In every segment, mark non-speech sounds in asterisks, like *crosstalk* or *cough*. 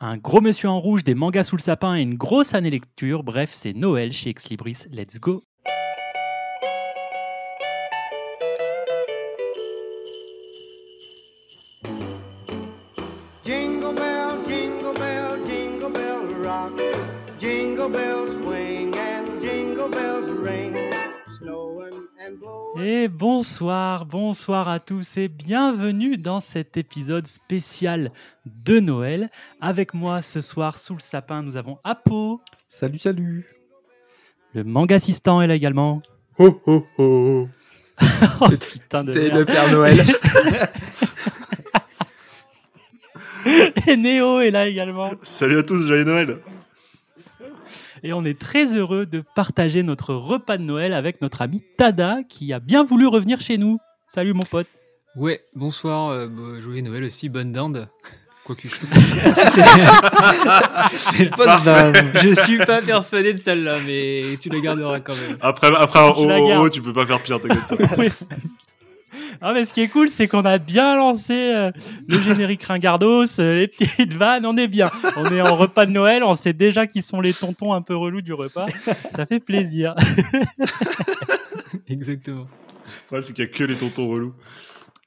un gros monsieur en rouge, des mangas sous le sapin et une grosse année lecture. Bref, c'est Noël chez Ex Libris. Let's go Jingle bell, jingle bell, jingle bell rock. Jingle bells Et bonsoir, bonsoir à tous et bienvenue dans cet épisode spécial de Noël. Avec moi ce soir sous le sapin, nous avons Apo, Salut, salut. le manga assistant est là également. Ho ho ho. *laughs* Oh, C'était- putain de C'était merde. le Père Noël. *laughs* Et Néo est là également. Salut à tous, joyeux Noël Et on est très heureux de partager notre repas de Noël avec notre ami Tada qui a bien voulu revenir chez nous. Salut mon pote. Ouais, bonsoir, euh, joyeux Noël aussi, bonne dinde. *laughs* Quoique je *laughs* c'est c'est pas Bam. Je suis pas persuadé de celle-là, mais tu la garderas quand même. Après, après oh, oh, garde. oh, tu peux pas faire pire, t'inquiète *laughs* Ah mais ce qui est cool, c'est qu'on a bien lancé euh, le générique ringardos, euh, les petites vannes, on est bien. On est en repas de Noël, on sait déjà qui sont les tontons un peu relous du repas. Ça fait plaisir. Exactement. Le problème, c'est qu'il y a que les tontons relous.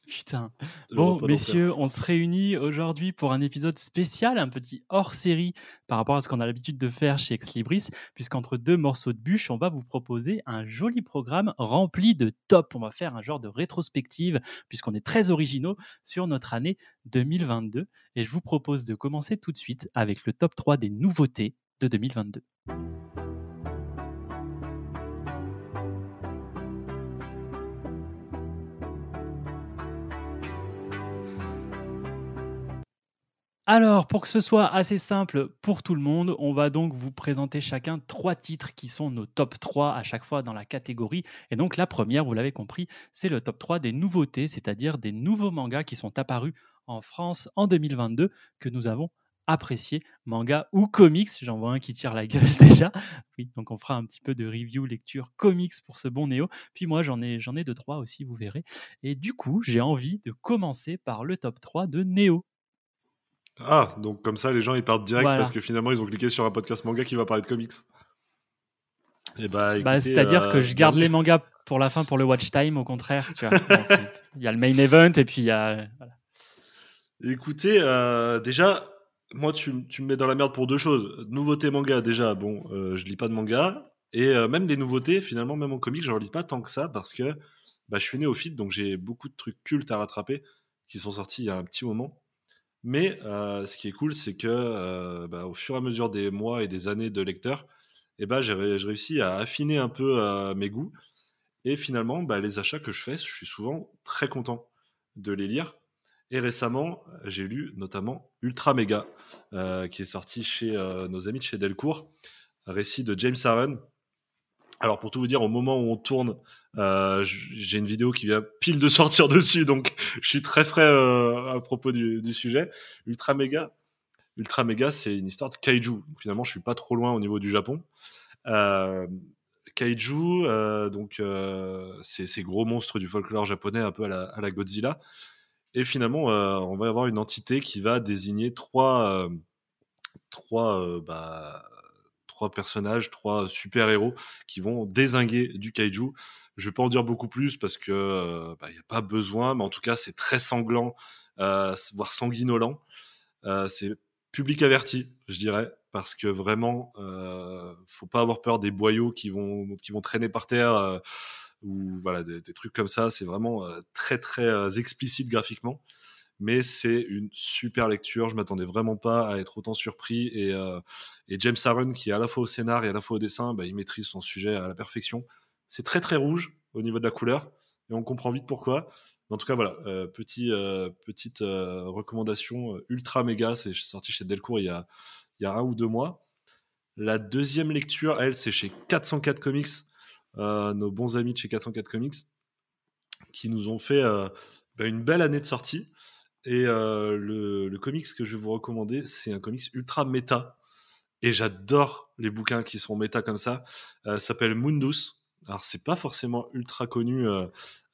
Putain. Je Bon, messieurs, on se réunit aujourd'hui pour un épisode spécial, un petit hors-série par rapport à ce qu'on a l'habitude de faire chez Ex Libris, puisqu'entre deux morceaux de bûche, on va vous proposer un joli programme rempli de top. On va faire un genre de rétrospective, puisqu'on est très originaux sur notre année 2022. Et je vous propose de commencer tout de suite avec le top 3 des nouveautés de 2022. Alors, pour que ce soit assez simple pour tout le monde, on va donc vous présenter chacun trois titres qui sont nos top 3 à chaque fois dans la catégorie. Et donc, la première, vous l'avez compris, c'est le top 3 des nouveautés, c'est-à-dire des nouveaux mangas qui sont apparus en France en 2022 que nous avons appréciés, manga ou comics. J'en vois un qui tire la gueule *laughs* déjà. Oui, donc on fera un petit peu de review, lecture, comics pour ce bon Néo. Puis moi, j'en ai, j'en ai deux, trois aussi, vous verrez. Et du coup, j'ai envie de commencer par le top 3 de Néo. Ah, donc comme ça, les gens ils partent direct Voilà. parce que finalement ils ont cliqué sur un podcast manga qui va parler de comics. Et bah, Bah, écoutez, C'est-à-dire euh, que je garde bon, les mangas pour la fin, pour le watch time, au contraire. Tu vois. Il y a le main event et puis il y a. voilà. Écoutez, euh, déjà, moi tu, me mets dans la merde pour deux choses. Nouveautés manga, déjà, bon, euh, je lis pas de manga. Et euh, même des nouveautés, finalement, même en comics, je lis pas tant que ça parce que bah, je suis néophyte, donc j'ai beaucoup de trucs cultes à rattraper qui sont sortis il y a un petit moment. Mais ce qui est cool, c'est que bah, au fur et à mesure des mois et des années de lecteur, eh ben, j'ai ré- j'ai réussi à affiner un peu mes goûts. Et finalement, bah, les achats que je fais, je suis souvent très content de les lire. Et récemment, j'ai lu notamment Ultra Mega, qui est sorti chez nos amis de chez Delcourt, un récit de James Aaron. Alors pour tout vous dire, au moment où on tourne, euh, j'ai une vidéo qui vient pile de sortir *laughs* dessus, donc je suis très frais euh, à propos du, sujet. Ultra Mega, Ultra Mega, c'est une histoire de kaiju. Finalement, je suis pas trop loin au niveau du Japon. Euh, kaiju, donc c'est ces gros monstres du folklore japonais, un peu à la, à la Godzilla. Et finalement, on va avoir une entité qui va désigner trois, trois, bah, trois personnages, trois super-héros qui vont désinguer du kaiju. Je vais pas en dire beaucoup plus parce que euh, bah, il n'y a pas besoin, mais en tout cas, c'est très sanglant, euh, voire sanguinolent. Euh, c'est public averti, je dirais, parce que vraiment, euh, faut pas avoir peur des boyaux qui vont, qui vont traîner par terre. ou voilà des, trucs comme ça. C'est vraiment très très explicite graphiquement, mais c'est une super lecture. Je m'attendais vraiment pas à être autant surpris et, euh, et James Aaron qui est à la fois au scénar et à la fois au dessin, bah, il maîtrise son sujet à la perfection. C'est très très rouge au niveau de la couleur et on comprend vite pourquoi. En tout cas voilà, euh, petit, euh, petite euh, recommandation ultra méga. C'est sorti chez Delcourt il y a il y a un ou deux mois. La deuxième lecture, elle, c'est chez 404 Comics nos bons amis de chez 404 Comics, qui nous ont fait bah, une belle année de sortie. Et euh, le, comics que je vais vous recommander, c'est un comics ultra méta. Et j'adore les bouquins qui sont méta comme ça. Euh, s'appelle Mundus. Alors, c'est pas forcément ultra connu euh,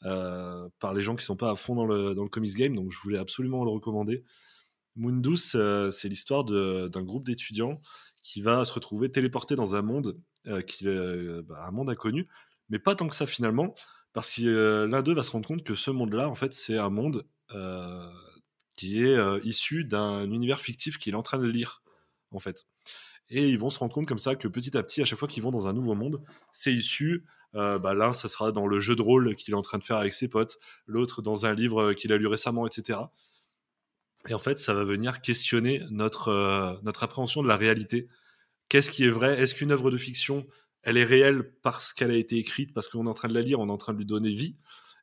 euh, par les gens qui sont pas à fond dans le, dans le comics game, donc je voulais absolument le recommander. Mundus, c'est l'histoire d'un groupe d'étudiants qui va se retrouver téléporté dans un monde, qui, bah, un monde inconnu, mais pas tant que ça finalement, parce que l'un d'eux va se rendre compte que ce monde-là, en fait, c'est un monde qui est issu d'un univers fictif qu'il est en train de lire, en fait. Et ils vont se rendre compte comme ça que petit à petit, à chaque fois qu'ils vont dans un nouveau monde, c'est issu. euh, bah, L'un, ça sera dans le jeu de rôle qu'il est en train de faire avec ses potes, l'autre dans un livre euh, qu'il a lu récemment, etc. Et en fait, ça va venir questionner notre, notre appréhension de la réalité. Qu'est-ce qui est vrai? Est-ce qu'une œuvre de fiction, elle est réelle parce qu'elle a été écrite, parce qu'on est en train de la lire, on est en train de lui donner vie?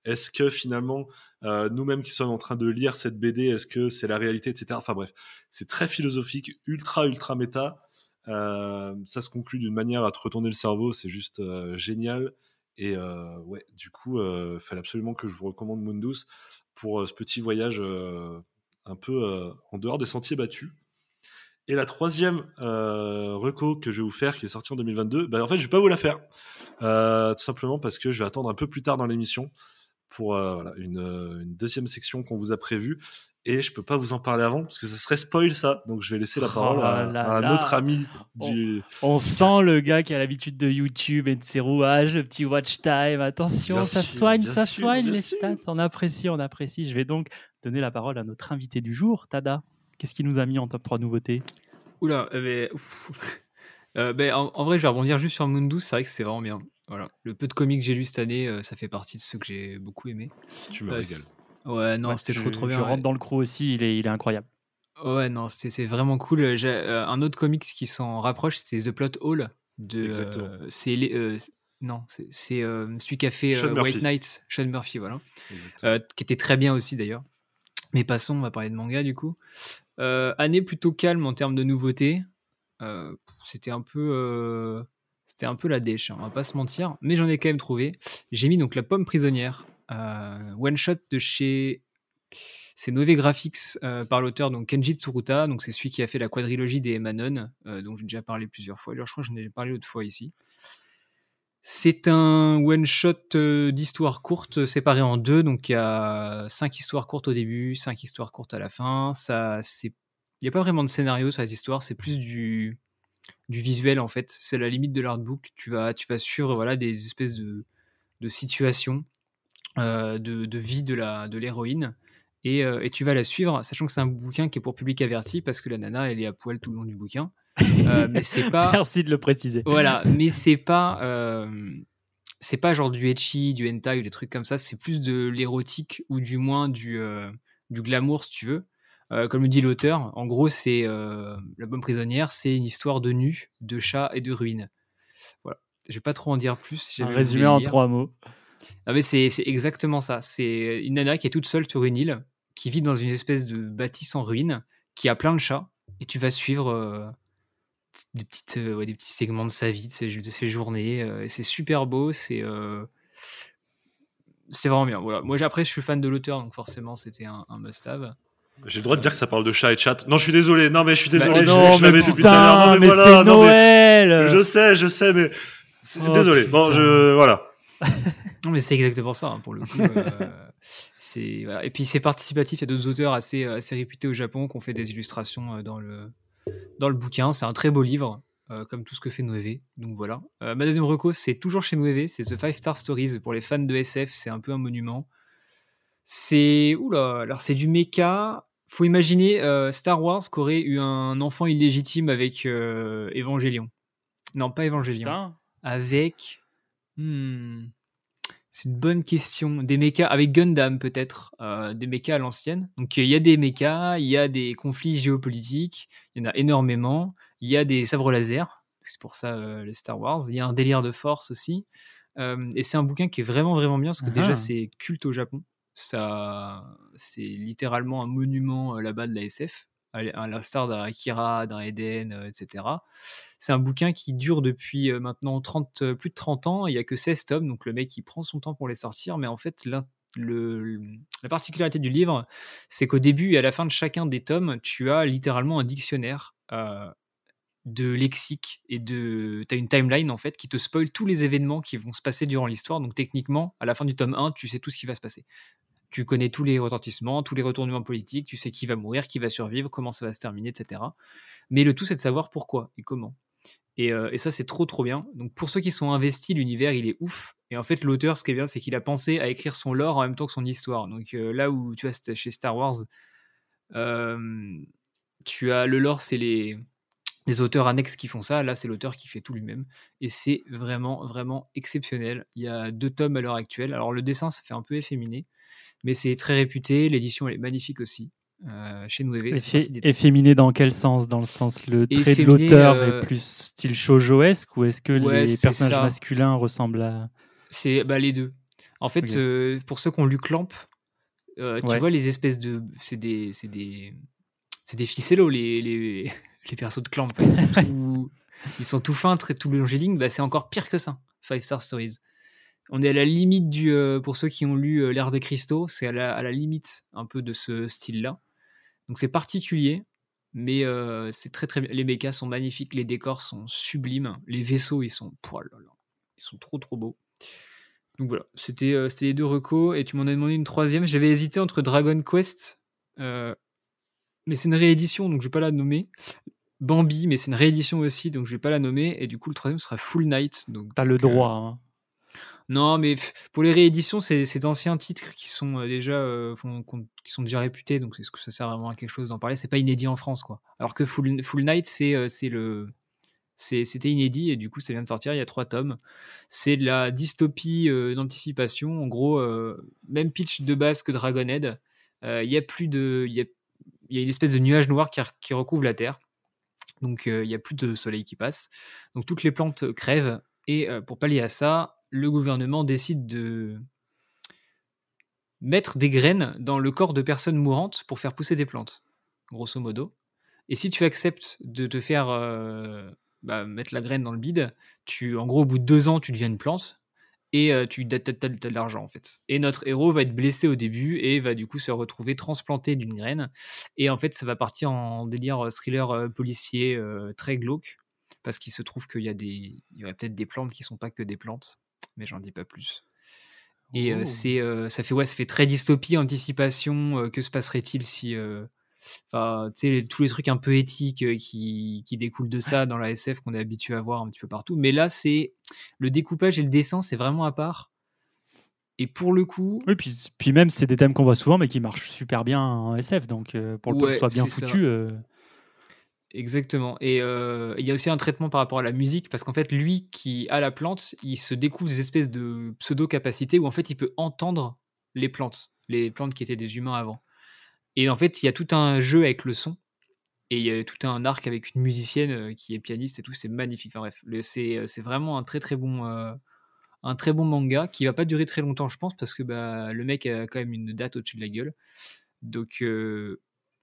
Est-ce que finalement, euh, nous-mêmes qui sommes en train de lire cette BD, est-ce que c'est la réalité, etc. Enfin bref, c'est très philosophique, ultra, ultra méta. Euh, ça se conclut d'une manière à te retourner le cerveau, c'est juste euh, génial. Et ouais, du coup, il fallait absolument que je vous recommande Mundus pour ce petit voyage un peu en dehors des sentiers battus. Et la troisième euh, reco que je vais vous faire, qui est sortie en 2022, bah, en fait, je vais pas vous la faire. Tout simplement parce que je vais attendre un peu plus tard dans l'émission pour euh, voilà, une, euh, une deuxième section qu'on vous a prévue. Et je peux pas vous en parler avant parce que ça serait spoil ça. Donc je vais laisser la Oh parole à, là à un là. autre ami du. On sent le gars qui a l'habitude de YouTube et de ses rouages, le petit watch time. Attention, Bien ça sûr, soigne, ça sûr, soigne les sûr. stats. On apprécie, on apprécie. Je vais donc donner la parole à notre invité du jour, Tada. Qu'est-ce qui nous a mis en top 3 nouveautés? Oula, mais, ouf. *laughs* Euh, ben, en, en vrai, je vais rebondir juste sur Mundus. C'est vrai que c'est vraiment bien. Voilà. Le peu de comics que j'ai lu cette année, euh, ça fait partie de ceux que j'ai beaucoup aimé. Tu me Euh, régales. ouais, non, Ouais, c'était trop trop bien. Je ouais. rentre dans le crew aussi, il est, il est incroyable. Ouais, non, c'est vraiment cool. Euh, un autre comics qui s'en rapproche, c'était The Plot Hole de. Exactement. euh, c'est non, c'est c'est, euh, celui qui a fait euh, White Murphy. Knight, Sean Murphy, voilà. Euh, qui était très bien aussi d'ailleurs. Mais passons, on va parler de manga du coup. Euh, année plutôt calme en termes de nouveautés. Euh, c'était un peu, euh, c'était un peu la dèche, hein, on va pas se mentir. Mais j'en ai quand même trouvé. J'ai mis donc la pomme prisonnière, euh, one shot de chez c'est Nové Graphics euh, par l'auteur donc Kenji Tsuruta, donc c'est celui qui a fait la quadrilogie des Manon, euh, dont j'ai déjà parlé plusieurs fois. D'ailleurs, je crois que j'en ai parlé l'autre fois ici. C'est un one shot euh, d'histoires courtes séparées en deux, donc il y a cinq histoires courtes au début, cinq histoires courtes à la fin. Ça, c'est, il n'y a pas vraiment de scénario sur les histoires, c'est plus du du visuel en fait. C'est la limite de l'artbook. Tu vas, tu vas suivre voilà des espèces de de situations euh, de, de vie de la de l'héroïne et, euh, et tu vas la suivre, sachant que c'est un bouquin qui est pour public averti parce que la nana elle est à poil tout le long du bouquin. Euh, *laughs* mais c'est pas Merci de le préciser. voilà, mais c'est pas c'est pas genre du etchi, du hentai ou des trucs comme ça, c'est plus de l'érotique ou du moins du du glamour si tu veux. Euh, comme le dit l'auteur, en gros c'est euh, la bonne prisonnière, c'est une histoire de nu, de chat et de ruines. Voilà. Je vais pas trop en dire plus. Un résumé en trois mots. Ah mais c'est exactement ça. C'est une nana qui est toute seule sur une île, qui vit dans une espèce de bâtisse en ruine, qui a plein de chats, et tu vas suivre euh, des, petites, ouais, des petits segments de sa vie, de ses, de ses journées. c'est super beau, c'est c'est vraiment bien. Voilà. Moi après je suis fan de l'auteur, donc forcément c'était un, un must-have. J'ai le droit de dire que ça parle de chat et de chat. Non, je suis désolé. Non, mais je suis Bah, désolé. oh je- non, je, l'avais mais depuis tout à l'heure. Non, mais, mais voilà. c'est non, mais- Noël je sais, je sais, mais Oh, désolé. Bon, putain. je voilà. Non, mais c'est exactement ça, hein, pour le coup. euh, *laughs* c'est, voilà. Et puis c'est participatif, il y a d'autres auteurs assez, euh, assez réputés au Japon qui ont fait des illustrations euh, dans le, dans le bouquin. C'est un très beau livre, euh, comme tout ce que fait Noévé. Donc voilà. Euh, ma deuxième reco, c'est toujours chez Noévé, c'est The Five Star Stories. Pour les fans de SF, c'est un peu un monument. C'est. Oula, alors c'est du mecha. Faut imaginer euh, Star Wars qui aurait eu un enfant illégitime avec euh, Evangelion. Non, pas Evangelion Putain. avec. Hmm, C'est une bonne question. Des mechas avec Gundam peut-être, euh, des mechas à l'ancienne. Donc il y a des mechas, il y a des conflits géopolitiques, il y en a énormément. Il y a des sabres laser, c'est pour ça les Star Wars. Il y a un délire de force aussi. Et c'est un bouquin qui est vraiment vraiment bien parce que Ah. déjà c'est culte au Japon. Ça, c'est littéralement un monument euh, là-bas de la SF, à l'instar d'un Akira, d'un Eden, euh, etc. C'est un bouquin qui dure depuis euh, maintenant 30, euh, plus de 30 ans. Il n'y a que 16 tomes, donc le mec il prend son temps pour les sortir. Mais en fait, la particularité du livre, c'est qu'au début et à la fin de chacun des tomes, tu as littéralement un dictionnaire de lexique et de. Tu as une timeline en fait qui te spoil tous les événements qui vont se passer durant l'histoire. Donc techniquement, à la fin du tome 1, tu sais tout ce qui va se passer. Tu connais tous les retentissements, tous les retournements politiques, tu sais qui va mourir, qui va survivre, comment ça va se terminer, etc. Mais le tout, c'est de savoir pourquoi et comment. Et, euh, et ça, c'est trop, trop bien. Donc, pour ceux qui sont investis, l'univers, il est ouf. Et en fait, l'auteur, ce qui est bien, c'est qu'il a pensé à écrire son lore en même temps que son histoire. Donc, euh, là où, tu vois, chez Star Wars, tu as le lore, c'est les, les auteurs annexes qui font ça. Là, c'est l'auteur qui fait tout lui-même. Et c'est vraiment, vraiment exceptionnel. Il y a deux tomes à l'heure actuelle. Alors, le dessin, ça fait un peu efféminé, mais c'est très réputé. L'édition, elle est magnifique aussi. Euh, chez nous Effé efféminé dans quel sens? Dans le sens le trait de l'auteur euh... est plus style shoujoesque ou est-ce que Ouais, les personnages ça. masculins ressemblent à C'est bah, les deux. En fait, euh, pour ceux qui ont lu Clamp, euh, tu vois les espèces de. C'est des. C'est des. C'est des ficellos, les, les, *laughs* les persos de Clamp. Ils sont *laughs* tout, ils sont tout fins, très tout long. Bah, c'est encore pire que ça, Five Star Stories. On est à la limite du. euh, pour ceux qui ont lu euh, L'ère des cristaux, c'est à la, à la limite un peu de ce style-là. Donc c'est particulier, mais euh, c'est très très. Les mechas sont magnifiques, les décors sont sublimes, les vaisseaux ils sont, oh là là, ils sont trop trop beaux. Donc voilà, c'était euh, c'était les deux recos et tu m'en as demandé une troisième. J'avais hésité entre Dragon Quest, mais c'est une réédition donc je vais pas la nommer. Bambi, mais c'est une réédition aussi donc je vais pas la nommer et du coup le troisième sera Full Night. Donc T'as le droit. hein. Non, mais pour les rééditions, c'est c'est d'anciens titres qui sont euh, déjà euh, qui sont déjà réputés, donc est-ce que ça sert vraiment à quelque chose d'en parler? C'est pas inédit en France, quoi. Alors que Full, Night, c'est euh, c'est le c'est- c'était inédit et du coup ça vient de sortir. Il y a trois tomes. C'est de la dystopie d'anticipation. En gros, même pitch de base que Dragonhead. Il y a plus de il y a, y a une espèce de nuage noir qui, qui recouvre la Terre. Donc il y a plus de soleil qui passe. Donc toutes les plantes crèvent. Et pour pallier à ça, le gouvernement décide de mettre des graines dans le corps de personnes mourantes pour faire pousser des plantes, grosso modo. Et si tu acceptes de te faire euh, bah, mettre la graine dans le bide, tu, en gros, au bout de deux ans, tu deviens une plante et euh, tu as, de l'argent en fait. Et notre héros va être blessé au début et va du coup se retrouver transplanté d'une graine. Et en fait, ça va partir en délire euh, thriller policier très glauque parce qu'il se trouve qu'il y a des, il y aurait peut-être des plantes qui sont pas que des plantes, mais j'en dis pas plus. Et euh, Oh. c'est, euh, ça fait ouais, ça fait très dystopie, anticipation. euh, que se passerait-il si, enfin, tu sais, tous les trucs un peu éthiques qui, qui découlent de ça dans la SF qu'on est habitué à voir un petit peu partout. Mais là, c'est le découpage et le dessin, c'est vraiment à part. Et pour le coup, Oui, puis, puis même, c'est des thèmes qu'on voit souvent, mais qui marchent super bien en SF. Donc, euh, pour le peu que Ouais, ce soit bien foutu, euh, Exactement. Et euh, il y a aussi un traitement par rapport à la musique, parce qu'en fait, lui qui a la plante, il se découvre des espèces de pseudo-capacités où en fait, il peut entendre les plantes, les plantes qui étaient des humains avant. Et en fait, il y a tout un jeu avec le son, et il y a tout un arc avec une musicienne euh, qui est pianiste et tout, c'est magnifique. Enfin bref, euh, c'est vraiment un très très bon, un très bon manga qui va pas durer très longtemps, je pense, parce que bah, le mec a quand même une date au-dessus de la gueule. Donc, je,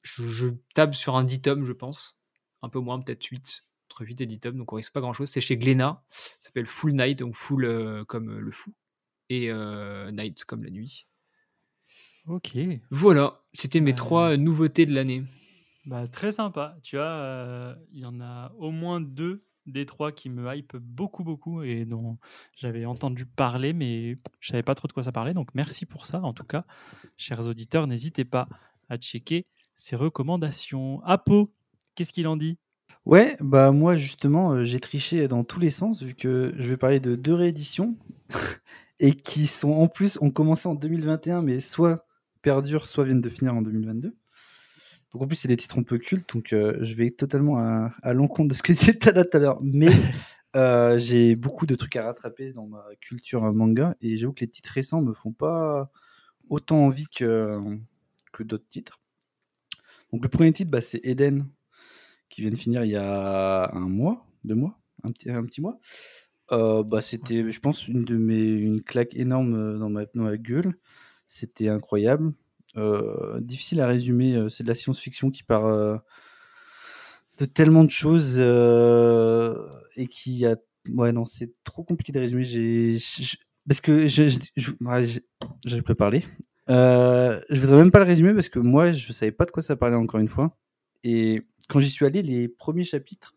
je table sur un 10 tomes, je pense. Un peu moins, peut-être 8. Entre 8 et 10 tomes, donc on risque pas grand-chose. C'est chez Glénat. Ça s'appelle Full Night, donc full euh, comme euh, le fou. Et euh, night comme la nuit. ok. Voilà, c'était mes trois nouveautés de l'année. Bah, très sympa. Tu vois, il y en a au moins deux des trois qui me hype beaucoup, beaucoup et dont j'avais entendu parler, mais je savais pas trop de quoi ça parlait. Donc, merci pour ça. En tout cas, chers auditeurs, n'hésitez pas à checker ces recommandations. Apo, qu'est-ce qu'il en dit? Ouais, bah moi justement, euh, j'ai triché dans tous les sens vu que je vais parler de deux rééditions *laughs* et qui sont en plus ont commencé en 2021 mais soit perdurent soit viennent de finir en 2022. Donc en plus c'est des titres un peu cultes donc euh, je vais totalement à, à l'encontre de ce que *laughs* là tout à l'heure mais *laughs* euh, j'ai beaucoup de trucs à rattraper dans ma culture manga et j'avoue que les titres récents me font pas autant envie que que d'autres titres. Donc le premier titre bah, c'est Eden qui vient de finir il y a un mois, deux mois, un petit, un petit mois. Euh, bah, c'était, je pense, une de mes, une claque énorme euh, dans ma, dans ma gueule. C'était incroyable. Euh, difficile à résumer. C'est de la science-fiction qui part de tellement de choses et qui a, ouais, non, c'est trop compliqué de résumer. J'ai, parce que parler. Euh, je voudrais même pas le résumer parce que moi, je savais pas de quoi ça parlait encore une fois. Et quand j'y suis allé, les premiers chapitres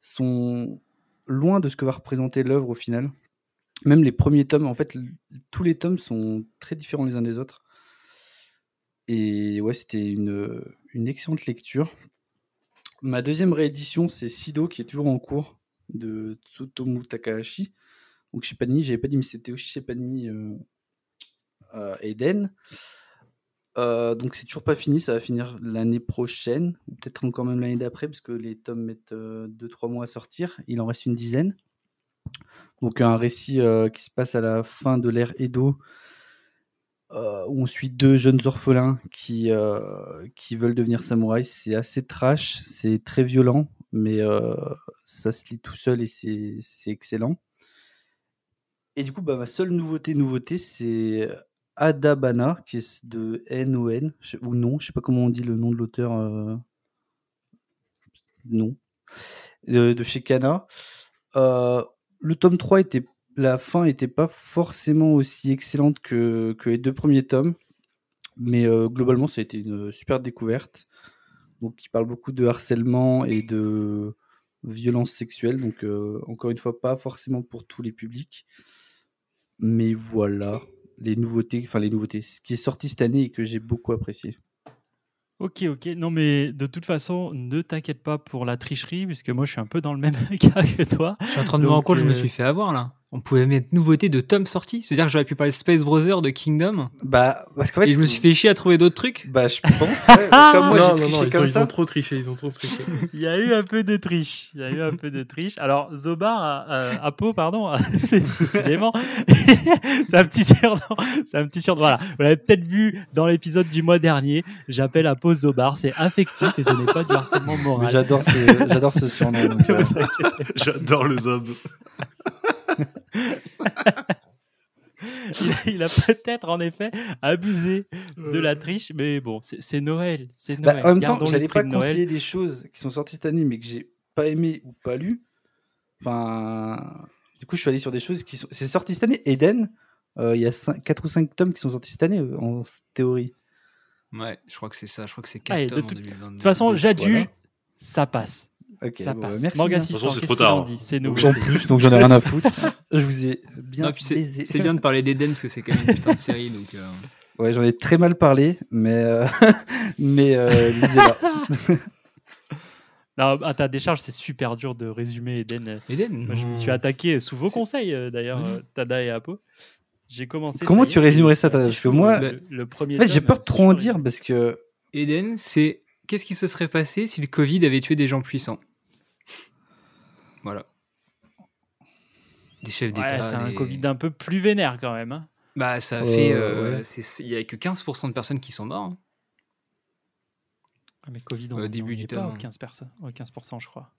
sont loin de ce que va représenter l'œuvre au final. Même les premiers tomes, en fait, tous les tomes sont très différents les uns des autres. Et ouais, c'était une, une excellente lecture. Ma deuxième réédition, c'est Sido, qui est toujours en cours, de Tsutomu Takahashi. Donc chez Panini, j'avais pas dit, mais c'était aussi chez Panini euh, euh, Eden. Euh, donc c'est toujours pas fini, ça va finir l'année prochaine, ou peut-être encore même l'année d'après, parce que les tomes mettent 2-3 mois à sortir. Il en reste une dizaine. Donc un récit euh, qui se passe à la fin de l'ère Edo, euh, où on suit deux jeunes orphelins qui, euh, qui veulent devenir samouraïs. C'est assez trash, c'est très violent, mais euh, ça se lit tout seul et c'est excellent. Et du coup, bah, ma seule nouveauté, nouveauté, c'est Adabana, qui est de N-O-N, ou non, je sais pas comment on dit le nom de l'auteur. euh, Non. De, chez Kana. Euh, le tome 3 était. La fin était pas forcément aussi excellente que, les deux premiers tomes. Mais euh, globalement, ça a été une super découverte. Donc, il parle beaucoup de harcèlement et de violence sexuelle. Donc, encore une fois, pas forcément pour tous les publics. Mais voilà, les nouveautés, enfin les nouveautés, ce qui est sorti cette année et que j'ai beaucoup apprécié. Ok, ok. Non, mais de toute façon, ne t'inquiète pas pour la tricherie, puisque moi, je suis un peu dans le même *laughs* cas que toi. Je suis en train de me rendre compte, je me euh, suis fait avoir là. On pouvait mettre nouveauté de tomes sortis. C'est-à-dire que j'aurais pu parler de Space Brother, de Kingdom. Bah, parce qu'en fait, et je me suis fait chier à trouver d'autres trucs. Bah, je pense. ouais, *laughs* comme moi, non, non, non, ils, comme ont, ils ça. ont trop triché, ils ont trop triché. *laughs* Il y a eu un peu de triche. Il y a eu un peu de triche. Alors, Zobar, a- a- Apo, pardon, a- *laughs* décidément, c'est un petit surnom. C'est un petit surnom. Voilà. Vous l'avez peut-être vu dans l'épisode du mois dernier. J'appelle Apo Zobar. C'est affectif et ce n'est pas du harcèlement moral. J'adore ce, j'adore ce surnom. euh, J'adore le zob. Il a, il a peut-être en effet abusé de la triche, mais bon, c'est c'est Noël, c'est bah, Noël. en même temps, Gardons j'allais l'esprit pas de Noël. conseiller des choses qui sont sorties cette année, mais que j'ai pas aimé ou pas lu. Enfin, du coup, je suis allé sur des choses qui sont. C'est sorti cette année. Eden, euh, il y a 4 ou 5 tomes qui sont sortis cette année, euh, en théorie. Ouais, je crois que c'est ça. Je crois que c'est Allez, 4 de tomes en toute- 2022. De toute façon, j'adjuge, voilà. ça passe. Ok, ça bon, passe. bah, merci. Morgue bien. assistant, De toute façon, c'est qu'est-ce trop qu'il en tard. dit C'est nouveau. En plus, *laughs* donc j'en ai rien à foutre. Je vous ai bien c'est baisé. c'est bien de parler d'Eden parce que c'est quand même une putain de série. Donc, euh, Ouais, j'en ai très mal parlé, mais euh, *laughs* mais euh, lisez-la. Non, à ta décharge, c'est super dur de résumer Eden. Eden Moi, je me Mmh. suis attaqué sous vos conseils, euh, d'ailleurs, Oui. euh, Tada et Apo. J'ai commencé. Comment tu résumerais ça, Tada assez Parce que moi- le, le premier En fait, j'ai peur de trop en dire parce que Eden, c'est qu'est-ce qui se serait passé si le Covid avait tué des gens puissants Voilà. Des chefs Ouais, d'État. c'est un des- Covid un peu plus vénère quand même. hein. Bah, ça a fait. euh, Il y a que 15% de personnes qui sont morts. hein. Ah, Mais Covid, on Au on début y du pas tome, au hein. 15%, au 15%, je crois.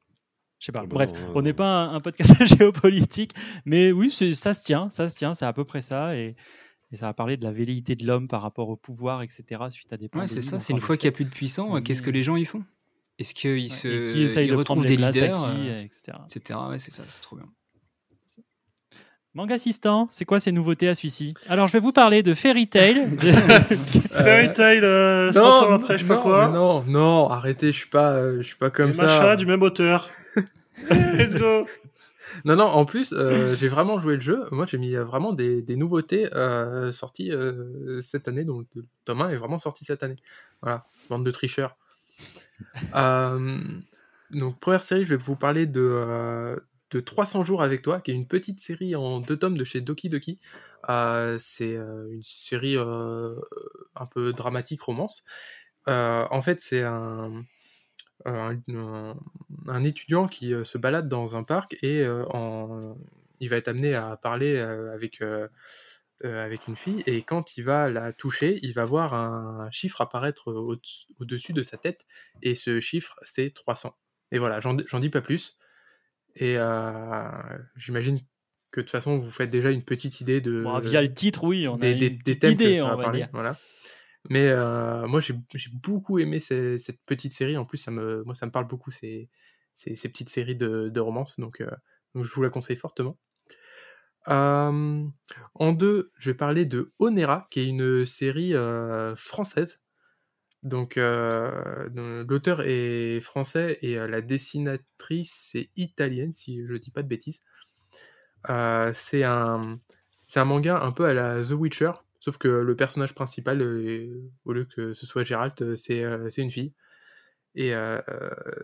Je sais pas. Bref, on n'est pas un, un podcast *laughs* géopolitique, mais oui, c'est- ça se tient, ça se tient, c'est à peu près ça. Et, et ça va parler de la velléité de l'homme par rapport au pouvoir, etc. suite à des Ouais, c'est ça. C'est une fois qu'il n'y a plus de puissants, qu'est-ce que les gens y font? Est-ce qu'ils Ouais, se. et qui ils de prendre retrouvent des leaders à qui, euh, etc. etc. Ouais, c'est ça, c'est trop bien. Manga assistant, c'est quoi ces nouveautés à celui-ci? Alors, je vais vous parler de Fairy Tail. *laughs* Fairy Tail, euh, 100 ans après, je sais pas quoi. Non, non, arrêtez, je suis pas, euh, je suis pas comme Et ça. Macha, du même auteur. *laughs* Let's go. Non, non, en plus, euh, j'ai vraiment joué le jeu. Moi, j'ai mis euh, vraiment des, des nouveautés euh, sorties euh, cette année. Donc, le tome 1 est vraiment sorti cette année. Voilà, bande de tricheurs. Euh, donc, première série, je vais vous parler de, euh, de 300 jours avec toi, qui est une petite série en deux tomes de chez Doki Doki. Euh, c'est euh, une série euh, un peu dramatique, romance. En fait, c'est un, un, étudiant qui se balade dans un parc et il va être amené à parler avec, avec une fille et quand il va la toucher, il va voir un chiffre apparaître au- au-dessus de sa tête et ce chiffre c'est 300. Et voilà, j'en dis pas plus. Et euh, j'imagine que de toute façon vous faites déjà une petite idée de Bon, via le titre, oui, on a des, une des- thèmes idée, que ça on va parler. dire. Voilà. Mais euh, moi, j'ai j'ai beaucoup aimé ces- cette petite série. En plus, ça me, moi, ça me parle beaucoup, ces, ces, ces petites séries de, de romance. Donc, euh, donc, je vous la conseille fortement. Euh, en deux, je vais parler de Onera, qui est une série euh, française. Donc, euh, dont l'auteur est français et euh, la dessinatrice est italienne, si je dis pas de bêtises. Euh, c'est un, manga un peu à la The Witcher, Sauf que le personnage principal, au lieu que ce soit Gérald, euh, c'est une fille. Et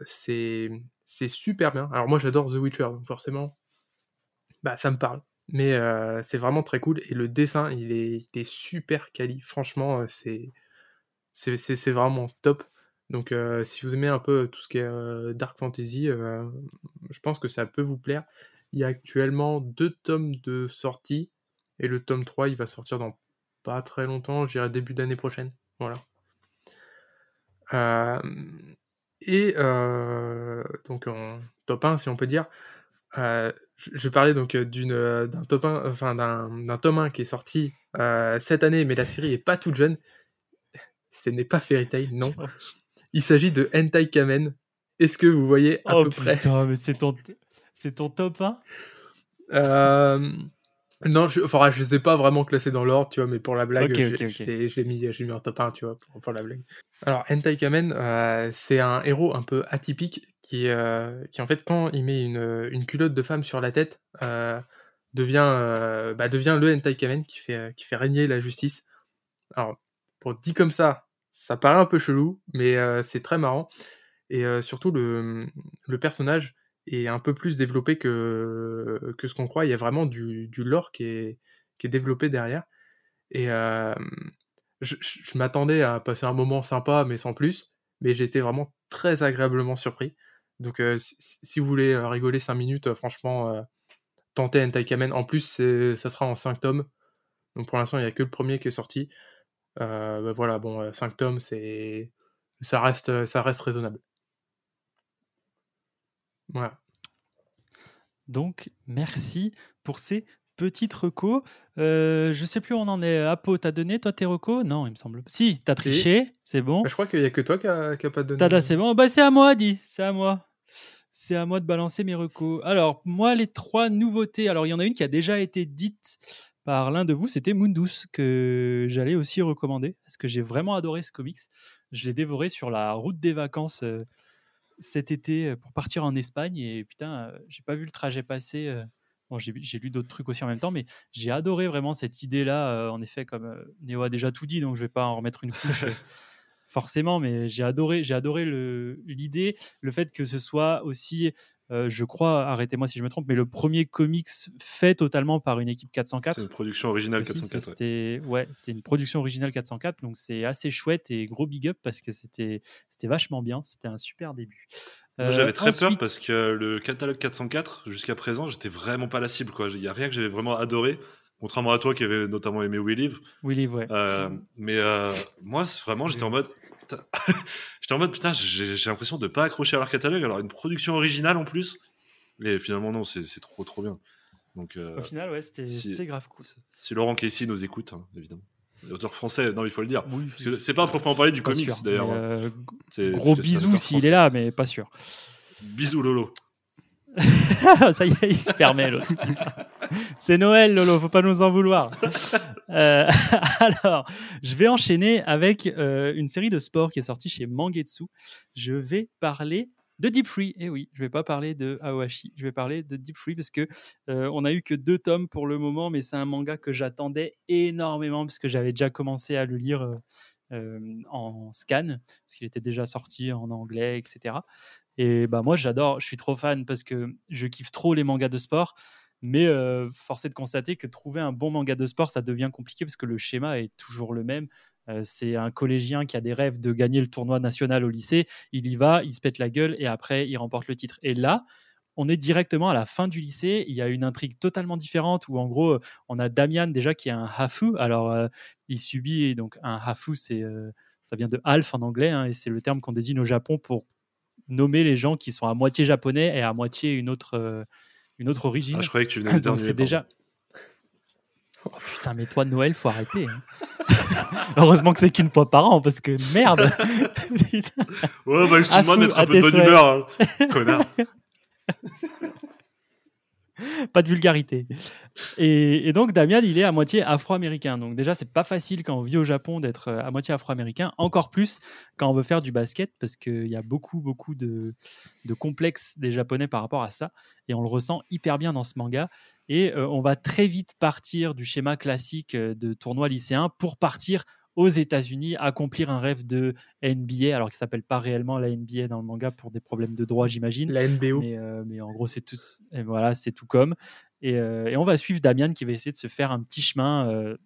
c'est c'est super bien. Alors moi j'adore The Witcher, donc forcément, bah, ça me parle. Mais c'est vraiment très cool. Et le dessin, il est, il est super quali. Franchement, c'est c'est vraiment top. Donc euh, si vous aimez un peu tout ce qui est euh, Dark Fantasy, euh, je pense que ça peut vous plaire. Il y a actuellement deux tomes de sortie. Et le tome 3, il va sortir dans pas très longtemps, je dirais début d'année prochaine. Voilà. Et donc en top 1, si on peut dire, je parler donc d'un top 1, enfin d'un tome 1 qui est sorti cette année, mais la série est pas toute jeune. Ce n'est pas Fairy Tail, non. *laughs* Il s'agit de Hentai Kamen. Est-ce que vous voyez à oh peu près putain, mais c'est ton, c'est ton top 1 Euh, Non, je, enfin, je les ai pas vraiment classés dans l'ordre, tu vois, mais pour la blague, Ok, j'ai- ok, ok. j'ai j'ai mis, j'ai mis en top 1, tu vois, pour, pour la blague. Alors, Hentai Kamen, euh, c'est un héros un peu atypique qui, euh, qui, en fait, quand il met une, une culotte de femme sur la tête, devient, bah, devient le Hentai Kamen qui fait, qui fait régner la justice. Alors, pour dit comme ça, ça paraît un peu chelou, mais euh, c'est très marrant. Et euh, surtout, le, personnage est un peu plus développé que, que ce qu'on croit. Il y a vraiment du, lore qui est, qui est développé derrière. Et je, m'attendais à passer un moment sympa, mais sans plus. Mais j'ai été vraiment très agréablement surpris. Donc, euh, si, vous voulez rigoler 5 minutes, franchement, tentez Hentai Kamen. En plus, ça sera en 5 tomes. Donc, pour l'instant, il n'y a que le premier qui est sorti. Euh, bah voilà, bon, 5 tomes, c'est ça reste, ça reste raisonnable. Voilà. Donc, merci pour ces petites recos. Euh, je sais plus où on en est. Apo, t'as donné toi tes recos? Non, il me semble. Si, t'as triché, c'est bon. Bah, je crois qu'il n'y a que toi qui a pas donné. Tada, c'est bon. Bah, c'est à moi, dit. C'est à moi. C'est à moi de balancer mes recos. Alors, moi, les trois nouveautés. Alors, il y en a une qui a déjà été dite par l'un de vous. C'était Mundus, que j'allais aussi recommander. Parce que j'ai vraiment adoré ce comics. Je l'ai dévoré sur la route des vacances euh, cet été euh, pour partir en Espagne. Et putain, euh, j'ai pas vu le trajet passer. euh. Bon, j'ai lu d'autres trucs aussi en même temps, mais j'ai adoré vraiment cette idée-là. en effet, comme Néo a déjà tout dit, donc je vais pas en remettre une couche. forcément, mais j'ai adoré, j'ai adoré l'idée, le, fait que ce soit aussi, euh, je crois, arrêtez-moi si je me trompe, mais le premier comics fait totalement par une équipe 404. C'est une production originale aussi. Ça, 404. ouais. C'était ouais, c'est une production originale 404, donc c'est assez chouette et gros big up parce que c'était c'était vachement bien, c'était un super début. Euh, j'avais très peur parce que le catalogue 404, jusqu'à présent, j'étais vraiment pas la cible. Il n'y a rien que j'avais vraiment adoré, contrairement à toi qui avait notamment aimé We Live. Ouais. Euh, mais moi, vraiment, j'étais en mode. J'étais en mode, putain, j'ai l'impression de pas accrocher à leur catalogue. Alors, une production originale en plus. Et finalement, non, c'est trop, trop bien. Donc, euh, Au final, ouais, c'était si- grave cool. si Laurent Casey nous écoute, hein, évidemment. L'auteur français, non, il faut le dire. Oui, c'est pas à proprement parler du comics, d'ailleurs. mais, hein. euh, gros bisous s'il est là, mais pas sûr. Bisous, Lolo. *laughs* Ça y est, il se permet. C'est Noël, Lolo, faut pas nous en vouloir. Euh, *laughs* alors, je vais enchaîner avec euh, une série de sports qui est sortie chez Mangetsu. Je vais parler de Deep Free. Et oui, je vais pas parler de Aohashi, je vais parler de Deep Free parce que euh, on a eu que deux tomes pour le moment, mais c'est un manga que j'attendais énormément parce que j'avais déjà commencé à le lire euh, en scan parce qu'il était déjà sorti en anglais, etc. Et bah moi j'adore, je suis trop fan parce que je kiffe trop les mangas de sport. Mais euh, force est de constater que trouver un bon manga de sport, ça devient compliqué parce que le schéma est toujours le même. Euh, c'est un collégien qui a des rêves de gagner le tournoi national au lycée. Il y va, il se pète la gueule et après il remporte le titre. Et là, on est directement à la fin du lycée. Il y a une intrigue totalement différente où en gros, on a Damian déjà qui est un hafu. Alors, euh, il subit donc un hafu, c'est ça vient de half en anglais hein, et c'est le terme qu'on désigne au Japon pour nommer les gens qui sont à moitié japonais et à moitié une autre, une autre origine. Ah, je croyais que tu venais Donc d'éternuer. c'est déjà. Oh, putain, mais toi, Noël, faut arrêter. hein. *laughs* Heureusement que c'est qu'une fois par an, parce que merde. *laughs* Ouais, bah, excuse-moi de fou, un peu de bonne humeur, hein. connard. *laughs* pas de vulgarité. Et, donc Damian, il est à moitié afro-américain. Donc déjà, c'est pas facile quand on vit au Japon d'être euh, à moitié afro-américain. Encore plus quand on veut faire du basket, parce qu'il y a beaucoup, beaucoup de, de complexes des Japonais par rapport à ça. Et on le ressent hyper bien dans ce manga. Et euh, on va très vite partir du schéma classique euh, de tournoi lycéen pour partir aux États-Unis, accomplir un rêve de NBA, alors qu'il s'appelle pas réellement la NBA dans le manga pour des problèmes de droit, j'imagine. La NBO. Mais, euh, mais en gros, c'est tout, et voilà, c'est tout comme. Et, euh, et on va suivre Damian qui va essayer de se faire un petit chemin euh,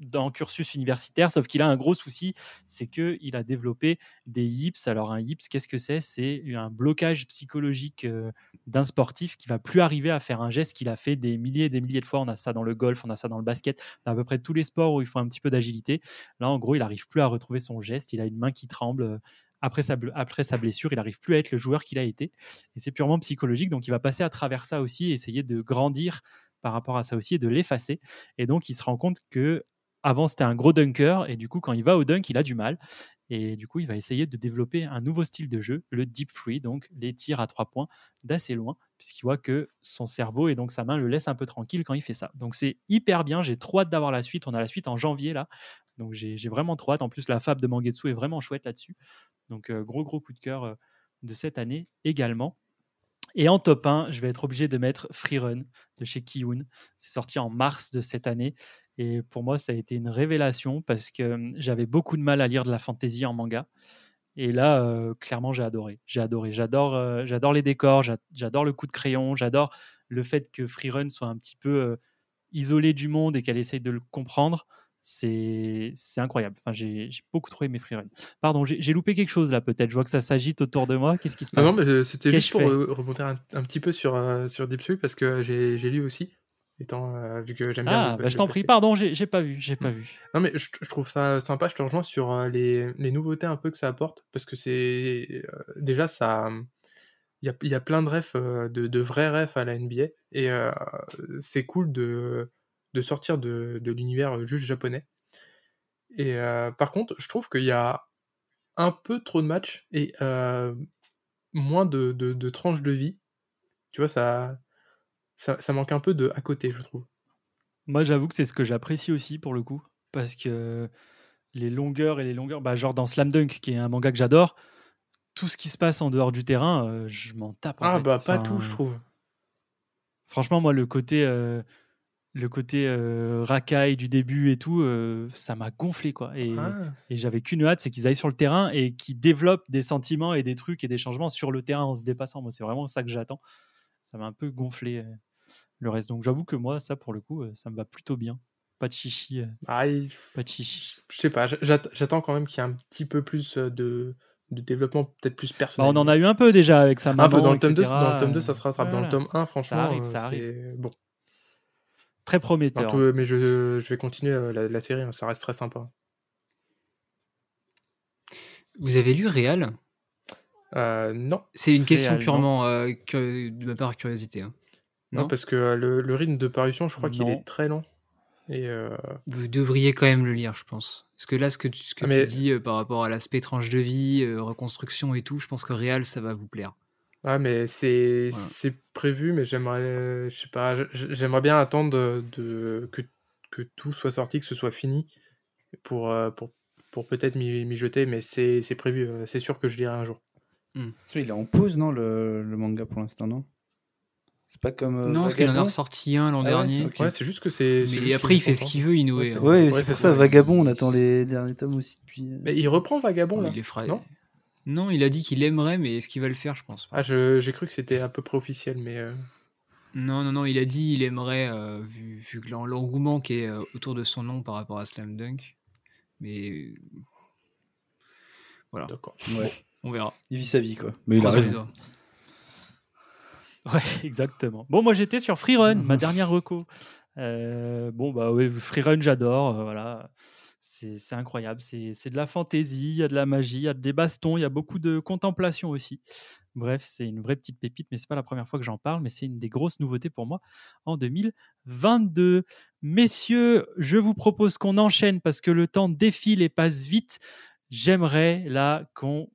dans le cursus universitaire, sauf qu'il a un gros souci, c'est qu'il a développé des yips. Alors un yips, qu'est-ce que c'est? C'est un blocage psychologique euh, d'un sportif qui va plus arriver à faire un geste qu'il a fait des milliers et des milliers de fois. On a ça dans le golf, on a ça dans le basket, dans à peu près tous les sports où il faut un petit peu d'agilité. Là, en gros, il n'arrive plus à retrouver son geste, il a une main qui tremble. euh, Après sa, après sa blessure, il n'arrive plus à être le joueur qu'il a été. Et c'est purement psychologique. Donc, il va passer à travers ça aussi, essayer de grandir par rapport à ça aussi et de l'effacer. Et donc, il se rend compte que avant, c'était un gros dunker. Et du coup, quand il va au dunk, il a du mal. Et du coup, il va essayer de développer un nouveau style de jeu, le deep free, donc les tirs à trois points d'assez loin, puisqu'il voit que son cerveau et donc sa main le laissent un peu tranquille quand il fait ça. Donc c'est hyper bien. J'ai trop hâte d'avoir la suite. On a la suite en janvier là. Donc j'ai vraiment trop hâte. En plus, la fab de Mangetsu est vraiment chouette là-dessus. Donc euh, gros, gros coup de cœur euh, de cette année également. Et en top 1, je vais être obligé de mettre Freerun de chez Kiyun. C'est sorti en mars de cette année. Et pour moi, ça a été une révélation parce que hum, j'avais beaucoup de mal à lire de la fantasy en manga. Et là, euh, clairement, j'ai adoré. J'ai adoré. J'adore, euh, j'adore les décors. j'a- J'adore le coup de crayon. J'adore le fait que Freerun soit un petit peu euh, isolé du monde et qu'elle essaye de le comprendre. C'est, incroyable. Enfin, j'ai, j'ai beaucoup trop aimé Freerun. Pardon, j'ai, loupé quelque chose là, peut-être. Je vois que ça s'agite autour de moi. Qu'est-ce qui se Non, passe? non, mais euh, c'était juste pour euh, rebondir un, un petit peu sur, euh, sur Deep Street parce que j'ai j'ai lu aussi, étant, euh, vu que j'aime bien. Ah, bah, je t'en prie. Pardon, j'ai, pas vu. J'ai pas vu. Non, mais je, je trouve ça sympa, je te rejoins sur euh, les, les nouveautés un peu que ça apporte, parce que c'est. euh, déjà, ça. Il y a, y a plein de refs, euh, de, de vrais refs à la NBA, et euh, c'est cool de, de sortir de, de l'univers juste japonais. Et euh, par contre, je trouve qu'il y a un peu trop de matchs et euh, moins de, de, de tranches de vie. Tu vois, ça, ça, ça manque un peu de à côté, je trouve. Moi, j'avoue que c'est ce que j'apprécie aussi pour le coup, parce que les longueurs et les longueurs, bah, genre dans Slam Dunk, qui est un manga que j'adore, tout ce qui se passe en dehors du terrain, euh, je m'en tape. en Ah, fait. bah, pas Enfin, tout, je trouve. Franchement, moi, le côté, euh, le côté euh, racaille du début et tout, euh, ça m'a gonflé, quoi. Et, Ah. et j'avais qu'une hâte, c'est qu'ils aillent sur le terrain et qu'ils développent des sentiments et des trucs et des changements sur le terrain en se dépassant. Moi, c'est vraiment ça que j'attends. Ça m'a un peu gonflé euh, le reste. Donc, j'avoue que moi, ça, pour le coup, euh, ça me va plutôt bien. Pas de chichi, euh, Ah, il- pas de chichi. je sais pas, j'att- j'attends quand même qu'il y ait un petit peu plus euh, de, de développement, peut-être plus Bah, personnel. on en a eu un peu déjà avec sa maman. un peu dans le tome 2, etc., dans le tome 2 ça euh, se rattrape. Dans le tome 1, franchement, arrive, euh, ça arrive. bon. Très prometteur. tout- mais je, je vais continuer euh, la, la série, hein, ça reste très sympa. Vous avez lu Réal Euh, non, C'est une question Réal, purement euh, que- de ma part curiosité. hein. non, Non? parce que euh, le, le rythme de parution, je crois qu'il est très lent. Et euh, Vous devriez quand même le lire, je pense. Parce que là, ce que tu, ce que Ah, mais- tu dis euh, par rapport à l'aspect tranche de vie, euh, reconstruction et tout, je pense que Réal, ça va vous plaire. Ouais, mais c'est Voilà. c'est prévu, mais j'aimerais, je sais pas, j'aimerais bien attendre de, de- que, que tout soit sorti, que ce soit fini, pour, euh, pour, pour peut-être m'y jeter, mais c'est c'est prévu, euh, c'est sûr que je lirai un jour. Il est en pause, non, le, le manga pour l'instant, non? C'est pas comme. euh, non, parce qu'il en a ressorti un l'an Ah ouais, dernier. Ouais, c'est juste que c'est. Mais après, il fait ce qu'il veut, Inoue. Ouais, c'est hein. Ouais, Ouais, pour ça. Vagabond, on attend les derniers tomes aussi depuis. Mais il reprend Vagabond là. il les fera. non? Non, il a dit qu'il aimerait, mais est-ce qu'il va le faire Je pense pas. Ah, je- j'ai cru que c'était à peu près officiel, mais. euh, Non, non, non, il a dit il aimerait, euh, vu, vu l'engouement qui est euh, autour de son nom par rapport à Slam Dunk. Mais voilà, D'accord. Ouais. on verra. Il vit sa vie, quoi. Mais il a raison. Ouais, *laughs* exactement. Bon, moi j'étais sur Freerun, ma *laughs* dernière reco. Euh, bon, bah oui, Freerun, j'adore. euh, voilà. C'est incroyable. C'est c'est de la fantaisie, il y a de la magie, il y a des bastons, il y a beaucoup de contemplation aussi. Bref, c'est une vraie petite pépite, mais c'est pas la première fois que j'en parle, mais c'est une des grosses nouveautés pour moi en 2022. Messieurs, je vous propose qu'on enchaîne parce que le temps défile et passe vite. J'aimerais là qu'on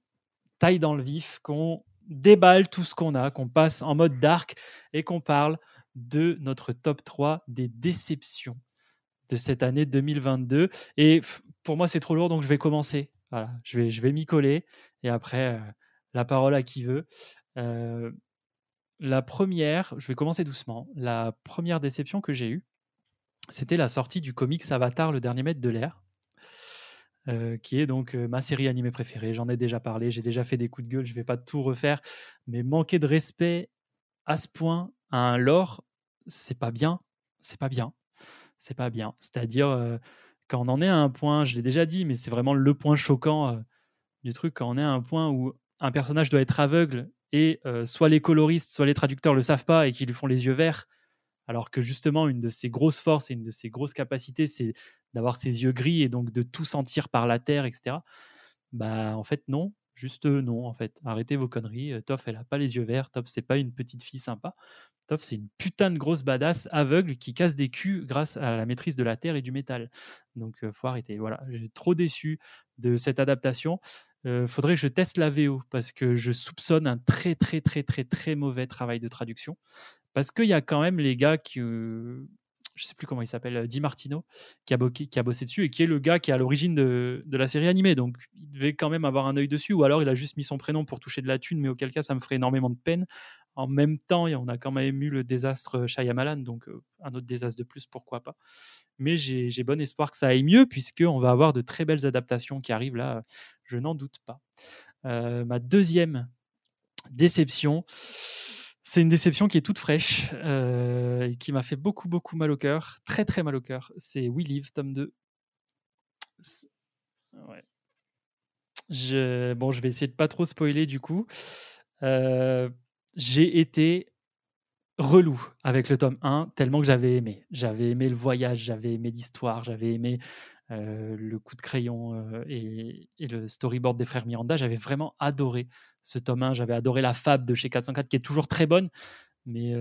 taille dans le vif, qu'on déballe tout ce qu'on a, qu'on passe en mode dark et qu'on parle de notre top 3 des déceptions de cette année 2022. Et pour moi, c'est trop lourd, donc je vais commencer. Voilà, je vais, je vais m'y coller et après, euh, la parole à qui veut. Euh, la première, je vais commencer doucement. La première déception que j'ai eue, c'était la sortie du comics Avatar, le dernier maître de l'air, euh, qui est donc ma série animée préférée. J'en ai déjà parlé, j'ai déjà fait des coups de gueule, je ne vais pas tout refaire, mais manquer de respect à ce point à un lore, c'est pas bien, c'est pas bien, c'est pas bien. C'est-à-dire, euh, quand on en est à un point, je l'ai déjà dit, mais c'est vraiment le point choquant euh, du truc, quand on est à un point où un personnage doit être aveugle et euh, soit les coloristes, soit les traducteurs le savent pas et qui lui font les yeux verts, alors que justement, une de ses grosses forces et une de ses grosses capacités, c'est d'avoir ses yeux gris et donc de tout sentir par la terre, etc. Bah, en fait, non. Juste non, en fait. Arrêtez vos conneries. Toph, elle a pas les yeux verts. Toph, c'est pas une petite fille sympa. C'est une putain de grosse badass aveugle qui casse des culs grâce à la maîtrise de la terre et du métal. Donc, euh, faut arrêter. Voilà, j'ai trop déçu de cette adaptation. Euh, faudrait que je teste la VO parce que je soupçonne un très, très, très, très, très mauvais travail de traduction. Parce qu'il y a quand même les gars qui. euh, je sais plus comment il s'appelle, Di Martino, qui a, qui bossé dessus et qui est le gars qui est à l'origine de, de la série animée. Donc, il devait quand même avoir un œil dessus, ou alors il a juste mis son prénom pour toucher de la thune, mais auquel cas, ça me ferait énormément de peine. En même temps, on a quand même eu le désastre Shyamalan, donc euh, un autre désastre de plus, pourquoi pas. Mais j'ai bon espoir que ça aille mieux, puisqu'on va avoir de très belles adaptations qui arrivent là, je n'en doute pas. Euh, ma deuxième déception, c'est une déception qui est toute fraîche euh, et qui m'a fait beaucoup, beaucoup mal au cœur, très, très mal au cœur. C'est We Live, tome 2. C'est- Ouais. Je, bon, je vais essayer de pas trop spoiler du coup. J'ai été relou avec le tome 1, tellement que j'avais aimé. J'avais aimé le voyage, j'avais aimé l'histoire, j'avais aimé le coup de crayon et, le storyboard des frères Miranda. J'avais vraiment adoré ce tome 1. J'avais adoré la fab de chez 404 qui est toujours très bonne, mais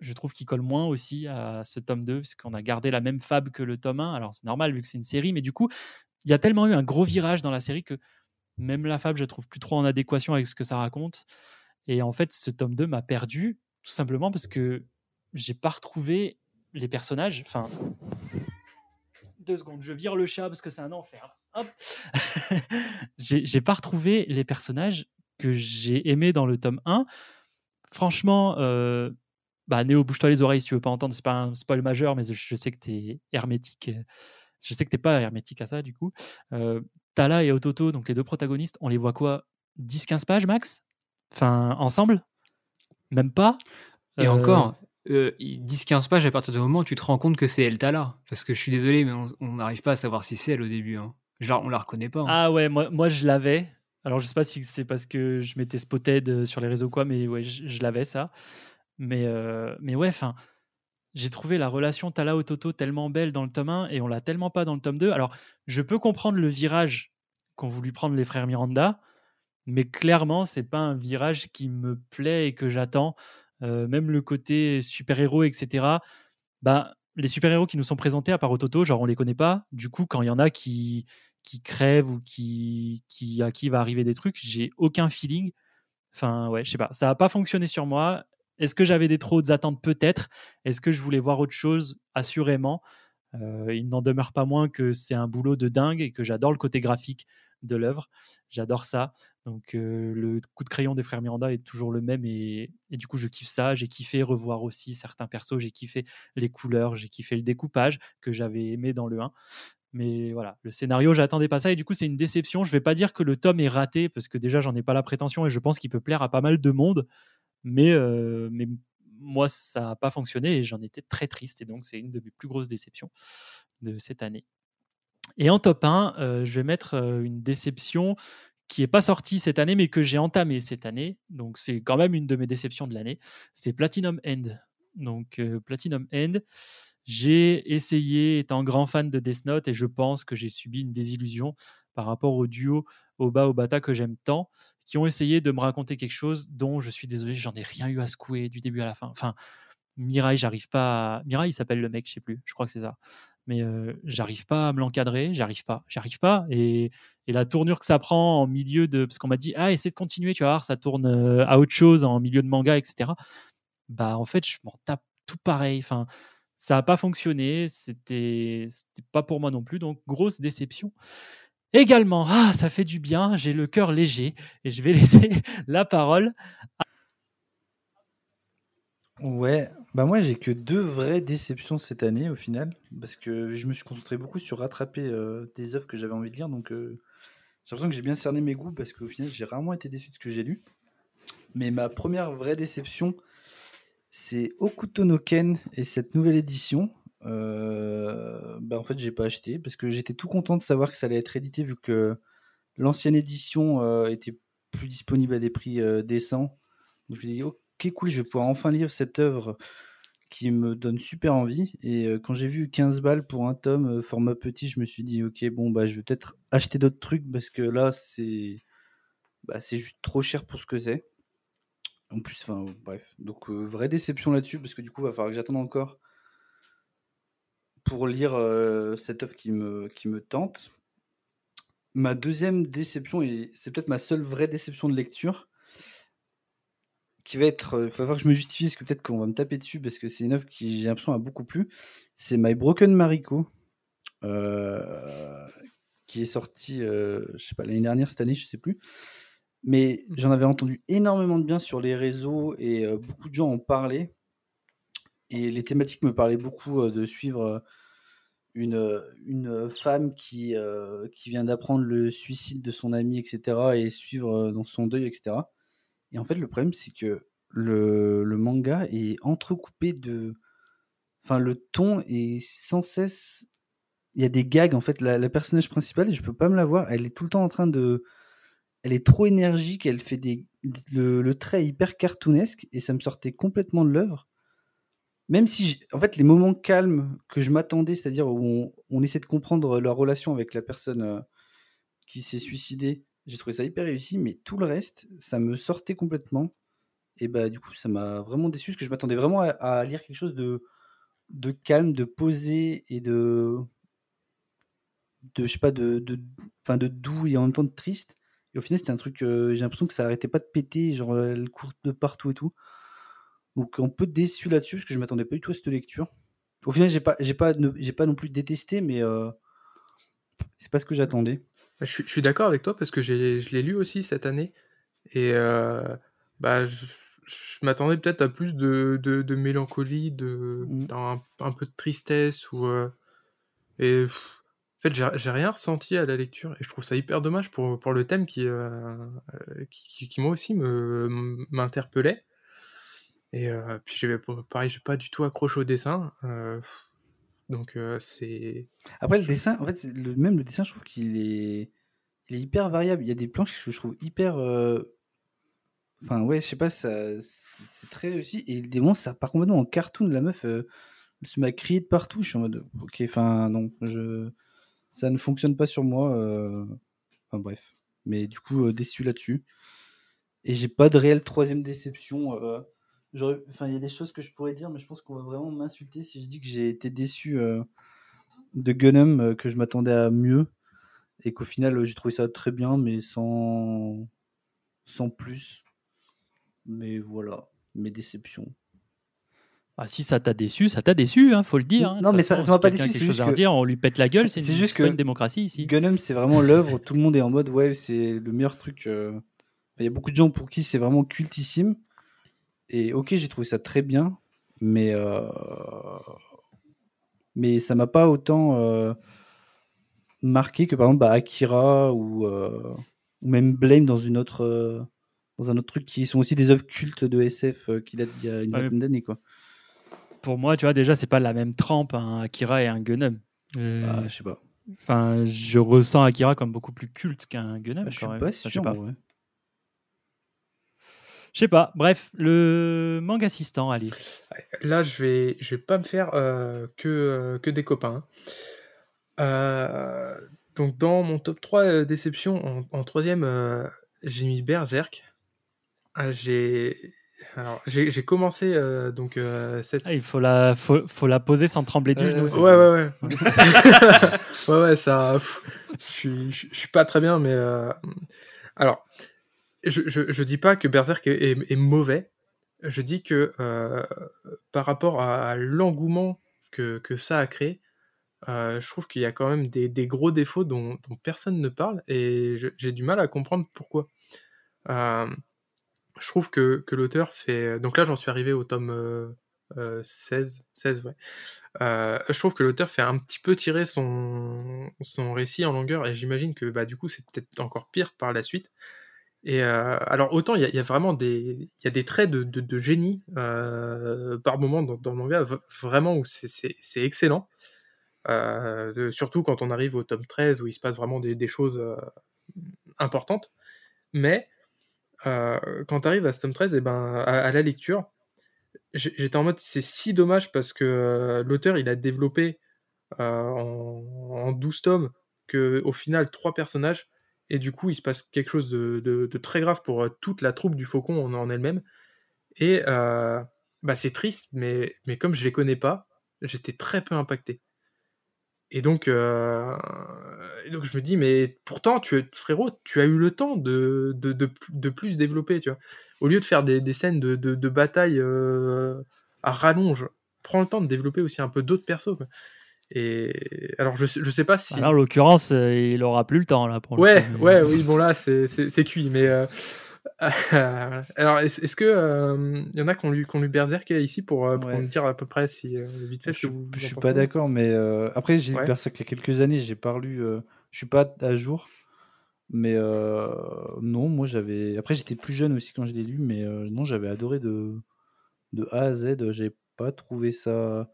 je trouve qu'il colle moins aussi à ce tome 2 puisqu'on a gardé la même fab que le tome 1. Alors c'est normal vu que c'est une série, mais du coup, il y a tellement eu un gros virage dans la série que même la fab, je trouve plus trop en adéquation avec ce que ça raconte. Et en fait, ce tome 2 m'a perdu tout simplement parce que j'ai pas retrouvé les personnages. Enfin, deux secondes, je vire le chat parce que c'est un enfer. Hop. *laughs* j'ai pas retrouvé les personnages que j'ai aimés dans le tome 1. Franchement, euh, bah, Néo, bouge-toi les oreilles si tu veux pas entendre. C'est pas un spoil majeur, mais je, sais que tu hermétique. Je sais que t'es pas hermétique à ça, du coup. Euh, Tala et Ototo, donc les deux protagonistes, on les voit quoi? 10-15 pages max? Enfin, ensemble? Même pas? Et Euh, encore, euh, 10-15 pages à partir du moment où tu te rends compte que c'est elle Tala. Parce que je suis désolé, mais on- n'arrive pas à savoir si c'est elle au début. hein. La- on la reconnaît pas. hein. Ah ouais, moi, moi je l'avais. Alors je sais pas si c'est parce que je m'étais spotted euh, sur les réseaux ou quoi, mais ouais, je, je l'avais ça. Mais, euh, mais ouais, enfin, j'ai trouvé la relation Tala Ototo tellement belle dans le tome 1 et on l'a tellement pas dans le tome 2. Alors je peux comprendre le virage qu'ont voulu prendre les frères Miranda, mais clairement c'est pas un virage qui me plaît et que j'attends. Même le côté super-héros, etc. Bah, les super-héros qui nous sont présentés, à part Ototo, genre on les connaît pas. Du coup, quand il y en a qui, qui crèvent ou qui, qui, à qui va arriver des trucs, j'ai aucun feeling. Enfin, ouais, je sais pas. Ça n'a pas fonctionné sur moi. Est-ce que j'avais des trop hautes attentes? Peut-être. Est-ce que je voulais voir autre chose? Assurément. Il n'en demeure pas moins que c'est un boulot de dingue et que j'adore le côté graphique de l'œuvre. J'adore ça. Donc le coup de crayon des frères Miranda est toujours le même et, et du coup je kiffe ça. J'ai kiffé revoir aussi certains persos. J'ai kiffé les couleurs, j'ai kiffé le découpage que j'avais aimé dans le 1. Mais voilà, le scénario, j'attendais pas ça et du coup c'est une déception. Je vais pas dire que le tome est raté parce que déjà j'en ai pas la prétention et je pense qu'il peut plaire à pas mal de monde. Mais, mais moi ça n'a pas fonctionné et j'en étais très triste et donc c'est une de mes plus grosses déceptions de cette année. Et en top 1, euh, je vais mettre euh, une déception qui n'est pas sortie cette année, mais que j'ai entamée cette année. Donc, c'est quand même une de mes déceptions de l'année. C'est Platinum End. Donc, euh, Platinum End, j'ai essayé, étant grand fan de Death Note, et je pense que j'ai subi une désillusion par rapport au duo Oba Obata que j'aime tant, qui ont essayé de me raconter quelque chose dont je suis désolé, j'en ai rien eu à secouer du début à la fin. Enfin, Mirai, j'arrive pas à... Mirai, il s'appelle le mec, je sais plus, je crois que c'est ça. Mais euh, j'arrive pas à me l'encadrer, j'arrive pas, j'arrive pas. Et, la tournure que ça prend en milieu de... Parce qu'on m'a dit, ah, essaie de continuer, tu vas voir, ça tourne à autre chose en milieu de manga, etc. Bah, en fait, je m'en tape tout pareil. Enfin, ça n'a pas fonctionné, c'était pas pour moi non plus, donc grosse déception. Également, ah, ça fait du bien, j'ai le cœur léger et je vais *laughs* laisser la parole Ouais, bah moi j'ai que deux vraies déceptions cette année au final, parce que je me suis concentré beaucoup sur rattraper euh, des œuvres que j'avais envie de lire, donc euh, j'ai l'impression que j'ai bien cerné mes goûts, parce qu'au final j'ai rarement été déçu de ce que j'ai lu. Mais ma première vraie déception, c'est Okuto no Ken et cette nouvelle édition. Euh, bah en fait j'ai pas acheté, parce que j'étais tout content de savoir que ça allait être édité, vu que l'ancienne édition était plus disponible à des prix décents. Donc je me suis dit, ok cool, je vais pouvoir enfin lire cette œuvre qui me donne super envie. Et quand j'ai vu 15 balles pour un tome, format petit, je me suis dit, ok, bon, bah, je vais peut-être acheter d'autres trucs parce que là, c'est bah, juste trop cher pour ce que c'est. En plus, enfin, bref. Donc, vraie déception là-dessus parce que du coup, il va falloir que j'attende encore pour lire cette œuvre qui me, qui me tente. Ma deuxième déception, et c'est peut-être ma seule vraie déception de lecture, qui va être. Il va falloir que je me justifie parce que peut-être qu'on va me taper dessus parce que c'est une œuvre qui, j'ai l'impression, a beaucoup plu. C'est My Broken Mariko, euh, qui est sorti, euh, je sais pas, l'année dernière, cette année, je sais plus. Mais j'en avais entendu énormément de bien sur les réseaux et euh, beaucoup de gens en parlaient. Et les thématiques me parlaient beaucoup euh, de suivre euh, une, euh, une femme qui, euh, qui vient d'apprendre le suicide de son ami, etc. et suivre euh, dans son deuil, etc. Et en fait, le problème, c'est que le, manga est entrecoupé de. Enfin, le ton est sans cesse. Il y a des gags, en fait. La, personnage principale, je peux pas me la voir, elle est tout le temps en train de. Elle est trop énergique, elle fait des. Le, trait est hyper cartoonesque et ça me sortait complètement de l'œuvre. Même si, en fait, les moments calmes que je m'attendais, c'est-à-dire où on, on essaie de comprendre leur relation avec la personne euh, qui s'est suicidée, j'ai trouvé ça hyper réussi, mais tout le reste, ça me sortait complètement. Et bah, du coup, ça m'a vraiment déçu, parce que je m'attendais vraiment à, lire quelque chose de, calme, de posé et de, je sais pas, de, de, de doux et en même temps de triste. Et au final, c'était un truc, euh, j'ai l'impression que ça arrêtait pas de péter, genre, euh, elle court de partout et tout. Donc, un peu déçu là-dessus, parce que je m'attendais pas du tout à cette lecture. Au final, j'ai pas, j'ai pas, j'ai pas non plus détesté, mais euh, c'est pas ce que j'attendais. Je suis, je suis d'accord avec toi parce que je l'ai lu aussi cette année. Et euh, bah, je, je m'attendais peut-être à plus de, de, de mélancolie, de, Mm. d'un- un, peu de tristesse ou euh, et pff, en fait j'ai, rien ressenti à la lecture et je trouve ça hyper dommage pour, pour le thème qui, euh, qui, qui- qui moi aussi me, m'interpellait. Et puis pareil j'ai pas du tout accroché au dessin donc euh, c'est Après, le dessin, en fait, le, même le dessin, je trouve qu'il est, il est hyper variable. Il y a des planches que je trouve hyper. euh, Enfin, ouais, je sais pas, ça, c'est très réussi. Et des moments, ça part complètement en cartoon. La meuf, euh, se à crier de partout. Je suis en mode, ok, enfin, non, je, ça ne fonctionne pas sur moi. Enfin, bref. Mais du coup, déçu là-dessus. Et j'ai pas de réelle troisième déception. Enfin, il y a des choses que je pourrais dire, mais je pense qu'on va vraiment m'insulter si je dis que j'ai été déçu euh, de Gunham, euh, que je m'attendais à mieux. Et qu'au final, euh, j'ai trouvé ça très bien, mais sans, sans plus. Mais voilà, mes déceptions. Ah, si ça t'a déçu, ça t'a déçu, hein, faut le dire. hein. Non, mais ça- façon, ça m'a si pas déçu, c'est juste à que- redire, on lui pète la gueule, *laughs* c'est juste pas que une démocratie ici. Gunham, c'est vraiment l'œuvre. Tout le monde est en mode, ouais, c'est le meilleur truc. euh. Enfin, Il y a beaucoup de gens pour qui c'est vraiment cultissime. Et ok, j'ai trouvé ça très bien, mais euh, mais ça m'a pas autant euh, marqué que par exemple bah, Akira ou, euh, ou même Blame dans une autre euh, dans un autre truc qui sont aussi des œuvres cultes de SF qui datent d'il y a une Ouais, vingtaine d'années quoi. Pour moi, tu vois, déjà, c'est pas la même trempe, un Akira et un. Euh, Ah, je sais pas. Enfin, je ressens Akira comme beaucoup plus culte qu'un Gunham. Ah, je suis pas Enfin, je sais sûr. pas. Je sais pas. Bref, le manga assistant, allez. Là, je vais, je vais pas me faire euh, que, euh, que des copains. Euh, donc, dans mon top 3 euh, déception, en, en troisième, j'ai mis Berserk. Ah, j'ai alors, j'ai j'ai commencé euh, donc euh, cette. Ah, il faut la, faut, faut la poser sans trembler du Euh, genou. Ouais, ouais, ouais. *laughs* ouais, ouais, ça. Je suis, je je suis pas très bien, mais. alors, je, je, dis pas que Berserk est, mauvais. Je dis que euh, par rapport à, l'engouement que, ça a créé, euh, je trouve qu'il y a quand même des, gros défauts dont, personne ne parle et j'ai du mal à comprendre pourquoi. Euh, je trouve que, l'auteur fait. Donc là, j'en suis arrivé au tome euh, euh, 16, 16, ouais. Je trouve que l'auteur fait un petit peu tirer son, son récit en longueur et j'imagine que bah, du coup, c'est peut-être encore pire par la suite. Et euh, alors, autant il y, a- vraiment des, il y a des traits de, génie euh, par moment dans, dans le manga, vraiment où c'est- excellent. Euh, surtout quand on arrive au tome 13 où il se passe vraiment des, choses importantes. Mais quand tu arrives à ce tome 13, et ben, à, la lecture, j'étais en mode c'est si dommage parce que l'auteur il a développé en, en 12 tomes que au final trois personnages et du coup il se passe quelque chose de, très grave pour euh, toute la troupe du faucon en, elle-même. Et euh, bah c'est triste mais comme je les connais pas j'étais très peu impacté. Et donc euh, et donc je me dis mais pourtant tu frérot tu as eu le temps de plus développer tu vois. Au lieu de faire des, scènes de, bataille à rallonge, prends le temps de développer aussi un peu d'autres persos. Et alors, je, sais- je sais pas si. Alors, en l'occurrence, euh, il aura plus le temps là pour le ouais, coup, mais- ouais, oui, bon là, c'est *laughs* c'est- c'est cuit, mais. euh, *laughs* alors, est-ce est-ce que euh, y en a qui ont lu, qui ont lu Berserk ici pour, euh, pour Ouais. me dire à peu près si euh, vite fait Je, vous, je suis pas d'accord, mais euh, après j'ai lu Ouais. Berserk il y a quelques années, j'ai pas euh, je suis pas à jour, mais euh, non, moi j'avais. Après j'étais plus jeune aussi quand je l'ai lu, mais euh, non, j'avais adoré de de A à Z, j'ai pas trouvé ça.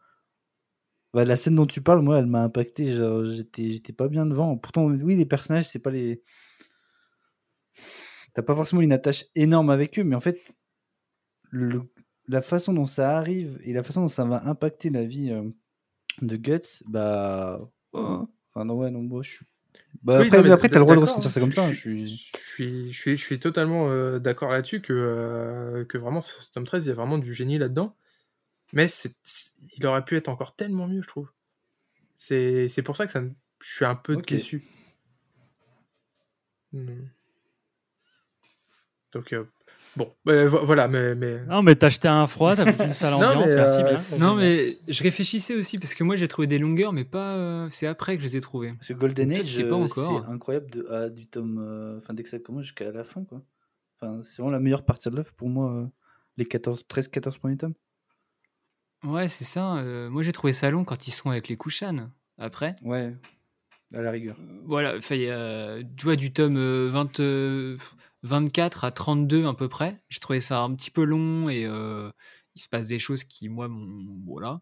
Bah, la scène dont tu parles, moi, elle m'a impacté. J'étais, j'étais pas bien devant. Pourtant, oui, les personnages, c'est pas les. T'as pas forcément une attache énorme avec eux, mais en fait, le- la façon dont ça arrive et la façon dont ça va impacter la vie euh, de Guts, bah. oh, Enfin, non, ouais, non, moi, je suis. Bah, Oui, après, non, après t'as le droit de ressentir ça comme ça. hein, Je, suis. je suis, je suis, je suis totalement euh, d'accord là-dessus que, euh, que vraiment, ce tome 13, il y a vraiment du génie là-dedans. Mais c'est, il aurait pu être encore tellement mieux, je trouve. C'est, c'est pour ça que ça, me- je suis un peu déçu. Hmm. Donc, euh, bon, euh, vo- voilà, mais. mais... Non, mais t'as jeté un froid, t'as foutu une sale *laughs* Non, ambiance, mais, merci euh, bien. Non, mais je réfléchissais aussi parce que moi j'ai trouvé des longueurs, mais pas. euh, c'est après que je les ai trouvées. Ce Golden Peut-être, Age, je sais pas encore. c'est incroyable de, à- du tome. euh, Enfin, dès que ça commence jusqu'à la fin, quoi. Enfin, c'est vraiment la meilleure partie de l'œuvre pour moi, euh, les 14, 13-14 premiers tomes. Ouais, c'est ça. euh, moi j'ai trouvé ça long quand ils sont avec les Kushan. Après. Ouais, à la rigueur. Voilà, y a- tu vois, du tome euh, 20, euh, 24 à 32 à peu près. J'ai trouvé ça un petit peu long et euh, il se passe des choses qui, moi, m'ont. Voilà.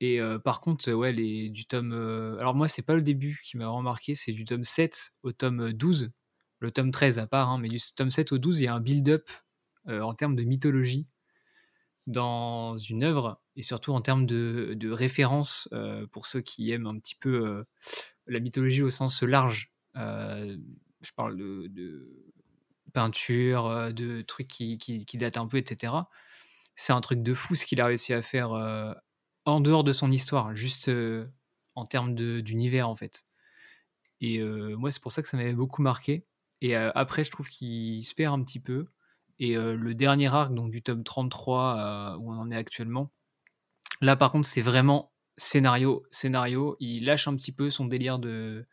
Et euh, par contre, euh, ouais, les, du tome. euh, alors, moi, c'est pas le début qui m'a vraiment marqué, c'est du tome 7 au tome 12. Le tome 13 à part, hein, mais du tome 7 au 12, il y a un build-up euh, en termes de mythologie dans une œuvre et surtout en termes de, référence euh, pour ceux qui aiment un petit peu euh, la mythologie au sens large. Euh, je parle de, peinture, de trucs qui, qui, datent un peu, etc. C'est un truc de fou ce qu'il a réussi à faire en dehors de son histoire, juste en termes d'univers en fait. Et moi, c'est pour ça que ça m'avait beaucoup marqué. Et après, je trouve qu'il se perd un petit peu. Et le dernier arc, donc du tome 33, euh, où on en est actuellement, là par contre, c'est vraiment scénario, scénario. Il lâche un petit peu son délire de,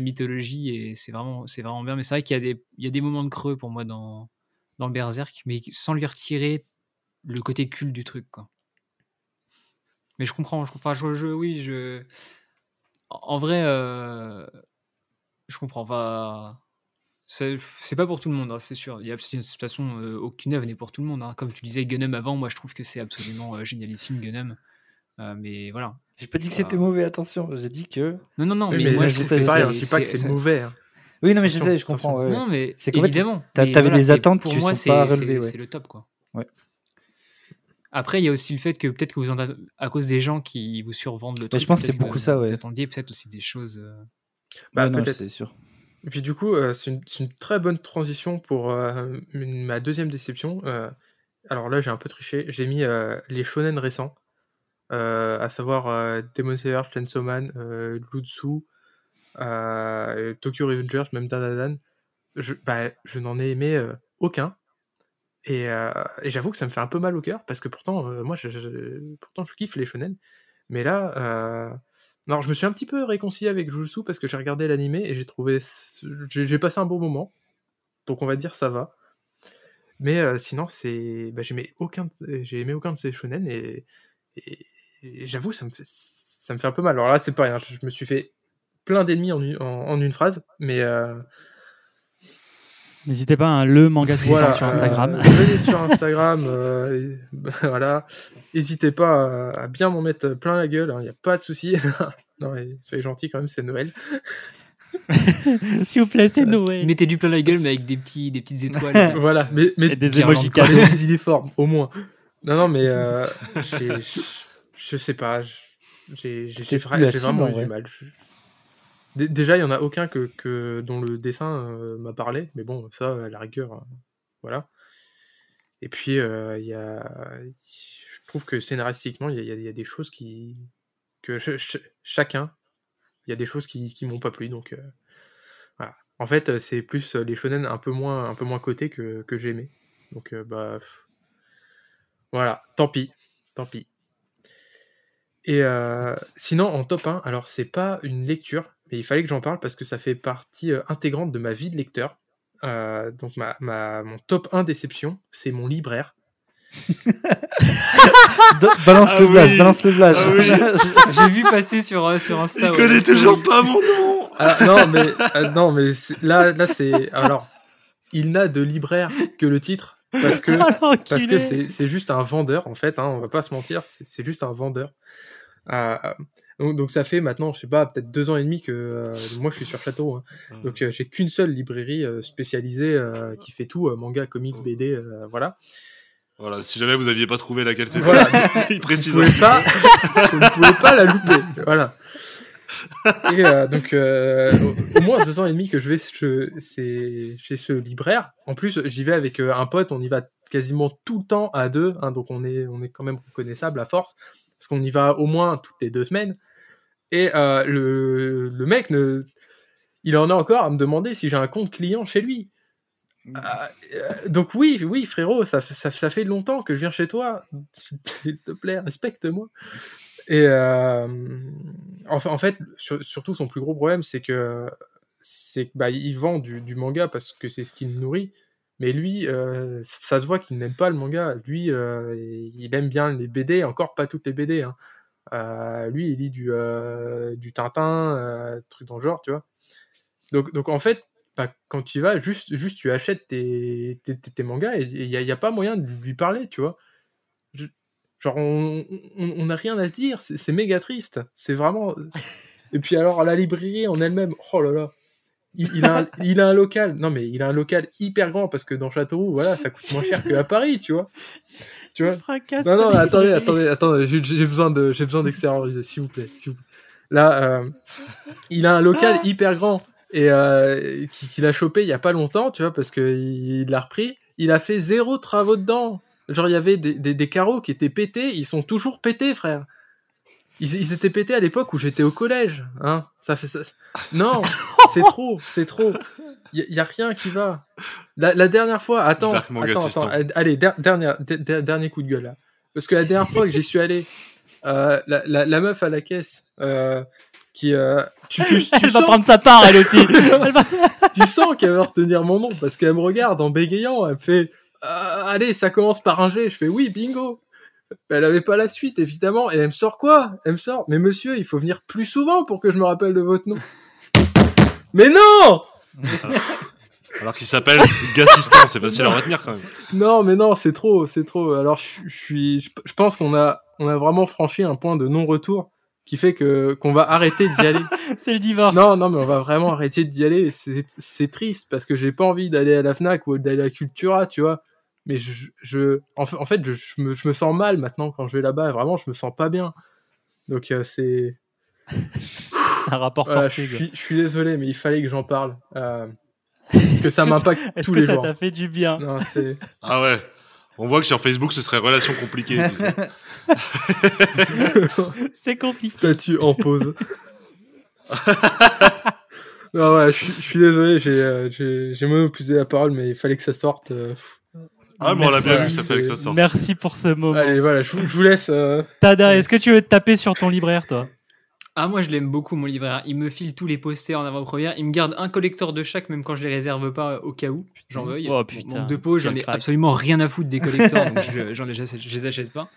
mythologie et c'est vraiment, c'est vraiment bien. Mais c'est vrai qu'il y, a des- moments de creux pour moi dans, dans Berserk, mais sans lui retirer le côté culte du truc. Mais je comprends, je comprends. Je, je- oui, je. En vrai, euh, je comprends. Enfin, c'est pas pour tout le monde, hein, c'est sûr. Il y a, de toute façon, euh, aucune œuvre n'est pour tout le monde. hein. Comme tu disais, Gunnum avant, moi je trouve que c'est absolument euh, génialissime, Gunnum. Euh, mais voilà. J'ai pas dit que Voilà. c'était mauvais, attention. J'ai dit que. Non, non, non, Oui, mais, mais moi je je sais, c'est- je dis pas que c'est mauvais. hein. Oui, non, mais je Attention, sais, je comprends. ouais. Non, mais C'est évidemment. t'avais des c'est- attentes pour qui moi, sont c'est- pas c'est- relevées, ouais. C'est le top, quoi. Ouais. Après, il y a aussi le fait que peut-être que vous en a- à cause des gens qui vous survendent le Mais truc. je pense que c'est beaucoup ça, ouais. Vous attendiez peut-être aussi des choses. euh, Bah, peut-être. c'est sûr. Et puis du coup, euh, c'est une, très bonne transition pour euh, ma deuxième déception. Euh, alors là, j'ai un peu triché. J'ai mis les shonen récents, à savoir Demon Slayer, Chainsaw Man, Jutsu, Tokyo Revengers, même Danadan. Je, bah, je n'en ai aimé aucun. Et, j'avoue que ça me fait un peu mal au cœur parce que pourtant, moi, pourtant, je kiffe les shonen. Mais là, non, je me suis un petit peu réconcilié avec Jujutsu parce que j'ai regardé l'animé et j'ai trouvé, j'ai passé un bon moment. Donc on va dire ça va. Mais euh, sinon, c'est, bah, j'ai aimé aucun de ces shonen et, j'avoue, ça me fait, ça me fait un peu mal. Alors là, c'est pas rien. Je, me suis fait plein d'ennemis en, une- en, en une phrase, mais euh, N'hésitez pas, hein, le manga voilà. sur Instagram. euh, venez sur Instagram, euh, et- bah, voilà. N'hésitez pas à, à bien m'en mettre plein la gueule. Il n'y a pas de souci. *laughs* non, mais soyez gentils quand même, c'est Noël. *laughs* S'il vous plaît, c'est Noël. Mettez du plein la gueule, mais avec des, petits, des petites étoiles. *laughs* voilà, mais, mais Et des cadeaux. des uniformes, au moins. Non, non, mais euh, je sais pas. j'ai- vraiment en eu du mal. Déjà, il y en a aucun que, que dont le dessin euh, m'a parlé, mais bon, ça, à la rigueur, euh, voilà. Et puis, euh, il y a, je trouve que scénaristiquement, il y a, des choses qui, que ch- ch- chacun, il y a des choses qui, m'ont pas plu, donc voilà. En fait, c'est plus les shonen un peu moins, un peu moins cotés que, que j'aimais. Donc, bah, voilà, tant pis, tant pis. Et sinon, en top 1, alors c'est pas une lecture, mais il fallait que j'en parle parce que ça fait partie euh, intégrante de ma vie de lecteur. Euh, donc, ma, ma- mon top 1 déception, c'est mon libraire. *laughs* Da- balance Ah le blast, oui. balance le blast. Ah oui. *laughs* *laughs* J'ai vu passer sur, euh, sur Insta. Il ouais. connaît toujours pas mon nom Ah, non, mais, euh, non, mais là, là c'est. Alors, il n'a de libraire que le titre parce que parce que c'est c'est juste un vendeur en fait, hein, on va pas se mentir, c'est c'est juste un vendeur. Euh, donc, donc ça fait maintenant, je sais pas, peut-être deux ans et demi que euh, moi je suis sur Château, hein. donc euh, j'ai qu'une seule librairie euh, spécialisée euh, qui fait tout, euh, manga, comics, BD, euh, voilà. Voilà, si jamais vous aviez pas trouvé laquelle c'était, Voilà. *laughs* il Vous précise. pouvez pas, *laughs* vous ne pouvez pas la louper, voilà. Et euh, donc euh, au, moins deux ans et demi que je vais chez, ce libraire. En plus, j'y vais avec un pote, on y va quasiment tout le temps à deux, hein, donc on est on est quand même reconnaissable à force parce qu'on y va au moins toutes les deux semaines. Et euh, le, le mec ne, il en a encore à me demander si j'ai un compte client chez lui. Ah, euh, donc oui, oui, frérot, ça, fait- ça, ça fait longtemps que je viens chez toi. S'il te plaît, respecte-moi. Et euh, enfin, en fait, sur- surtout son plus gros problème, c'est que c'est bah, il vend du, du manga parce que c'est ce qui le nourrit. Mais lui, euh, ça se voit qu'il n'aime pas le manga. Lui, il aime bien les BD, encore pas toutes les BD. Hein. Euh, lui, il lit du, euh, du Tintin, euh, truc dans le genre, tu vois. Donc, donc en fait, bah, quand tu y vas, juste, juste tu achètes tes, tes, tes- tes mangas et il n'y a, y a pas moyen de lui parler, tu vois. Je- genre, on n'a rien à se dire, c'est méga triste. C'est vraiment. *laughs* Et puis alors, la librairie en elle-même, oh là là. Il, il a un, il a un local, non mais il a un local hyper grand parce que dans Châteauroux, voilà, ça coûte moins cher qu'à Paris, tu vois. Tu vois. Non, non, attendez, attendez, attendez, j'ai besoin de, j'ai besoin d'extérioriser, s'il vous plaît, s'il vous plaît. Là, euh, il a un local hyper grand et euh, qui- qu'il a chopé il y a pas longtemps, tu vois, parce que il l'a repris. Il a fait zéro travaux dedans. Genre, il y avait des, des, des carreaux qui étaient pétés, ils sont toujours pétés, frère. Ils, ils étaient pétés à l'époque où j'étais au collège, hein. Ça fait ça. Non, c'est *laughs* trop, c'est trop. Il y, a rien qui va. La, la dernière fois, attends, attends, Assistant. attends, allez, der- dernière, der- der- dernier coup de gueule là. Parce que la dernière fois que j'y suis allé, euh, la, la, la meuf à la caisse, euh, qui, euh, tu, tu, *laughs* tu Elle va sens, prendre sa part, elle aussi. *laughs* Elle va- *laughs* tu sens qu'elle va retenir mon nom parce qu'elle me regarde en bégayant, elle me fait, euh, allez, ça commence par un G. Je fais oui, bingo. Elle avait pas la suite, évidemment, et elle me sort quoi? Elle me sort, mais monsieur, il faut venir plus souvent pour que je me rappelle de votre nom. Mais non *laughs* Alors qu'il s'appelle Gassistant, c'est facile à retenir quand même. Non, mais non, c'est trop, c'est trop. Alors, je, je suis, je, je pense qu'on a, on a vraiment franchi un point de non-retour qui fait que qu'on va arrêter d'y aller. *laughs* C'est le divorce. non, non, mais on va vraiment arrêter d'y aller. C'est, c'est triste parce que j'ai pas envie d'aller à la Fnac ou d'aller à la Cultura, tu vois. Mais je, je en, fait, en fait, je, je me, je me sens mal maintenant quand je vais là-bas. Vraiment, je me sens pas bien. Donc euh, c'est, *laughs* C'est un rapport voilà, je forcé. suis, je suis désolé, mais il fallait que j'en parle euh, *laughs* parce que ça m'impacte Est-ce tous que les ça jours. t'a fait du bien Non, c'est. *laughs* *laughs* Ah ouais. On voit que sur Facebook, ce serait relation compliquée. C'est compliqué. statut en pause. non, ouais, je suis- je suis désolé, j'ai euh, monopolisé la parole, mais il fallait que ça sorte. euh. Ah, mais on l'a bien vu, ça fallait que ça sorte. Merci pour ce moment. Allez, voilà, je, vous- je vous laisse. euh. Tada, est-ce que tu veux te taper sur ton libraire, toi? Ah, moi, je l'aime beaucoup, mon libraire. Il me file tous les posters en avant-première. Il me garde un collector de chaque, même quand je les réserve pas euh, au cas où j'en veuille. Oh, Mon putain, manque de peau, j'en ai absolument rien à foutre des collectors, donc je, j'en ai, je les achète pas.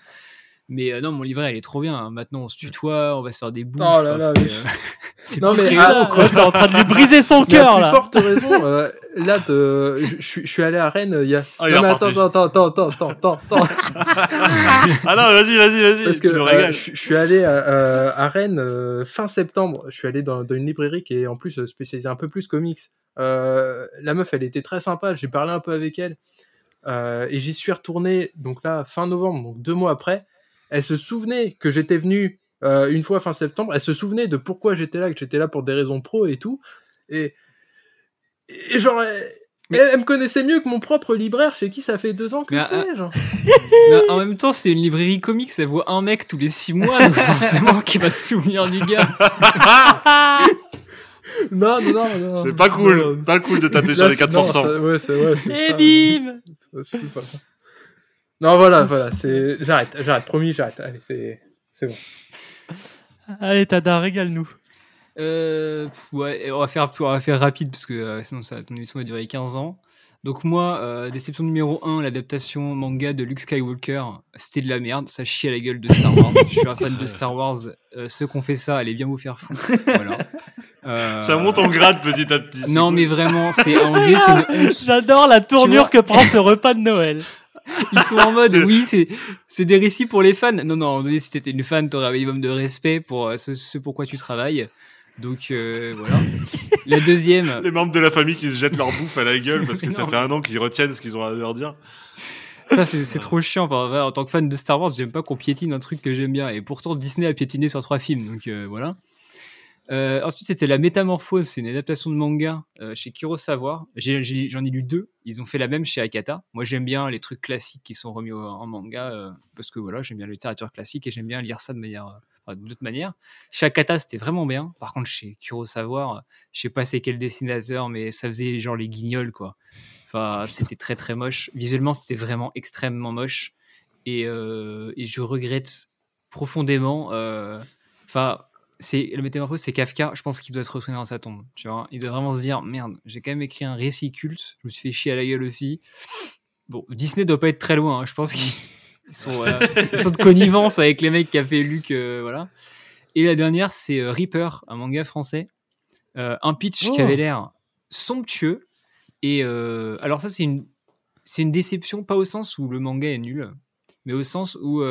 Mais euh, non, mon livret, il est trop bien. hein. Maintenant, on se tutoie, on va se faire des bouffes. Oh là là, c'est, mais- euh, *laughs* c'est Non, mais, ah, quoi. T'es en train de lui briser son cœur là. forte raison, euh, là, te- je suis allé à Rennes il y a. Ah, il non, mais attends, attends, attends, attends, attends, attends, attends. *laughs* Ah non, vas-y, vas-y, vas-y, Parce que euh, je, suis allé à, euh, à Rennes euh, fin septembre. Je suis allé dans, dans une librairie qui est en plus euh, spécialisée un peu plus comics. Euh, la meuf, elle était très sympa. J'ai parlé un peu avec elle. Euh, et j'y suis retourné, donc là, fin novembre, donc deux mois après. Elle se souvenait que j'étais venu euh, une fois fin septembre. Elle se souvenait de pourquoi j'étais là, que j'étais là pour des raisons pro et tout. Et, et genre, elle, Mais- elle- elle me connaissait mieux que mon propre libraire chez qui ça fait deux ans que Mais, je ah, fais, genre. *laughs* Mais en même temps, c'est une librairie comique, ça voit un mec tous les six mois, donc *laughs* forcément qui va se souvenir du gars. *laughs* Non, non, non, non. C'est pas Non, cool, pas cool de taper sur les c'est- non, 4%. ça- ouais, c'est ouais, c'est Et pas- bim c'est pas ça. Non, voilà, voilà, c'est. J'arrête, j'arrête, promis, j'arrête. Allez, c'est. C'est bon. Allez, Tada, régale-nous. Euh, ouais, on va faire, on va faire rapide parce que euh, sinon ça, ton émission va durer 15 ans. Donc moi, euh, déception numéro 1, l'adaptation manga de Luke Skywalker, c'était de la merde, ça chie à la gueule de Star Wars. Je suis un fan de Star Wars, euh, ceux qui ont fait ça, allez bien vous faire foutre. Voilà. Euh, Ça monte en grade petit à petit. Non cool. mais vraiment, c'est en anglais, c'est une *laughs* honte. J'adore la tournure que prend ce repas de Noël. Ils sont en mode, oui, c'est des récits pour les fans. Non, non, à un moment donné, si t'étais une fan, t'aurais un minimum de respect pour euh, ce, ce pourquoi tu travailles. Donc euh, voilà. *laughs* La deuxième, Les membres de la famille qui se jettent leur bouffe à la gueule parce que *laughs* ça fait un an qu'ils retiennent ce qu'ils ont à leur dire. ça c'est trop chiant. Enfin, en tant que fan de Star Wars, j'aime pas qu'on piétine un truc que j'aime bien. Et pourtant, Disney a piétiné sur trois films. Donc euh, voilà. Euh, ensuite, c'était La Métamorphose, c'est une adaptation de manga euh, chez j'ai- J'en ai, lu deux. Ils ont fait la même chez Akata. Moi, j'aime bien les trucs classiques qui sont remis en manga euh, parce que voilà, j'aime bien la littérature classique et j'aime bien lire ça de manière, euh, enfin, d'une autre manière. Chez Akata, c'était vraiment bien. Par contre, chez Kurosawa, euh, je sais pas c'est quel dessinateur, mais ça faisait genre les guignols quoi. Enfin, c'était très très moche. Visuellement, c'était vraiment extrêmement moche et, et je regrette profondément. Enfin, c'est le métamorphose, c'est Kafka. Je pense qu'il doit se retourner dans sa tombe. Tu vois, il doit vraiment se dire merde, j'ai quand même écrit un récit culte. Je me suis fait chier à la gueule aussi. Bon, Disney doit pas être très loin. hein. Je pense qu'ils *laughs* ils sont, euh, ils sont de connivence avec les mecs qui a fait Luc, euh, voilà. Et la dernière, c'est euh, Reaper, un manga français. Un pitch Oh. qui avait l'air somptueux. Et alors ça, c'est une, c'est une déception, pas au sens où le manga est nul, mais au sens où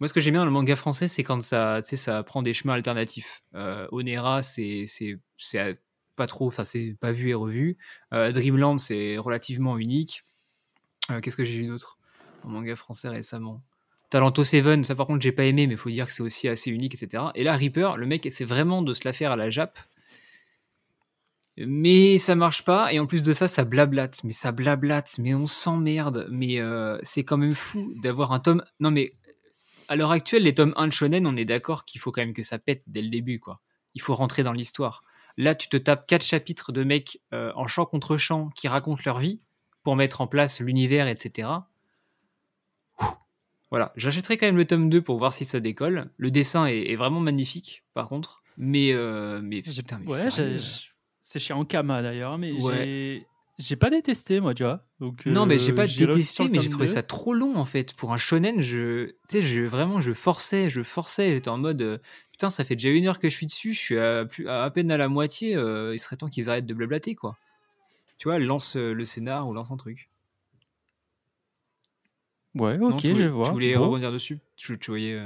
moi, ce que j'aime bien dans le manga français, c'est quand ça, ça prend des chemins alternatifs. Euh, Onera, c'est, euh, pas trop, enfin, c'est pas vu et revu. Euh, Dreamland, c'est relativement unique. Euh, qu'est-ce que j'ai lu d'autre en manga français récemment? Talento Seven, ça par contre, j'ai pas aimé, mais il faut dire que c'est aussi assez unique, etc. Et là, Reaper, le mec, c'est vraiment de se la faire à la Jap. Mais ça marche pas, et en plus de ça, ça blablate. Mais ça blablate, mais on s'emmerde. Mais c'est quand même fou d'avoir un tome. Non, mais à l'heure actuelle, les tomes 1 de Shonen, on est d'accord qu'il faut quand même que ça pète dès le début, quoi. Il faut rentrer dans l'histoire. Là, tu te tapes quatre chapitres de mecs euh, en champ contre champ qui racontent leur vie pour mettre en place l'univers, etc. Ouh. Voilà, j'achèterai quand même le tome 2 pour voir si ça décolle. Le dessin est, est vraiment magnifique, par contre. Mais, euh, mais putain, mais ouais, j'ai- c'est chez Ankama d'ailleurs, mais Ouais. J'ai- pas détesté moi, tu vois. Donc, Non, mais j'ai euh, pas détesté, mais j'ai trouvé 2. ça trop long en fait. Pour un shonen, je, tu sais, je vraiment, je forçais, je forçais. J'étais en mode, euh, putain, ça fait déjà une heure que je suis dessus, je suis à, plus, à, à peine à la moitié. euh, il serait temps qu'ils arrêtent de blablater, quoi. Tu vois, lance le scénar ou lance un truc. Ouais, Non, ok, tu je vois. Tu voulais Bon. rebondir dessus? Tu, tu voyais.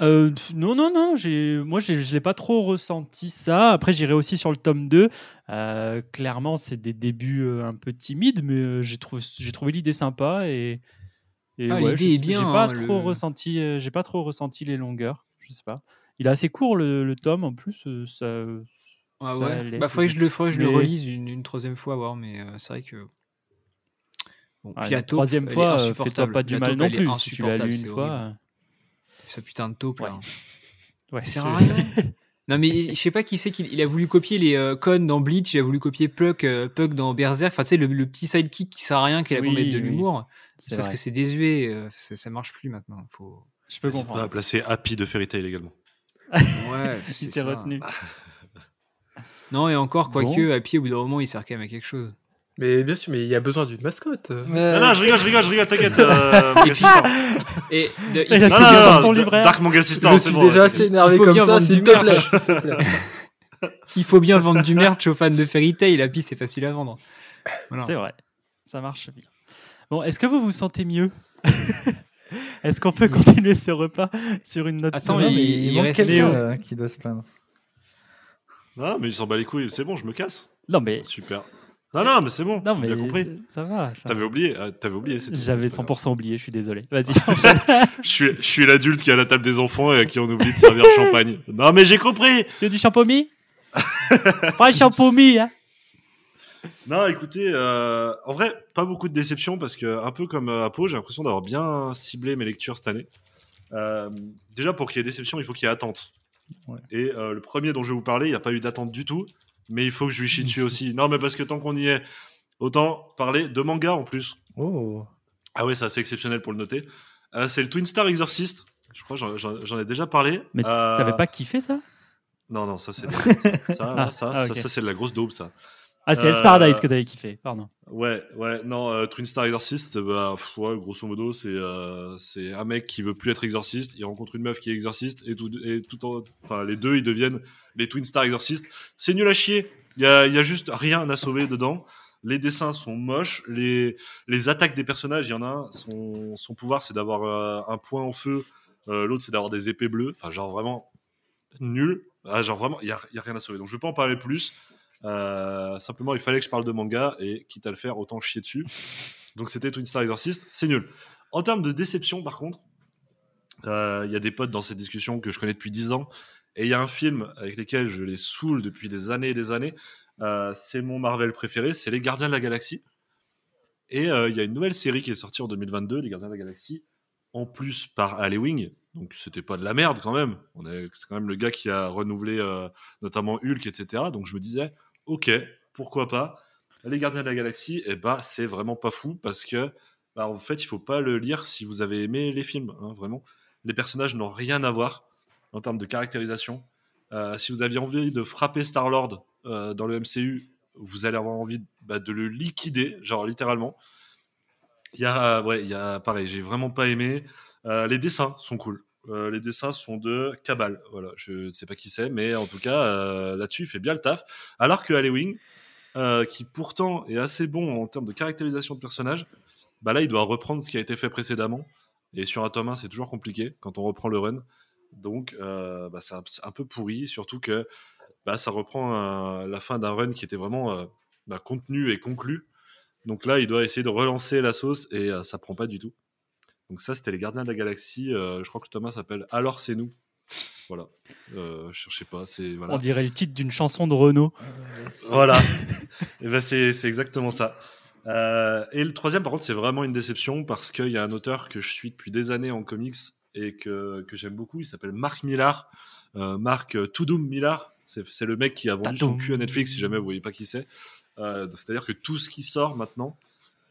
Euh, non, non, non, j'ai, moi je l'ai pas trop ressenti ça. Après, j'irai aussi sur le tome 2. Euh, clairement, c'est des débuts euh, un peu timides, mais j'ai trouvé, j'ai trouvé l'idée sympa et, et Ah, ouais, l'idée je- est bien, J'ai pas hein, trop le- ressenti, j'ai pas trop ressenti les longueurs. Je sais pas. Il est assez court le, le tome en plus. ça, Ah ça ouais. allait, Bah, faudrait que je le, faudrait que je le relise une, une troisième fois, voir, mais euh, c'est vrai que. Bon, puis la la taupe, troisième fois, fais-toi pas du mal taupe, non plus. Si tu l'as lu une fois. Ça putain de taupe, Ouais. là. ouais, *laughs* Ça sert je- à rien. *laughs* Non mais je sais pas qui c'est qu'il il a voulu copier les euh, Con dans Bleach, il a voulu copier Puck, euh, Puck dans Berserk, enfin tu sais le, le petit sidekick qui sert à rien qui est là pour Oui, mettre de oui. l'humour. c'est Sauf vrai. que c'est désuet, euh, ça, marche plus maintenant. Faut Je peux comprendre. pas à placer Happy de Fairy Tail également. *laughs* Ouais, Il s'est retenu. Non, et encore, Bon. quoique, à pied, au bout d'un moment, il sert quand même à quelque chose. Mais bien sûr, mais il y a besoin d'une mascotte. Euh, Non, non, je rigole, je rigole, je rigole, t'inquiète. euh. Et de- Il a Non, non, non, son livret. Dark Manga Assistant, je c'est suis bon. déjà assez énervé Il faut comme bien ça, vendre s'il du te plaît. il faut bien vendre du merch aux fans de Fairy Tail. La piste, c'est facile à vendre. Voilà. C'est vrai. Ça marche bien. Bon, est-ce que vous vous sentez mieux? *laughs* Est-ce qu'on peut continuer ce repas sur une note Attends, mais il- il, il manque reste quelqu'un Léo. là, qui doit se plaindre. Non, mais il s'en bat les couilles. C'est bon, je me casse. Non, mais, Super. Non, non, mais c'est bon. non, mais bien compris. ça va. T'avais va. oublié. euh, T'avais oublié. J'avais c'est pas grave. 100% oublié, je suis désolé. *laughs* Vas-y. Je suis, je suis l'adulte qui est à la table des enfants et à qui on oublie de servir champagne. Non, mais j'ai compris. tu veux du champomis Pas le champomis, hein Non, écoutez, euh, en vrai, pas beaucoup de déceptions parce que, un peu comme euh, Apo, j'ai l'impression d'avoir bien ciblé mes lectures cette année. Euh, déjà, pour qu'il y ait déception, il faut qu'il y ait attente. Ouais. Et euh, le premier dont je vais vous parler, il n'y a pas eu d'attente du tout, mais il faut que je lui chie dessus aussi. Non, mais parce que tant qu'on y est, autant parler de manga en plus. Oh, Ah ouais, c'est assez exceptionnel pour le noter. Euh, c'est le Twin Star Exorcist. Je crois j'en- ai déjà parlé. Mais Euh, t'avais pas kiffé ça? Non, non, ça c'est *laughs* ça, ça, Ah, ça, ah, ça, ok. ça, c'est de la grosse daube, ça. Ah, c'est Euh, Hell's Paradise que t'avais kiffé, pardon. Ouais, ouais, non, euh, Twin Star Exorcist, bah, pff, ouais, grosso modo, c'est euh, c'est un mec qui veut plus être exorciste, il rencontre une meuf qui est exorciste, et tout, et tout en, enfin, les deux, ils deviennent les Twin Star Exorcistes. C'est nul à chier, il y a, juste rien à sauver dedans. Les dessins sont moches, les, les attaques des personnages, il y en a un, son, son pouvoir c'est d'avoir euh, un point en feu, euh, l'autre c'est d'avoir des épées bleues, enfin, genre vraiment nul. Ah, genre vraiment, il y a, a rien à sauver. Donc je vais pas en parler plus. Euh, simplement, il fallait que je parle de manga et quitte à le faire, autant chier dessus. Donc c'était Twin Star Exorcist, c'est nul. En termes de déception, par contre, il y a des potes dans cette discussion que je connais depuis 10 ans et il y a un film avec lesquels je les saoule depuis des années et des années. Euh, c'est mon Marvel préféré, c'est Les Gardiens de la Galaxie. Et euh, il y a une nouvelle série qui est sortie en 2022, Les Gardiens de la Galaxie, en plus par Halloween. Donc c'était pas de la merde quand même. C'est quand même le gars qui a renouvelé euh, notamment Hulk, etc. Donc je me disais, ok, pourquoi pas. Les Gardiens de la Galaxie, eh ben, c'est vraiment pas fou parce que, bah, en fait, il faut pas le lire si vous avez aimé les films, hein, vraiment. Les personnages n'ont rien à voir en termes de caractérisation. Euh, si vous aviez envie de frapper Star-Lord euh, dans le MCU, vous allez avoir envie bah, de le liquider, genre littéralement. Il y a, ouais, il y a, pareil, j'ai vraiment pas aimé. Euh, les dessins sont cool. Euh, les dessins sont de Cabal. Voilà, je ne sais pas qui c'est, mais en tout cas, euh, là-dessus, il fait bien le taf. Alors que Halloween, euh, qui pourtant est assez bon en termes de caractérisation de personnage, bah là, il doit reprendre ce qui a été fait précédemment. Et sur un tome 1, c'est toujours compliqué quand on reprend le run. Donc, euh, bah, c'est un, un peu pourri, surtout que bah, ça reprend euh, la fin d'un run qui était vraiment euh, bah, contenu et conclu. Donc là, il doit essayer de relancer la sauce et euh, ça prend pas du tout. Donc ça, c'était les Gardiens de la Galaxie. je crois que Thomas s'appelle Alors c'est nous. Voilà. Euh, je cherchais pas. C'est voilà. On dirait le titre d'une chanson de Renault. Voilà. *laughs* et ben c'est c'est exactement ça. Euh, et le troisième, par contre, c'est vraiment une déception parce qu'il y a un auteur que je suis depuis des années en comics et que, que j'aime beaucoup. Il s'appelle Marc Millar. Euh, Marc euh, Toudoum Millar. C'est le mec qui a vendu son cul à Netflix, si jamais vous voyez pas qui c'est. Euh, C'est-à-dire que tout ce qui sort maintenant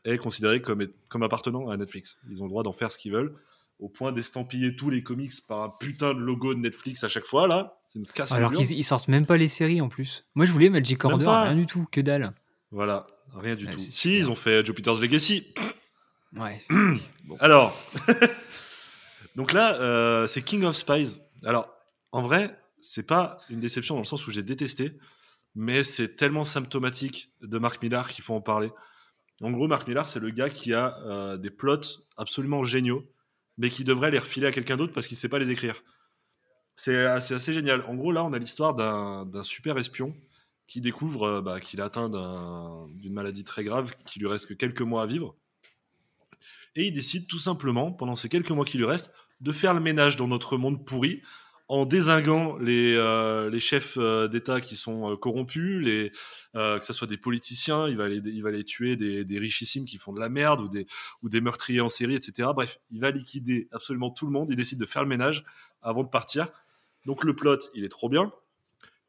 est considéré comme, comme appartenant à Netflix. Ils ont le droit d'en faire ce qu'ils veulent, au point d'estampiller tous les comics par un putain de logo de Netflix à chaque fois, là. C'est une casse Alors qu'ils ils sortent même pas les séries en plus. Moi, je voulais Magic Même Order, pas. rien du tout, que dalle. Voilà, rien du Ouais, tout. Si, ils ont fait Jupiter's Legacy. Ouais. *clears throat* Alors, *laughs* donc là, euh, c'est King of Spies. Alors, en vrai, c'est pas une déception dans le sens où j'ai détesté, mais c'est tellement symptomatique de Mark Millar qu'il faut en parler. En gros, Mark Millar, c'est le gars qui a euh, des plots absolument géniaux, mais qui devrait les refiler à quelqu'un d'autre parce qu'il sait pas les écrire. C'est assez, génial. En gros, là, on a l'histoire d'un super espion qui découvre euh, bah, qu'il est atteint d'un- d'une maladie très grave, qui lui reste que quelques mois à vivre. Et il décide tout simplement, pendant ces quelques mois qui lui restent, de faire le ménage dans notre monde pourri, en désinguant les, euh, les chefs euh, d'État qui sont euh, corrompus, les, que ce soit des politiciens, il va aller, il va aller tuer des, des richissimes qui font de la merde, ou des, ou des meurtriers en série, etc. Bref, il va liquider absolument tout le monde, il décide de faire le ménage avant de partir. Donc le plot, il est trop bien,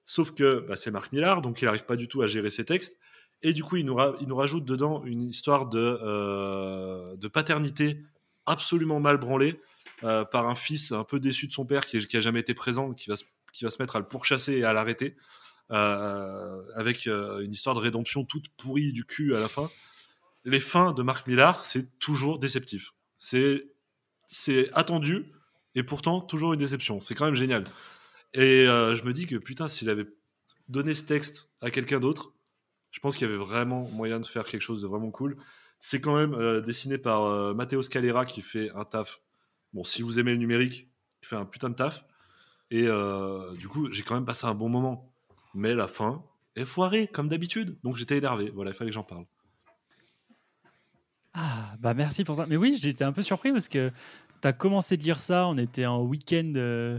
sauf que bah, c'est Marc Millar, donc il n'arrive pas du tout à gérer ses textes. Et du coup, il nous, il nous rajoute dedans une histoire de, de paternité absolument mal branlée, euh, par un fils un peu déçu de son père qui, qui a jamais été présent, qui va se, qui va se mettre à le pourchasser et à l'arrêter, euh, avec euh, une histoire de rédemption toute pourrie du cul à la fin. Les fins de Marc Millar, c'est toujours déceptif. C'est c'est attendu et pourtant toujours une déception. C'est quand même génial. Et je me dis que putain, s'il avait donné ce texte à quelqu'un d'autre, je pense qu'il y avait vraiment moyen de faire quelque chose de vraiment cool. C'est quand même dessiné par Matteo Scalera qui fait un taf. Bon, si vous aimez le numérique, il fait un putain de taf. Et euh, du coup, j'ai quand même passé un bon moment. Mais la fin est foirée, comme d'habitude. Donc j'étais énervé. Voilà, il fallait que j'en parle. Ah, bah merci pour ça. Mais oui, j'étais un peu surpris parce que tu as commencé de lire ça. On était en week-end, euh,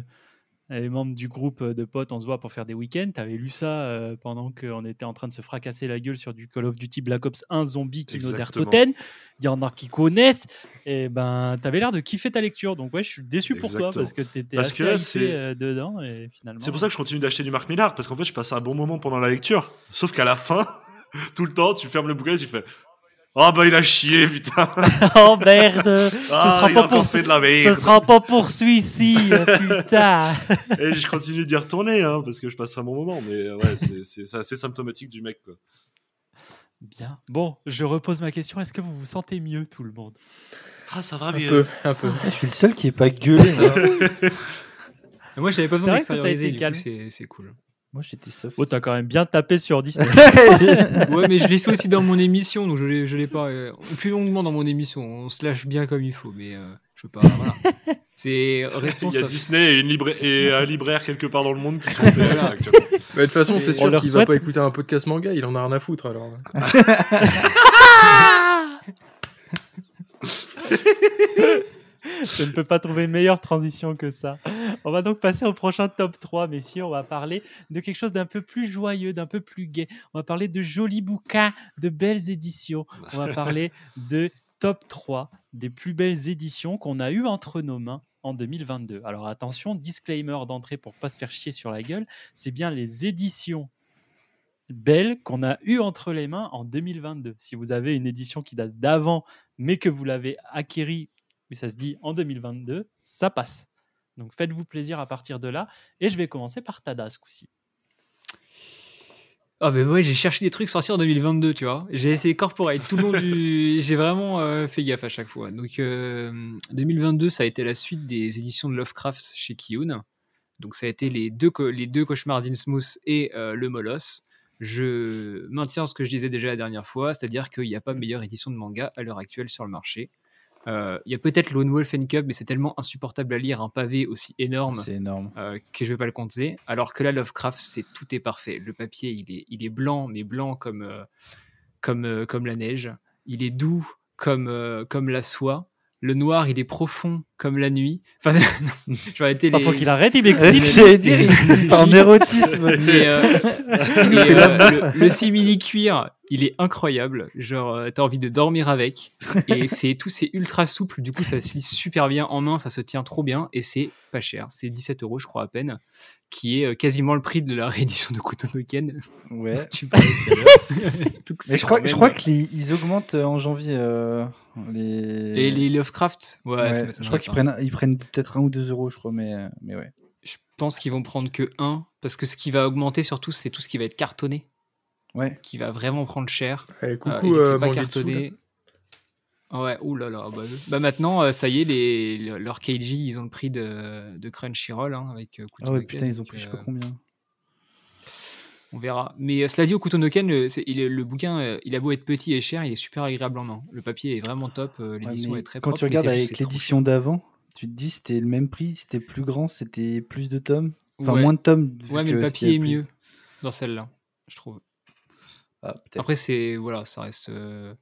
les membres du groupe de potes, on se voit pour faire des week-ends. Tu avais lu ça euh, pendant qu'on était en train de se fracasser la gueule sur du Call of Duty Black Ops 1 Zombie Kino der Exactement. Toten. Il y en a qui connaissent. Et ben, tu avais l'air de kiffer ta lecture. Donc, ouais, je suis déçu pour toi parce que tu étais Parce assez que c'est- euh, dedans. Et finalement. C'est pour ça que je continue d'acheter du Marc Millar, parce qu'en fait, je passe un bon moment pendant la lecture. Sauf qu'à la fin, *laughs* tout le temps, tu fermes le bouquin et tu fais Oh bah il a chié, putain *laughs* oh merde Ce Ah, sera il pas a pour fait de la Ce merde sera pas pour celui-ci, *laughs* putain Et je continue d'y retourner, hein, parce que je passe un bon moment, mais euh, ouais, c'est- assez symptomatique du mec, quoi. Bien. Bon, je repose ma question. Est-ce que vous vous sentez mieux, tout le monde? Ah, ça va, Un peu, un peu. Ah, je suis le seul qui est pas gueulé. moi. *laughs* J'avais pas besoin t'as d'extérioriser, c'est cool. Moi, j'étais soft. Oh, t'as quand même bien tapé sur Disney. *laughs* Ouais, mais je l'ai fait aussi dans mon émission, donc je l'ai, je l'ai pas. euh, plus longuement dans mon émission, on se lâche bien comme il faut, mais euh, je veux pas. Voilà. C'est restons *laughs* Il y a soft. Disney et, une libra- et un libraire quelque part dans le monde qui sont. *laughs* Bah, de toute façon, c'est sûr qu'il va pas écouter un podcast manga, il en a rien à foutre alors. Je ne peux pas trouver une meilleure transition que ça. On va donc passer au prochain top 3, messieurs. On va parler de quelque chose d'un peu plus joyeux, d'un peu plus gai. On va parler de jolis bouquins, de belles éditions. On va parler *laughs* de top 3 des plus belles éditions qu'on a eues entre nos mains en 2022. Alors attention, disclaimer d'entrée pour pas se faire chier sur la gueule, c'est bien les éditions belles qu'on a eues entre les mains en 2022. Si vous avez une édition qui date d'avant, mais que vous l'avez acquérie mais ça se dit en 2022, ça passe. Donc faites-vous plaisir à partir de là. Et je vais commencer par Tada ce coup-ci. Ah, mais ouais, j'ai cherché des trucs sortis en 2022, tu vois. J'ai essayé corporate tout le long du. *laughs* J'ai vraiment euh, fait gaffe à chaque fois. Donc, euh, 2022, ça a été la suite des éditions de Lovecraft chez Kiyun. Donc, ça a été les deux, les deux cauchemars d'Innsmouth et euh, le Moloss. Je maintiens ce que je disais déjà la dernière fois, c'est-à-dire qu'il n'y a pas meilleure édition de manga à l'heure actuelle sur le marché. Euh, Il y a peut-être Lone Wolf and Cub, mais c'est tellement insupportable à lire un pavé aussi énorme énorme. euh, que je vais pas le compter. Alors que là, Lovecraft, c'est tout est parfait. Le papier, il est, il est blanc, mais blanc comme, euh, comme, comme la neige. Il est doux comme, comme la soie. Le noir, il est profond comme la nuit. Enfin, non, *laughs* je vais arrêter Il les. faut qu'il arrête, il m'excite. j'allais dire, il en érotisme. *laughs* Mais, euh, euh, le, le simili cuir, il est incroyable. Genre, euh, t'as envie de dormir avec. Et *laughs* c'est tout, c'est ultra souple. Du coup, ça se lit super bien en main, ça se tient trop bien. Et c'est pas cher. C'est 17 euros, je crois, à peine. Qui est quasiment le prix de la réédition de Kutonoken. Ouais. tu parlais. Donc, Mais je crois, je crois qu'ils ils augmentent en janvier euh, les. Et les Lovecraft, ouais, Ouais, ça je crois pas. prennent, ils prennent peut-être un ou deux euros, je crois, mais, euh, mais ouais. Je pense qu'ils vont prendre que 1. Parce que ce qui va augmenter surtout, c'est tout ce qui va être cartonné. Ouais. Qui va vraiment prendre cher. Eh, Euh, coucou, euh, pas là. cartonné. Ouais, oulala. Bah, bah maintenant, euh, ça y est, les, le- leur Keiji, ils ont le prix de, de Crunchyroll hein, avec Ah ouais, putain, ils ont pris je sais pas combien. On verra. Mais euh, cela dit, au le, il est- le bouquin, euh, il a beau être petit et cher, il est super agréable en main. Le papier est vraiment top, euh, Ouais, l'édition est très quand propre. tu regardes avec l'édition d'avant, tu te dis c'était le même prix, c'était plus grand, c'était plus de tomes. Enfin, Ouais. moins de tomes. Ouais, mais le papier est plus- mieux dans celle-là, je trouve. Ah. Après, c'est voilà, ça reste. euh, De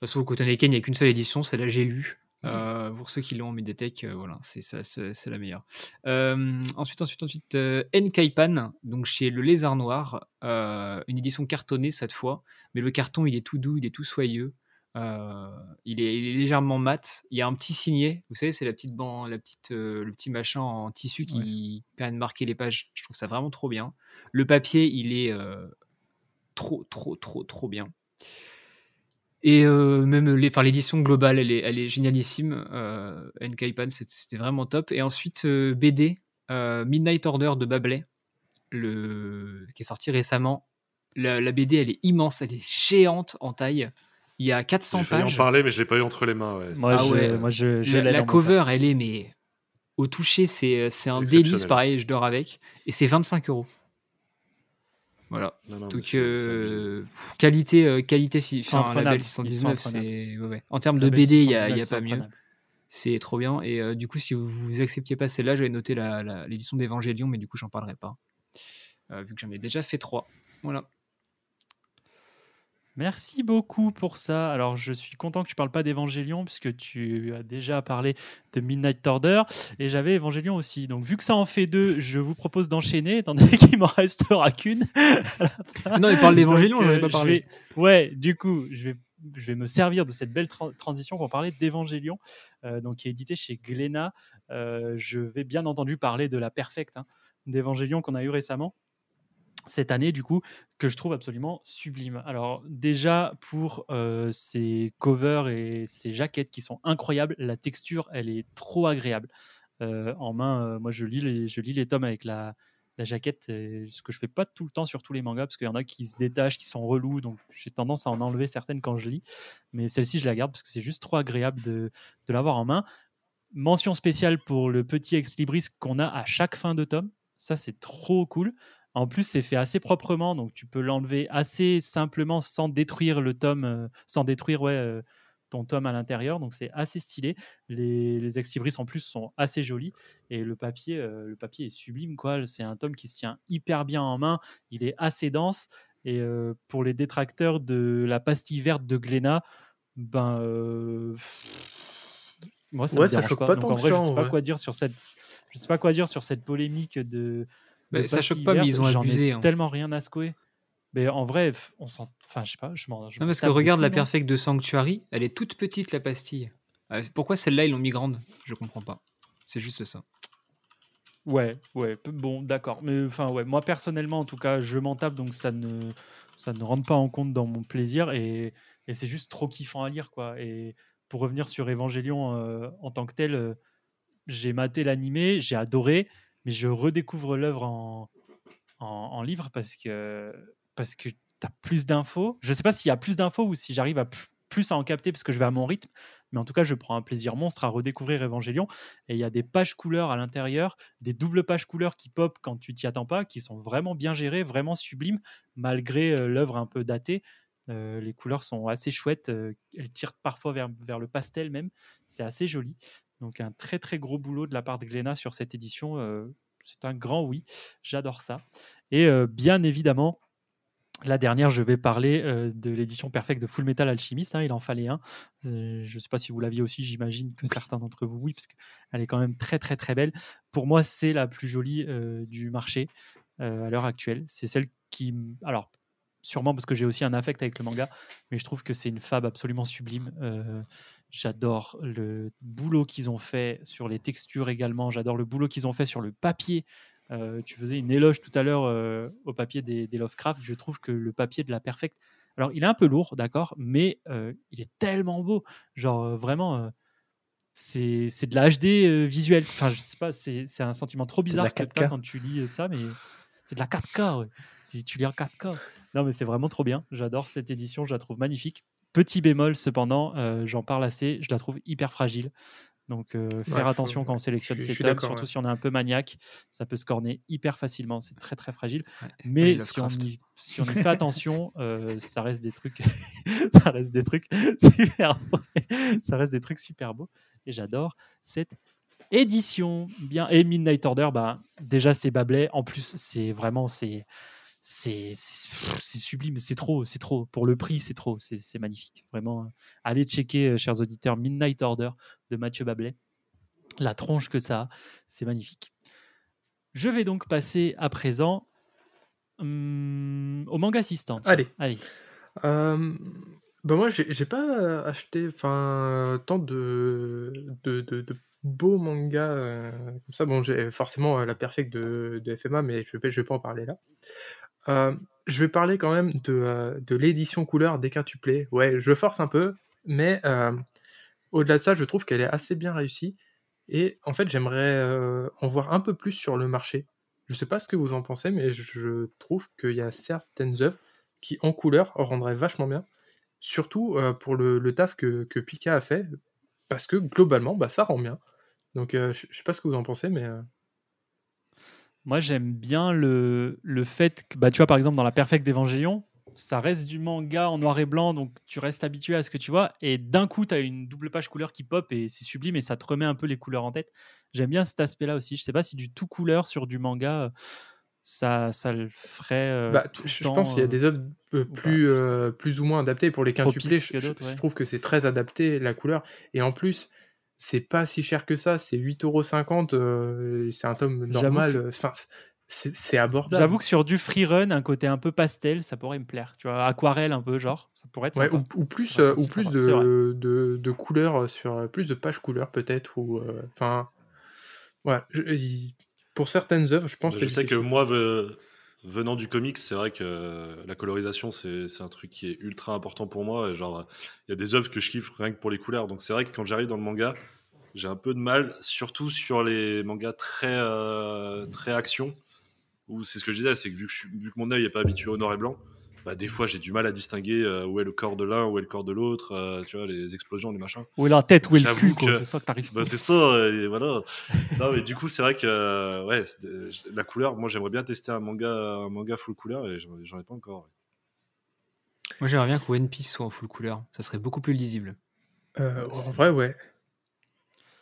toute façon, au il n'y a qu'une seule édition, celle-là, j'ai lu. Euh, pour ceux qui l'ont en médiathèque, euh, voilà, c'est ça, c'est la meilleure. Euh, ensuite, ensuite, ensuite, donc chez Le Lézard Noir, une édition cartonnée cette fois, mais le carton, il est tout doux, il est tout soyeux. il, est, il est légèrement mat. Il y a un petit signet, vous savez, c'est la petite ban- la petite, le petit machin en tissu qui permet de marquer les pages. Je trouve ça vraiment trop bien. Le papier, il est trop, trop, trop, trop bien. Et euh, même les, enfin, l'édition globale, elle est, elle est génialissime. Euh, Enkaipan, c'était vraiment top. Et ensuite, euh, BD, euh, Midnight Order de Babley, le, qui est sorti récemment. La, la BD, elle est immense, elle est géante en taille. Il y a 400 J'ai failli en pages. parler, mais je l'ai pas eu entre les mains. Ouais. Moi, Ah je, ouais. moi, je, je La, la cover, elle est mais au toucher, c'est c'est un délice, pareil, je dors avec. Et c'est 25 euros. Voilà. Non, non, mais Donc, euh, pff, qualité, euh, qualité, enfin, imprenables. label Ils sont 619, imprenables. c'est. ouais, ouais. En termes de BD, il n'y a, 619, il y a c'est pas mieux. C'est trop bien. Et euh, du coup, si vous vous acceptiez pas celle-là, j'avais noté la- la- l'édition d'Evangelion, mais du coup, j'en parlerai pas. Euh, vu que j'en ai déjà fait trois. Voilà. Merci beaucoup pour ça. Alors, je suis content que tu parles pas d'Evangelion, puisque tu as déjà parlé de Midnight Order, et j'avais Evangelion aussi. Donc, vu que ça en fait deux, je vous propose d'enchaîner, *laughs* étant donné qu'il m'en restera qu'une. Non, il parle d'Evangelion, j'en euh, pas parlé. vais- Ouais, du coup, je vais, je vais me servir de cette belle tra- transition pour parler d'Evangelion, euh, donc qui est édité chez Glénat. Euh, je vais bien entendu parler de la Perfect hein, d'Evangelion qu'on a eu récemment cette année, du coup, que je trouve absolument sublime. Alors, déjà, pour ces covers et ces jaquettes qui sont incroyables, la texture, elle est trop agréable. En main, moi, je lis, les, je lis les tomes avec la, la jaquette, et ce que je fais pas tout le temps sur tous les mangas, parce qu'il y en a qui se détachent, qui sont relous, donc j'ai tendance à en enlever certaines quand je lis. Mais celle-ci, je la garde parce que c'est juste trop agréable de, de l'avoir en main. Mention spéciale pour le petit ex libris qu'on a à chaque fin de tome. Ça, c'est trop cool. En plus, c'est fait assez proprement, donc tu peux l'enlever assez simplement sans détruire le tome, euh, sans détruire ouais, euh, ton tome à l'intérieur. Donc c'est assez stylé. Les, les ex libris en plus sont assez jolis et le papier, euh, le papier est sublime quoi. C'est un tome qui se tient hyper bien en main. Il est assez dense et pour les détracteurs de la pastille verte de Glénat, ben moi ça Ouais, me dérange pas. pas Donc en vrai, je sais pas quoi dire sur cette, je sais pas quoi dire sur cette polémique de. De ça choque pas, mais ils ont abusé, ai hein. tellement rien à secouer. Mais en vrai, on s'en, enfin je sais pas, je m'en. Non, parce que regarde la moi. Perfect de Sanctuary, elle est toute petite la pastille. Euh, Pourquoi celle-là ils l'ont mis grande? Je comprends pas. C'est juste ça. Ouais, ouais, bon, d'accord. Mais enfin, ouais, moi personnellement, en tout cas, je m'en tape, donc ça ne, ça ne rentre pas en compte dans mon plaisir et, et c'est juste trop kiffant à lire, quoi. Et pour revenir sur Evangelion euh, en tant que tel, euh, j'ai maté l'animé, j'ai adoré, mais je redécouvre l'œuvre en, en, livre parce que, parce tu as plus d'infos. Je sais pas s'il y a plus d'infos ou si j'arrive à plus à en capter parce que je vais à mon rythme, mais en tout cas, je prends un plaisir monstre à redécouvrir Evangelion. Et il y a des pages couleurs à l'intérieur, des doubles pages couleurs qui pop quand tu t'y attends pas, qui sont vraiment bien gérées, vraiment sublimes, malgré euh, l'œuvre un peu datée. Euh, les couleurs sont assez chouettes, euh, elles tirent parfois vers le pastel même, c'est assez joli. Donc un très très gros boulot de la part de Glénat sur cette édition, euh, c'est un grand oui, j'adore ça. Et euh, bien évidemment, la dernière, je vais parler euh, de l'édition perfecte de Full Metal Alchemist. hein, il en fallait un. Euh, je ne sais pas si vous l'aviez aussi, j'imagine que certains d'entre vous, oui, parce qu'elle est quand même très, très, très belle. Pour moi, c'est la plus jolie euh, du marché à l'heure actuelle. C'est celle qui. Alors, sûrement parce que j'ai aussi un affect avec le manga, mais je trouve que c'est une fab absolument sublime. J'adore le boulot qu'ils ont fait sur les textures également. J'adore le boulot qu'ils ont fait sur le papier. Euh, tu faisais une éloge tout à l'heure euh, au papier des, des Lovecraft. Je trouve que le papier de la Perfect, alors il est un peu lourd, d'accord, mais euh, il est tellement beau. Genre vraiment, c'est de la HD visuelle. Enfin, je sais pas, c'est un sentiment trop bizarre que 4K. t'as quand tu lis ça, mais c'est de la 4K. Ouais. Tu, tu lis en 4K. Non, mais c'est vraiment trop bien. J'adore cette édition, je la trouve magnifique. Petit bémol, cependant, euh, j'en parle assez, je la trouve hyper fragile. Donc, euh, faire Ouais, faut- attention quand on sélectionne je- ces d'accord, surtout ouais. si on est un peu maniaque, ça peut se corner hyper facilement. C'est très très fragile. Ouais, Mais si on, y, si on y fait attention, euh, ça reste des trucs, *laughs* ça reste des trucs *laughs* super beaux. ça reste des trucs super beaux. Et j'adore cette édition. Bien. Et Midnight Order, bah, déjà c'est Babley. En plus, c'est vraiment c'est c'est sublime. C'est trop, c'est trop. Pour le prix, c'est trop. C'est magnifique. Vraiment, allez checker, euh, chers auditeurs, Midnight Order de Mathieu Babley. La tronche que ça a, c'est magnifique. Je vais donc passer à présent hum, au manga assistant. Allez. Allez. Euh, bah moi, j'ai pas euh, acheté tant de, de, de, de beaux mangas euh, comme ça. Bon, j'ai forcément euh, la perfecte de, de FMA, mais je vais, je vais pas en parler là. Euh, je vais parler quand même de, euh, de l'édition couleur déquintuplée. Ouais, je force un peu, mais euh, au-delà de ça, je trouve qu'elle est assez bien réussie. Et en fait, j'aimerais en voir un peu plus sur le marché. Je sais pas ce que vous en pensez, mais je trouve qu'il y a certaines œuvres qui, en couleur, rendraient vachement bien. Surtout pour le, le taf que, que Pika a fait, parce que globalement, bah, ça rend bien. Donc, je je sais pas ce que vous en pensez, mais Moi, j'aime bien le, le fait que, bah, tu vois, par exemple, dans la Perfect Evangelion, ça reste du manga en noir et blanc, donc tu restes habitué à ce que tu vois. Et d'un coup, tu as une double page couleur qui pop et c'est sublime et ça te remet un peu les couleurs en tête. J'aime bien cet aspect-là aussi. Je sais pas si du tout couleur sur du manga, euh, ça, ça le ferait. euh, Bah, tout je temps, pense qu'il y a des œuvres euh, plus, euh, plus ou moins adaptées. Pour les quintuplés, je, trouve que c'est très adapté, la couleur. Et en plus, c'est pas si cher que ça. C'est 8,50€. euh, c'est un tome normal. que- euh, Enfin, c'est abordable. J'avoue que sur du free run, un côté un peu pastel, ça pourrait me plaire. Tu vois, aquarelle un peu, genre, ça pourrait être Ouais, sympa. ou, ou plus, Ouais, euh, ou plus de, de, de couleurs sur euh, plus de pages couleurs peut-être ou euh, enfin ouais je- pour certaines œuvres je pense je que sais c'est que moi, venant du comics, c'est vrai que euh, la colorisation, c'est un truc qui est ultra important pour moi. Et genre, il y a des œuvres que je kiffe rien que pour les couleurs. Donc c'est vrai que quand j'arrive dans le manga, j'ai un peu de mal, surtout sur les mangas très, euh, très action. Où c'est ce que je disais, c'est que vu que, vu que mon œil n'est pas habitué au noir et blanc, bah, des fois j'ai du mal à distinguer euh, où est le corps de l'un, où est le corps de l'autre, euh, tu vois, les explosions, les machins. Où est la tête, où est le cul, C'est ça que t'arrives Bah, c'est ça, et voilà. non, mais du coup, c'est vrai que euh, ouais, la couleur, moi j'aimerais bien tester un manga, un manga full couleur et j'en ai pas encore. Moi, j'aimerais bien que One Piece soit en full couleur. Ça serait beaucoup plus lisible. Euh, en vrai ouais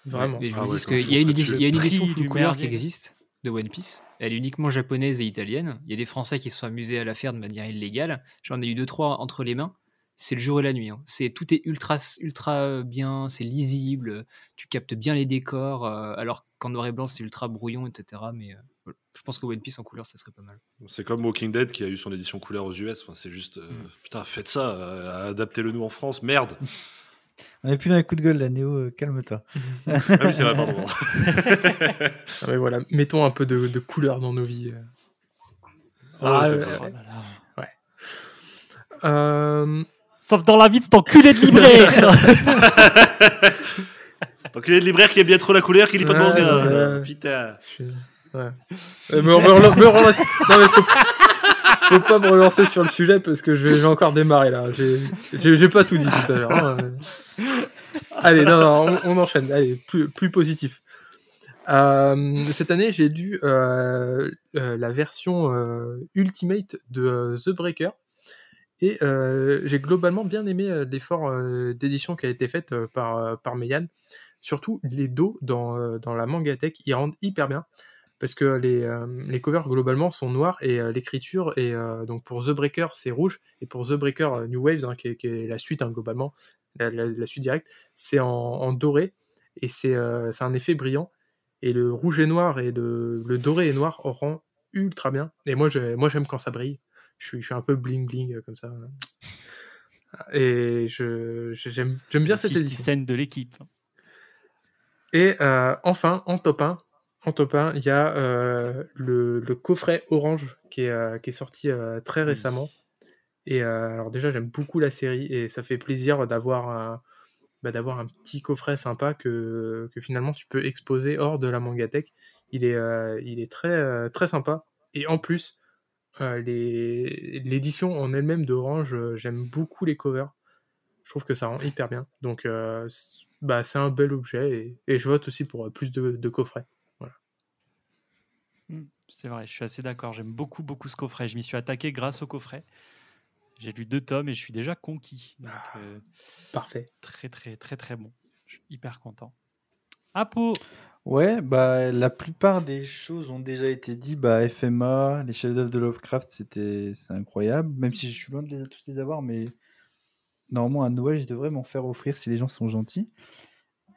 vraiment Mais je Ah vous ouais, dis qu'il il y y a une édition full couleur qui existe de One Piece. Elle est uniquement japonaise et italienne. Il y a des Français qui se sont amusés à la faire de manière illégale. J'en ai eu deux trois entre les mains. C'est le jour et la nuit. hein. C'est tout est ultra ultra bien. C'est lisible. Tu captes bien les décors. euh, alors qu'en noir et blanc c'est ultra brouillon, etc. Mais euh, voilà. je pense que One Piece en couleur ça serait pas mal. C'est comme Walking Dead qui a eu son édition couleur aux US. Enfin, c'est juste, euh, Mm. putain, faites ça, adaptez-le nous en France, merde. *laughs* On n'est plus dans les coups de gueule, là, Néo, euh, calme-toi. *laughs* ah oui, c'est vrai, pardon. *laughs* Ah, mais voilà mettons un peu de, de couleur dans nos vies euh. Ah, c'est euh, vrai. Oh. Euh, Sauf dans la vie de cet enculé de libraire. *laughs* A le libraire qui aime bien trop la couleur, qui lit pas de Ouais, manga. ouais. Putain. je- ouais. Me, me rela- me relancer- non, mais faut, faut pas me relancer sur le sujet parce que je vais, encore démarrer là j'ai pas tout dit tout à l'heure hein. Allez, non, non, on, enchaîne. Allez, plus, positif. Euh, cette année, j'ai lu euh, euh, la version Ultimate de The Breaker. Et j'ai globalement bien aimé l'effort d'édition qui a été fait par, par Meian. Surtout les dos dans, dans la Mangatech, ils rendent hyper bien. Parce que les, euh, les covers globalement sont noirs et euh, l'écriture est euh, donc pour The Breaker c'est rouge et pour The Breaker New Waves hein, qui, est, qui est la suite hein, globalement la, la- la suite directe c'est en, en doré et c'est un effet brillant et le rouge et noir et le, le doré et noir rend ultra bien et moi je- moi j'aime quand ça brille. Je suis, je suis un peu bling bling comme ça. *laughs* Et je j'aime bien cette 50 édition. Cent de l'équipe. et euh, enfin, en top 1, en top 1, il y a euh, le, le coffret orange qui est, euh, qui est sorti euh, très récemment. Et alors déjà, j'aime beaucoup la série et ça fait plaisir d'avoir un, bah, d'avoir un petit coffret sympa que, que finalement tu peux exposer hors de la mangatech. Il est, il est très, très sympa. Et en plus, les- l'édition en elle-même d'Orange, j'aime beaucoup les covers. Je trouve que ça rend hyper bien. Donc, bah, c'est un bel objet et, et je vote aussi pour plus de, de coffrets. C'est vrai, je suis assez d'accord. J'aime beaucoup, beaucoup ce coffret. Je m'y suis attaqué grâce au coffret. J'ai lu deux tomes et je suis déjà conquis. Donc, Ah. euh, Parfait. très, très, très, très bon. Je suis hyper content. Apo, Ouais, bah la plupart des choses ont déjà été dites. Bah FMA, les chefs-d'œuvre de Lovecraft, c'était c'est incroyable. Même si je suis loin de les, tous les avoir, mais normalement à Noël, je devrais m'en faire offrir si les gens sont gentils.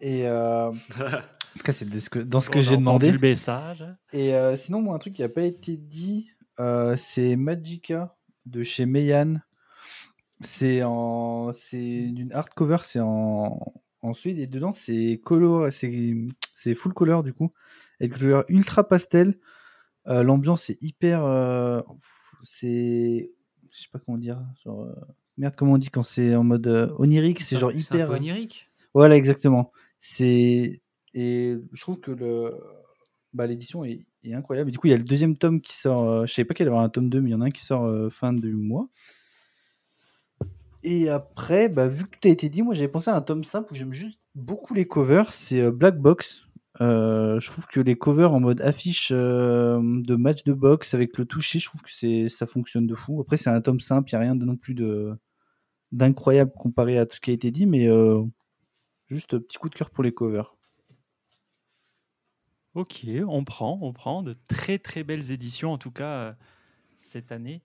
Et euh, *laughs* tout cas, c'est de ce que, dans ce que j'ai demandé. le message. Et euh, sinon, moi, un truc qui n'a pas été dit, euh, c'est Magica de chez Meian. C'est en, c'est une hardcover, c'est en, en Suède et dedans c'est color, c'est, c'est full color du coup, et couleur ultra pastel. Euh, L'ambiance est hyper, c'est je sais pas comment dire. Genre, merde, comment on dit quand c'est en mode onirique, c'est genre un hyper. peu onirique. Voilà, exactement. C'est et je trouve que bah, l'édition est, incroyable. Et du coup, il y a le deuxième tome qui sort. euh, je savais pas qu'il y avait un tome 2, mais il y en a un qui sort euh, fin du mois. Et après, bah, vu que tout a été dit, moi j'avais pensé à un tome simple où j'aime juste beaucoup les covers. C'est euh, Black Box. Euh, je trouve que les covers en mode affiche de match de boxe avec le toucher, je trouve que ça fonctionne de fou. Après, c'est un tome simple, il n'y a rien de non plus de d'incroyable comparé à tout ce qui a été dit, mais juste un petit coup de cœur pour les covers. Ok, on prend, on prend de très très belles éditions en tout cas euh, cette année.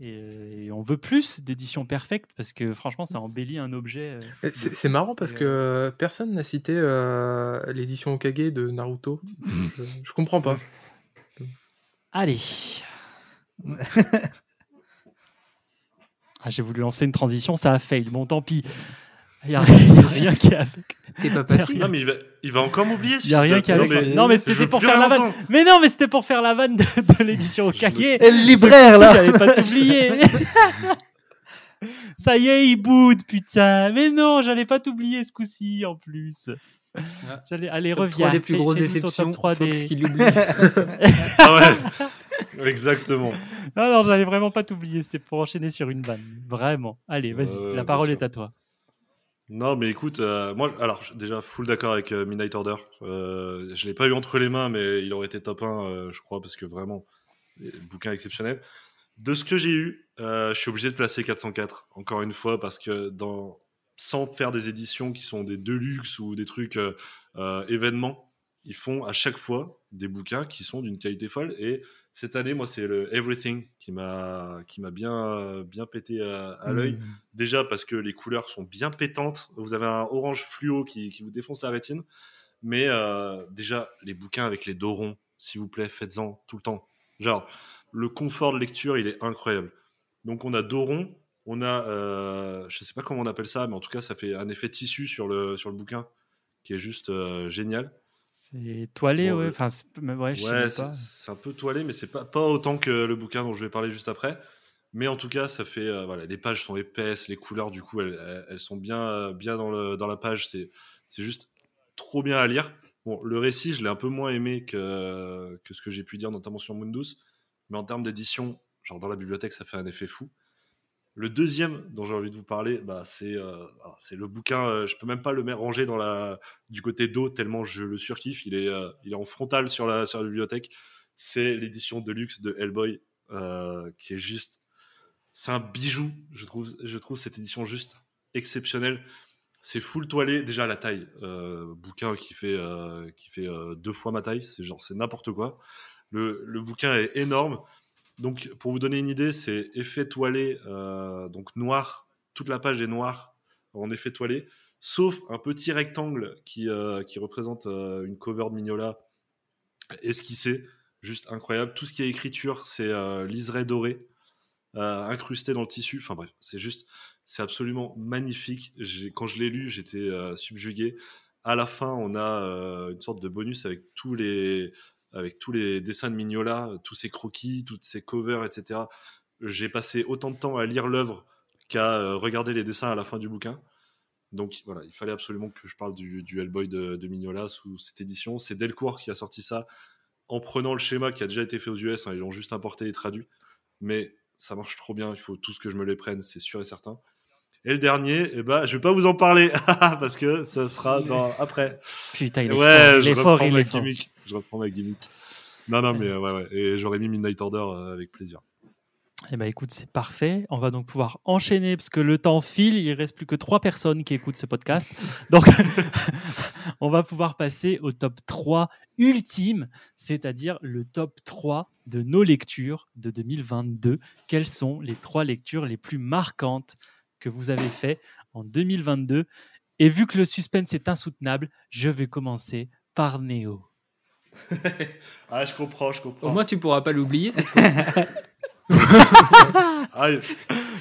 Et, euh, et on veut plus d'éditions perfectes parce que franchement, ça embellit un objet. euh, C'est marrant parce que personne n'a cité euh, l'édition Okage de Naruto. je, *laughs* je comprends pas. Allez. *laughs* Ah, j'ai voulu lancer une transition, ça a fail. Bon, tant pis. Il n'y a, *laughs* rien- y a rien qui a. T'es pas passif. Non, mais il va, il va encore m'oublier. ce Y a rien de- qui a. Non, Non, mais mais, je c'était veux pour plus faire la rien vanne. entendre. Mais non, mais c'était pour faire la vanne de, de l'édition au caguet. Et le libraire là J'allais pas t'oublier. *laughs* Ça y est, il boude, putain. Mais non, j'allais pas t'oublier ce coup-ci en plus. Ah. J'allais, allez, Top reviens. 3 des plus grosses top déceptions. 3 Fox des- qui l'oublie. *laughs* Ah ouais, exactement. Non, non, j'allais vraiment pas t'oublier. C'était pour enchaîner sur une vanne. Vraiment. Allez, vas-y. Ouais, la parole est à toi. Non, mais écoute, euh, moi, alors, déjà, full d'accord avec euh, Midnight Order. Euh, je l'ai pas eu entre les mains, mais il aurait été top 1, euh, je crois, parce que vraiment, euh, bouquin exceptionnel. De ce que j'ai eu, je suis obligé de placer 404, encore une fois, parce que sans faire des éditions qui sont des deluxe ou des trucs événements, ils font à chaque fois des bouquins qui sont d'une qualité folle. Et cette année, moi, c'est le Everything qui m'a qui m'a bien, bien pété à, à l'œil. Mmh. Déjà parce que les couleurs sont bien pétantes. Vous avez un orange fluo qui, qui vous défonce la rétine. Mais euh, déjà, les bouquins avec les dos ronds, s'il vous plaît, faites-en tout le temps. Genre, le confort de lecture, il est incroyable. Donc, on a dos rond, on a, euh, je sais pas comment on appelle ça, mais en tout cas, ça fait un effet tissu sur le, sur le bouquin qui est juste euh, génial. C'est toilé, Bon, ouais. euh, Enfin, c'est- ouais, Ouais, un peu toilé, mais c'est pas, pas autant que le bouquin dont je vais parler juste après. Mais en tout cas, ça fait. euh, voilà, les pages sont épaisses, les couleurs, du coup, elles, elles- elles sont bien, euh, bien dans, le, dans la page. C'est c'est juste trop bien à lire. Bon, le récit, je l'ai un peu moins aimé que, que ce que j'ai pu dire, notamment sur Mundus. Mais en termes d'édition, genre dans la bibliothèque, ça fait un effet fou. Le deuxième dont j'ai envie de vous parler, bah, c'est euh, c'est le bouquin. euh, je peux même pas le mettre ranger dans la, du côté dos tellement je le surkiffe. Il est, euh, il est en frontal sur la, sur la bibliothèque. C'est l'édition de luxe de Hellboy euh, qui est juste. C'est un bijou, je trouve, je trouve cette édition juste exceptionnelle. C'est full toilé, déjà la taille. Bouquin qui fait, qui fait deux fois ma taille, c'est n'importe quoi. Le, le bouquin est énorme. Donc, pour vous donner une idée, c'est effet toilé, euh, donc noir. Toute la page est noire en effet toilé, sauf un petit rectangle qui, euh, qui représente euh, une cover de Mignola esquissée, juste incroyable. Tout ce qui est écriture, c'est liseré doré, incrusté dans le tissu. Enfin bref, c'est juste, c'est absolument magnifique. Quand je l'ai lu, j'étais subjugué. À la fin, on a une sorte de bonus avec tous les, avec tous les dessins de Mignola, tous ses croquis, toutes ses covers, etc. J'ai passé autant de temps à lire l'œuvre qu'à euh, regarder les dessins à la fin du bouquin. Donc voilà, il fallait absolument que je parle du, du Hellboy de, de Mignola sous cette édition. C'est Delcourt qui a sorti ça en prenant le schéma qui a déjà été fait aux US. hein, ils l'ont juste importé et traduit. Mais ça marche trop bien. Il faut tous que je me les prenne, c'est sûr et certain. Et le dernier, eh ben, je vais pas vous en parler *laughs* parce que ça sera dans, après. Putain, il est ouais, fort. Il je est fort, il est fort. Je reprends ma gimmick. Non, non, mais euh. Et j'aurais mis Midnight Order euh, avec plaisir. Eh ben écoute, c'est parfait. On va donc pouvoir enchaîner parce que le temps file. Il reste plus que trois personnes qui écoutent ce podcast. Donc, *laughs* on va pouvoir passer au top 3 ultime, c'est-à-dire le top 3 de nos lectures de 2022. Quelles sont les trois lectures les plus marquantes que vous avez fait en 2022 Et vu que le suspense est insoutenable, je vais commencer par Néo. Ah, je comprends, je comprends. Au moins, tu pourras pas l'oublier cette fois. *laughs* Ah, il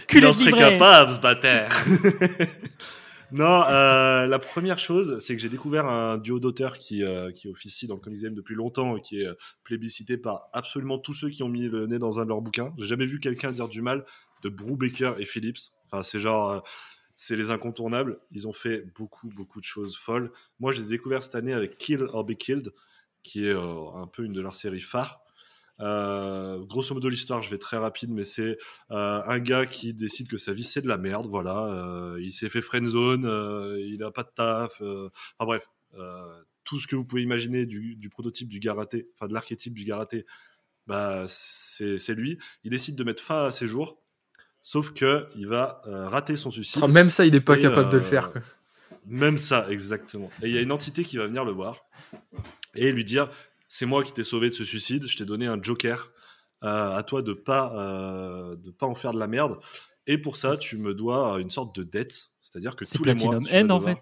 Culé en serait capable, ce bâtard. *laughs* non, euh, la première chose, c'est que j'ai découvert un duo d'auteurs qui, euh, qui officie dans le Comics Game depuis longtemps et qui est euh, plébiscité par absolument tous ceux qui ont mis le nez dans un de leurs bouquins. J'ai jamais vu quelqu'un dire du mal de Brubaker et Phillips. Enfin, c'est genre, euh, c'est les incontournables. Ils ont fait beaucoup, beaucoup de choses folles. Moi, je les ai découverts cette année avec Kill or Be Killed, qui est euh, un peu une de leurs séries phares. Euh, grosso modo, l'histoire, je vais très rapide, mais c'est euh, un gars qui décide que sa vie c'est de la merde. Voilà, Euh, il s'est fait friendzone, il a pas de taf. enfin bref, tout ce que vous pouvez imaginer du, du prototype du gars raté, enfin de l'archétype du gars raté, bah c'est lui. Il décide de mettre fin à ses jours, sauf que il va rater son suicide. Même ça, il est pas Et, capable de le faire. quoi. Même ça, exactement. Et il y a une entité qui va venir le voir et lui dire c'est moi qui t'ai sauvé de ce suicide, je t'ai donné un joker, euh, à toi de pas euh, de pas en faire de la merde. Et pour ça, tu me dois une sorte de dette, c'est-à-dire que tous les mois, en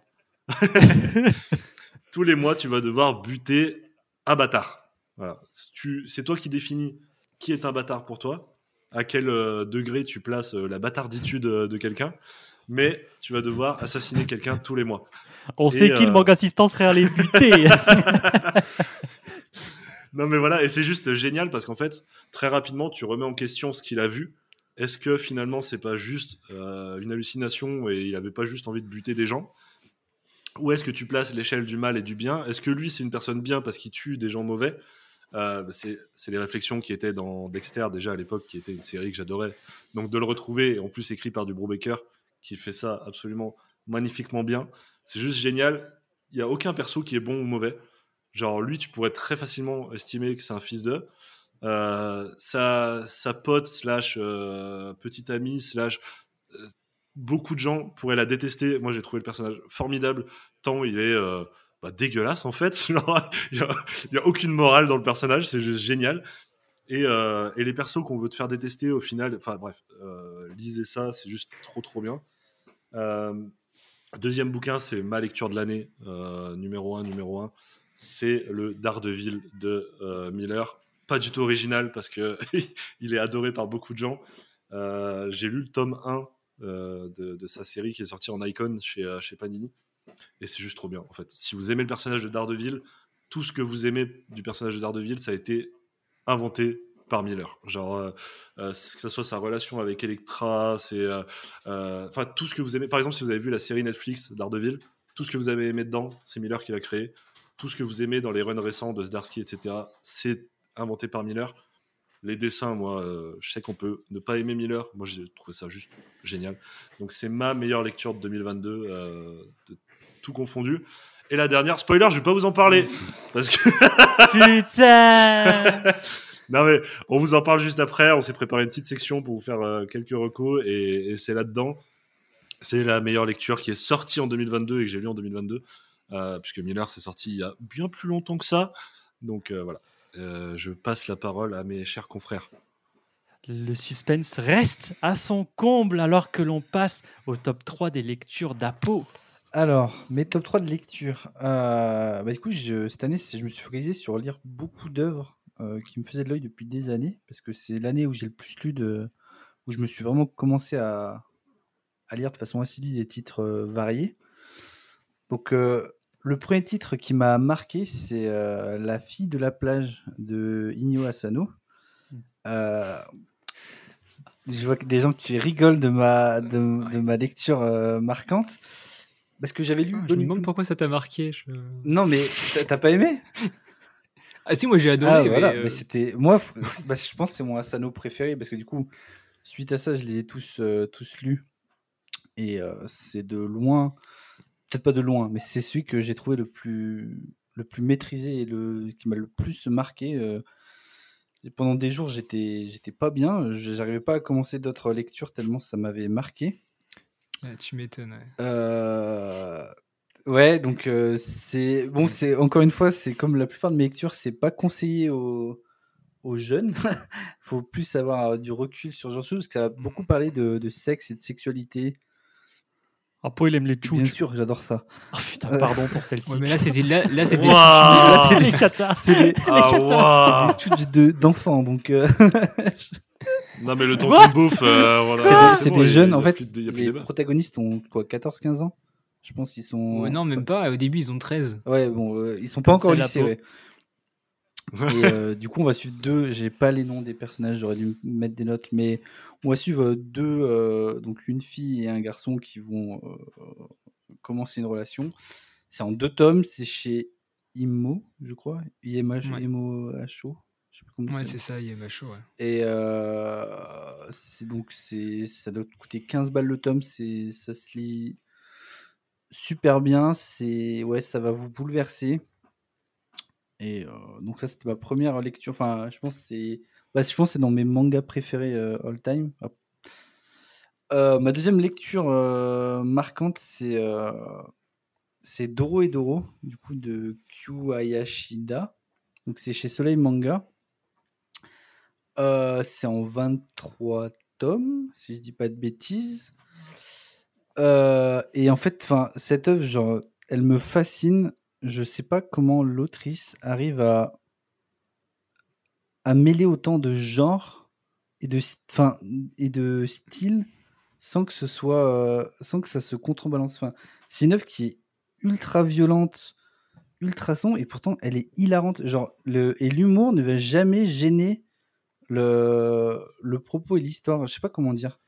*laughs* tous les mois, tu vas devoir buter un bâtard. Voilà. Tu, c'est toi qui définis qui est un bâtard pour toi, à quel euh, degré tu places la bâtarditude de quelqu'un, mais tu vas devoir assassiner quelqu'un tous les mois. On Et, sait qui le euh, manque assistant serait allé *laughs* buter. Non mais voilà, et c'est juste génial parce qu'en fait, très rapidement, tu remets en question ce qu'il a vu. Est-ce que finalement, c'est pas juste euh, une hallucination et il avait pas juste envie de buter des gens? Ou est-ce que tu places l'échelle du mal et du bien? Est-ce que lui, c'est une personne bien parce qu'il tue des gens mauvais? Euh, c'est, c'est les réflexions qui étaient dans Dexter déjà à l'époque, qui était une série que j'adorais. Donc de le retrouver, et en plus écrit par du Brubaker, qui fait ça absolument magnifiquement bien. C'est juste génial. Il n'y a aucun perso qui est bon ou mauvais. Genre, lui, tu pourrais très facilement estimer que c'est un fils d'eux. Euh, sa, sa pote, slash euh, petite amie, slash. euh, beaucoup de gens pourraient la détester. Moi, j'ai trouvé le personnage formidable, tant il est bah, dégueulasse, en fait. *laughs* Il n'y a, aucune morale dans le personnage, c'est juste génial. Et, et les persos qu'on veut te faire détester, au final, enfin bref, lisez ça, c'est juste trop trop bien. Deuxième bouquin, c'est ma lecture de l'année, euh, numéro 1, numéro 1. C'est le Daredevil de euh, Miller. Pas du tout original parce que *laughs* il est adoré par beaucoup de gens. Euh, J'ai lu le tome 1 euh, de, de sa série qui est sorti en Icon chez, chez Panini. Et c'est juste trop bien, en fait. Si vous aimez le personnage de Daredevil, tout ce que vous aimez du personnage de Daredevil, ça a été inventé par Miller. Genre, euh, euh, que ce soit sa relation avec Elektra, c'est, euh, euh, enfin tout ce que vous aimez. Par exemple, si vous avez vu la série Netflix Daredevil, tout ce que vous avez aimé dedans, c'est Miller qui l'a créé. Tout ce que vous aimez dans les runs récents de Zdarsky, etc., c'est inventé par Miller. Les dessins, moi, euh, je sais qu'on peut ne pas aimer Miller. Moi, j'ai trouvé ça juste génial. Donc, c'est ma meilleure lecture de 2022, euh, de tout confondu. Et la dernière, spoiler, je vais pas vous en parler *laughs* parce que Putain *laughs* non mais on vous en parle juste après. On s'est préparé une petite section pour vous faire euh, quelques recos et, et c'est là-dedans. C'est la meilleure lecture qui est sortie en 2022 et que j'ai lu en 2022, euh, puisque Miller s'est sorti il y a bien plus longtemps que ça. Donc euh, voilà, Euh, je passe la parole à mes chers confrères. Le suspense reste à son comble alors que l'on passe au top 3 des lectures d'Apo. Alors, mes top 3 de lecture. Euh, bah, du coup, je- cette année, je me suis focalisé sur lire beaucoup d'œuvres euh, qui me faisaient de l'œil depuis des années, parce que c'est l'année où j'ai le plus lu de. où je me suis vraiment commencé à, à lire de façon assidue des titres euh, variés. Donc, euh, le premier titre qui m'a marqué, c'est La fille de la plage de Inyo Asano. Euh, je vois que des gens qui rigolent de ma, de, de ma lecture marquante. Parce que j'avais lu. Ah, je me demande pourquoi ça t'a marqué. je- Non, mais t'as pas aimé? Ah si, moi j'ai adoré. Ah, mais, voilà. euh, mais c'était. Moi, *laughs* bah, je pense que c'est mon Asano préféré. Parce que du coup, suite à ça, je les ai tous, euh, tous lus. Et euh, c'est de loin. Peut-être pas de loin, mais c'est celui que j'ai trouvé le plus, le plus maîtrisé et le, qui m'a le plus marqué. euh. Et pendant des jours, j'étais, j'étais pas bien. J'arrivais pas à commencer d'autres lectures tellement ça m'avait marqué. ah, tu m'étonnes. ouais. Euh, Ouais, donc euh, c'est bon. C'est encore une fois, c'est comme la plupart de mes lectures, c'est pas conseillé aux, aux jeunes. *laughs* Faut plus avoir du recul sur ce genre de choses parce que ça a beaucoup parlé de, de sexe et de sexualité. Apo, il aime les Et Bien tchouches. sûr, j'adore ça. *laughs* Oh, putain, pardon pour celle-ci. Ouais, mais là c'était là, là c'était. Waouh. Là, c'est les catas. C'est des, *laughs* Ah, c'est des tchouches de- d'enfants, donc euh, Non mais le Quoi tonton bouffe, euh, voilà. c'est des, c'est des jeunes. il y a En fait, de- les protagonistes ont quoi, 14-15 ans? Je pense qu'ils sont. Ouais, non, même pas. Au début ils ont 13. Ouais, bon, euh, ils sont pas encore au C'est la lycée, peau. ouais. Et euh, du coup, on va suivre deux. J'ai pas les noms des personnages, j'aurais dû mettre des notes, mais on va suivre euh, deux, euh, donc une fille et un garçon qui vont commencer une relation. C'est en deux tomes, c'est chez Imo, je crois. IMH, Ouais. Imo HO. Je sais plus comment Ouais, c'est. ça, chaud, ouais. Et euh, c'est donc c'est ça doit coûter 15 balles le tome, c'est ça se lit super bien, c'est ouais, ça va vous bouleverser. Et euh, donc ça c'était ma première lecture, enfin je pense c'est bah, je c'est dans mes mangas préférés euh, all time. Euh, ma deuxième lecture euh, marquante c'est c'est Doro et Doro du coup de Kyu Hayashida. Donc c'est chez Soleil Manga. C'est en 23 tomes, si je dis pas de bêtises. Euh, et en fait, cette œuvre, genre, elle me fascine. Je sais pas comment l'autrice arrive à à mêler autant de genres et de et de style sans que ce soit euh, sans que ça se contrebalance. Enfin, c'est une œuvre qui est ultra violente, ultra sombre et pourtant elle est hilarante. Genre le et l'humour ne va jamais gêner le le propos et l'histoire. Je sais pas comment dire.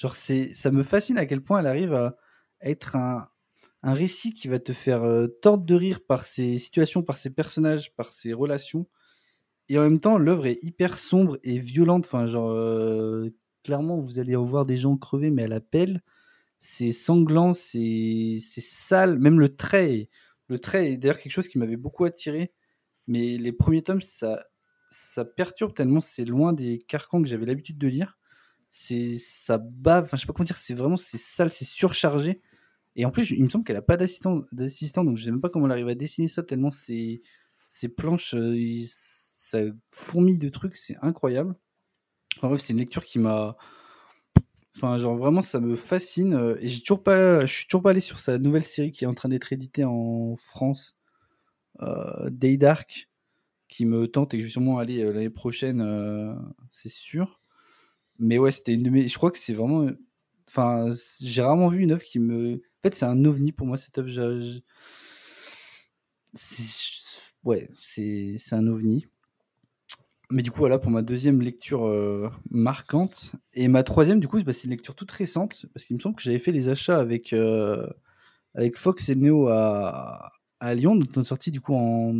Genre c'est ça me fascine à quel point elle arrive à être un récit qui va te faire euh, tordre de rire par ses situations, par ses personnages, par ses relations. Et en même temps, l'œuvre est hyper sombre et violente. Enfin, euh, clairement, vous allez voir des gens crever, mais à la pelle. C'est sanglant, c'est sale. Même le trait, le trait est d'ailleurs quelque chose qui m'avait beaucoup attiré. Mais les premiers tomes, ça, ça perturbe tellement c'est loin des carcans que j'avais l'habitude de lire. C'est ça bave. Enfin, je sais pas comment dire. C'est vraiment c'est sale, c'est surchargé. Et en plus, il me semble qu'elle a pas d'assistant, d'assistant, donc je sais même pas comment elle arrive à dessiner ça tellement c'est ces planches, euh, ça fourmille de trucs, c'est incroyable. En bref, c'est une lecture qui m'a. Enfin, genre vraiment, ça me fascine. euh, Et j'ai toujours pas, je suis toujours pas allé sur sa nouvelle série qui est en train d'être éditée en France, euh, Day Dark, qui me tente et que je vais sûrement aller euh, l'année prochaine, euh, c'est sûr. Mais ouais, c'était une de mes. Je crois que c'est vraiment. Enfin, j'ai rarement vu une œuvre qui me. En fait, c'est un ovni pour moi cette œuvre. Je- je- c'est- Ouais, c'est c'est un ovni. Mais du coup, voilà pour ma deuxième lecture euh, marquante. Et ma troisième, du coup, c'est une lecture toute récente, parce qu'il me semble que j'avais fait les achats avec, euh, avec Fox et Neo à, à Lyon, donc on est sorti du coup en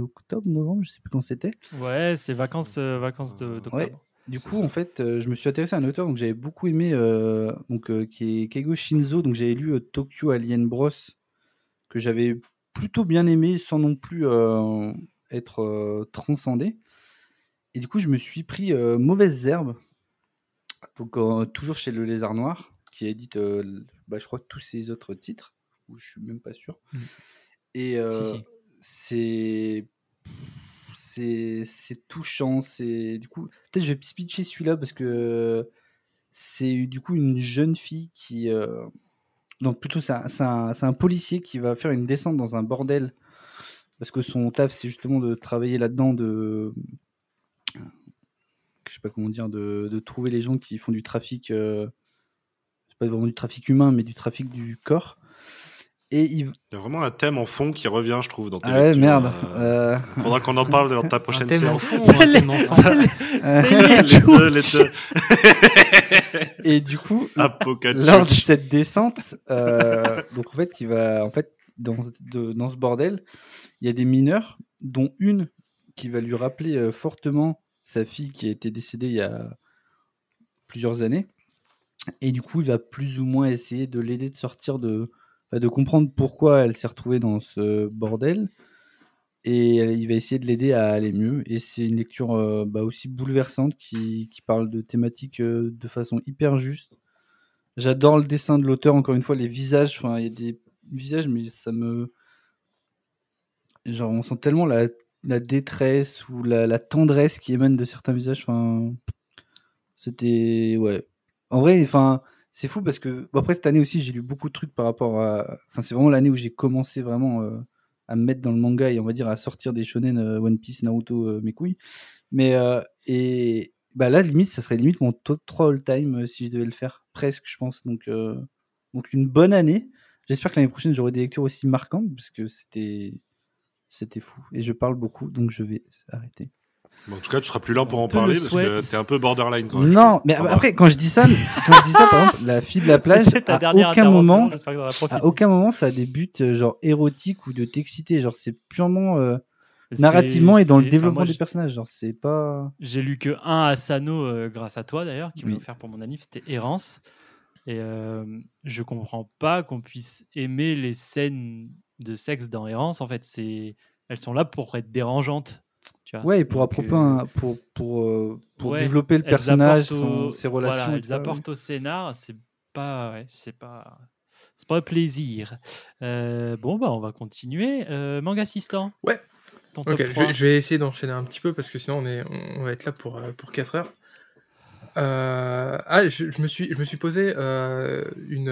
octobre, novembre, je sais plus quand c'était. Ouais, c'est vacances, euh, vacances de- d'octobre. Ouais. Du coup, en fait, euh, je me suis intéressé à un auteur donc j'avais beaucoup aimé, euh, donc euh, qui est Keigo Shinzo. Donc j'avais lu Tokyo Alien Bros que j'avais plutôt bien aimé, sans non plus être transcendé. Et du coup, je me suis pris Mauvaises Herbes, donc toujours chez Le Lézard Noir, qui édite, bah, je crois, tous ses autres titres, ou je suis même pas sûr. Mm. Et Si, si. c'est c'est touchant c'est du coup peut-être je vais pitcher celui-là parce que c'est du coup une jeune fille qui euh, donc plutôt c'est un, policier qui va faire une descente dans un bordel parce que son taf c'est justement de travailler là-dedans de je sais pas comment dire de, de trouver les gens qui font du trafic euh, c'est pas vraiment du trafic humain mais du trafic du corps et il, Il y a vraiment un thème en fond qui revient, je trouve, dans tes ah ouais lectures, merde. euh, euh, Faudra qu'on en parle dans ta prochaine Un thème série. en fond *laughs* ou C'est les- euh, les les deux, les deux. *laughs* et du coup lors de cette descente, euh, donc en fait, il va, en fait, dans, de- dans ce bordel, il y a des mineurs, dont une qui va lui rappeler euh, fortement sa fille qui a été décédée il y a plusieurs années. Et du coup, il va plus ou moins essayer de l'aider de sortir de, de comprendre pourquoi elle s'est retrouvée dans ce bordel. Et il va essayer de l'aider à aller mieux. Et c'est une lecture euh, bah, aussi bouleversante qui, qui parle de thématiques euh, de façon hyper juste. J'adore le dessin de l'auteur, encore une fois, les visages. Enfin, il y a des visages, mais ça me. Genre, on sent tellement la, détresse ou la, la tendresse qui émane de certains visages. Enfin, c'était. Ouais. En vrai, enfin, c'est fou parce que. après, cette année aussi, j'ai lu beaucoup de trucs par rapport à. Enfin, c'est vraiment l'année où j'ai commencé vraiment euh, à me mettre dans le manga et on va dire à sortir des shonen euh, One Piece, Naruto, euh, mes couilles. Mais. et. Bah là, limite, ça serait limite mon top 3 all-time euh, si je devais le faire. Presque, je pense. Donc, donc une bonne année. J'espère que l'année prochaine, j'aurai des lectures aussi marquantes parce que c'était C'était fou. Et je parle beaucoup, donc je vais arrêter. Bon, en tout cas, tu seras plus là pour en parler parce souhaite. que t'es un peu borderline quand même. Non, mais après, quand je dis ça, quand je dis ça, par exemple, la fille de la plage, à aucun moment, à aucun moment, ça a des buts euh, genre érotiques ou de t'exciter. Genre, c'est purement euh, narrativement et dans le c'est- enfin, développement moi, des j'ai- personnages. Genre, c'est pas. J'ai lu que un Asano euh, grâce à toi d'ailleurs, qui m'a Oui. offert pour mon anniv, c'était Errance. Et euh, je comprends pas qu'on puisse aimer les scènes de sexe dans Errance. En fait, c'est elles sont là pour être dérangeantes. Tu vois. Ouais, et pour, Donc, approper euh, un- pour, pour, euh, pour ouais, développer le personnage, son- au- ses relations. Voilà, elles ouais. apportent au scénar. C'est pas, ouais, c'est pas, c'est pas un plaisir. Euh, bon bah on va continuer. Euh, manga assistant. Ouais. Ton top Ok, je 3. vais, je vais essayer d'enchaîner un petit peu parce que sinon on, est, on va être là pour, euh, pour 4 heures. Euh, ah, je, je me suis, je me suis posé euh, une,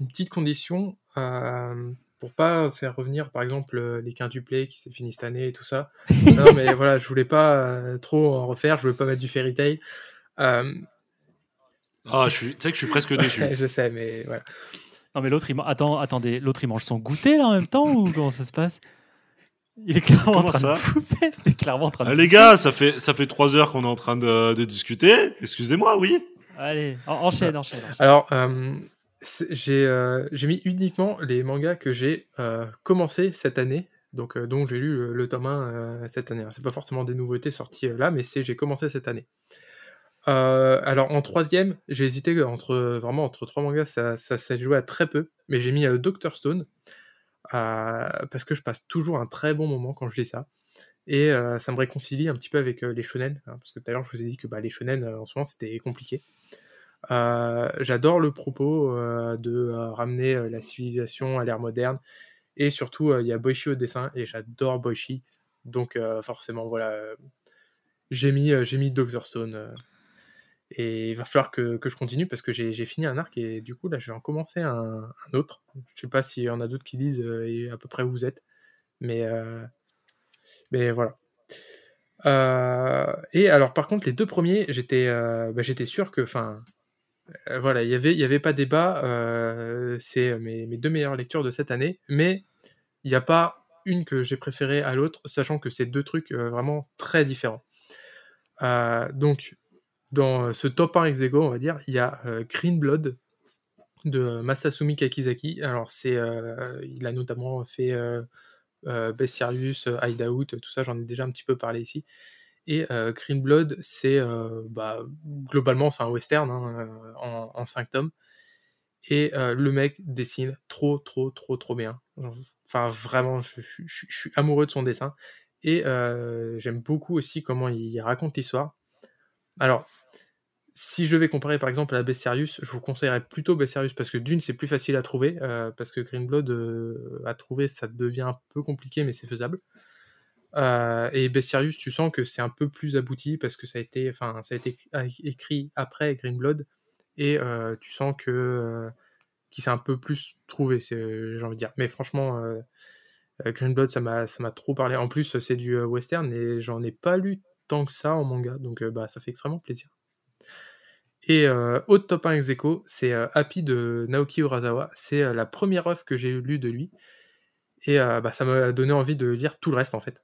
une petite condition euh, pour pas faire revenir par exemple euh, les quintuplés qui s'est fini cette année et tout ça. *laughs* non, mais voilà, je voulais pas euh, trop en refaire, je voulais pas mettre du fairy tail. Euh, Ah, je suis, tu sais que je suis presque déçu. *laughs* je sais, mais voilà. Non mais l'autre il attends attendez l'autre il mange son goûter là en même temps ou comment ça se passe? Il est clairement en train ça? de bouffer. Il est clairement en train de Ah, les gars, ça fait ça fait trois heures qu'on est en train de, de discuter. Excusez-moi, oui. Allez en- enchaîne enchaîne. enchaîne. Alors, euh, j'ai euh, j'ai mis uniquement les mangas que j'ai euh, commencé cette année, donc euh, j'ai lu le, tome 1 euh, cette année. C'est pas forcément des nouveautés sorties là, mais c'est j'ai commencé cette année. Alors en troisième, j'ai hésité entre vraiment entre trois mangas, ça, s'est joué à très peu, mais j'ai mis Doctor Stone parce que je passe toujours un très bon moment quand je lis ça. Et ça me réconcilie un petit peu avec les shonen, hein, parce que tout à l'heure je vous ai dit que bah, les shonen en ce moment c'était compliqué. Euh, J'adore le propos euh, de euh, ramener la civilisation à l'ère moderne, et surtout il y a Boichi au dessin, et j'adore Boichi, donc forcément voilà, j'ai mis, j'ai mis Doctor Stone. et il va falloir que, que je continue parce que j'ai fini un arc et du coup là je vais en commencer un, autre. Je sais pas s'il y en a d'autres qui lisent et à peu près où vous êtes, mais mais voilà. Et alors par contre les deux premiers j'étais euh, bah, sûr que enfin voilà il y avait y avait pas débat euh, c'est mes, mes deux meilleures lectures de cette année mais il n'y a pas une que j'ai préférée à l'autre sachant que c'est deux trucs euh, vraiment très différents. Euh, donc dans ce top 1 ex on va dire, il y a euh, Green Blood de Masasumi Kakizaki. Alors, c'est, euh, il a notamment fait euh, euh, Best Serious, euh, Hideout, tout ça, j'en ai déjà un petit peu parlé ici. Et euh, Green Blood, c'est euh, bah, globalement, c'est un western hein, euh, en, en 5 tomes. Et le mec dessine trop, trop, trop, trop bien. Enfin, vraiment, je, suis amoureux de son dessin. Et j'aime beaucoup aussi comment il raconte l'histoire. Alors, si je vais comparer par exemple à Bestiarius, je vous conseillerais plutôt Bestiarius parce que d'une, c'est plus facile à trouver, parce que Green Blood euh, à trouver, ça devient un peu compliqué, mais c'est faisable. Euh, et Bestiarius, tu sens que c'est un peu plus abouti parce que ça a été, enfin, ça a été écrit après Green Blood et euh, tu sens que euh, qu'il s'est un peu plus trouvé, j'ai envie de dire. Mais franchement, euh, euh, Green Blood, ça m'a, ça m'a trop parlé. En plus, c'est du western et j'en ai pas lu tant que ça en manga, donc bah, ça fait extrêmement plaisir. Et autre top 1 ex c'est Happy de Naoki Urasawa. C'est la première œuvre que j'ai lue de lui. Et euh, bah, ça m'a donné envie de lire tout le reste en fait.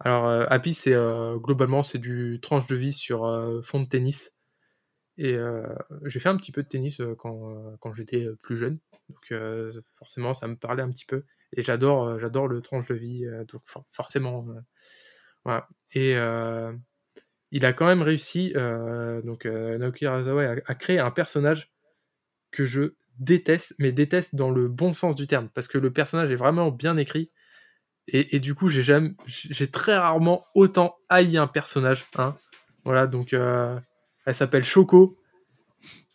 Alors euh, Happy, c'est euh, globalement c'est du tranche de vie sur fond de tennis. Et j'ai fait un petit peu de tennis quand, quand j'étais plus jeune. Donc forcément, ça me parlait un petit peu. Et j'adore j'adore le tranche de vie. donc for- forcément, voilà. Et il a quand même réussi, donc euh, Naoki Urasawa, à, à créer un personnage que je déteste, mais déteste dans le bon sens du terme, parce que le personnage est vraiment bien écrit. Et, et du coup, j'ai jamais, j'ai très rarement autant haï un personnage. Hein. Voilà, donc euh, elle s'appelle Choco.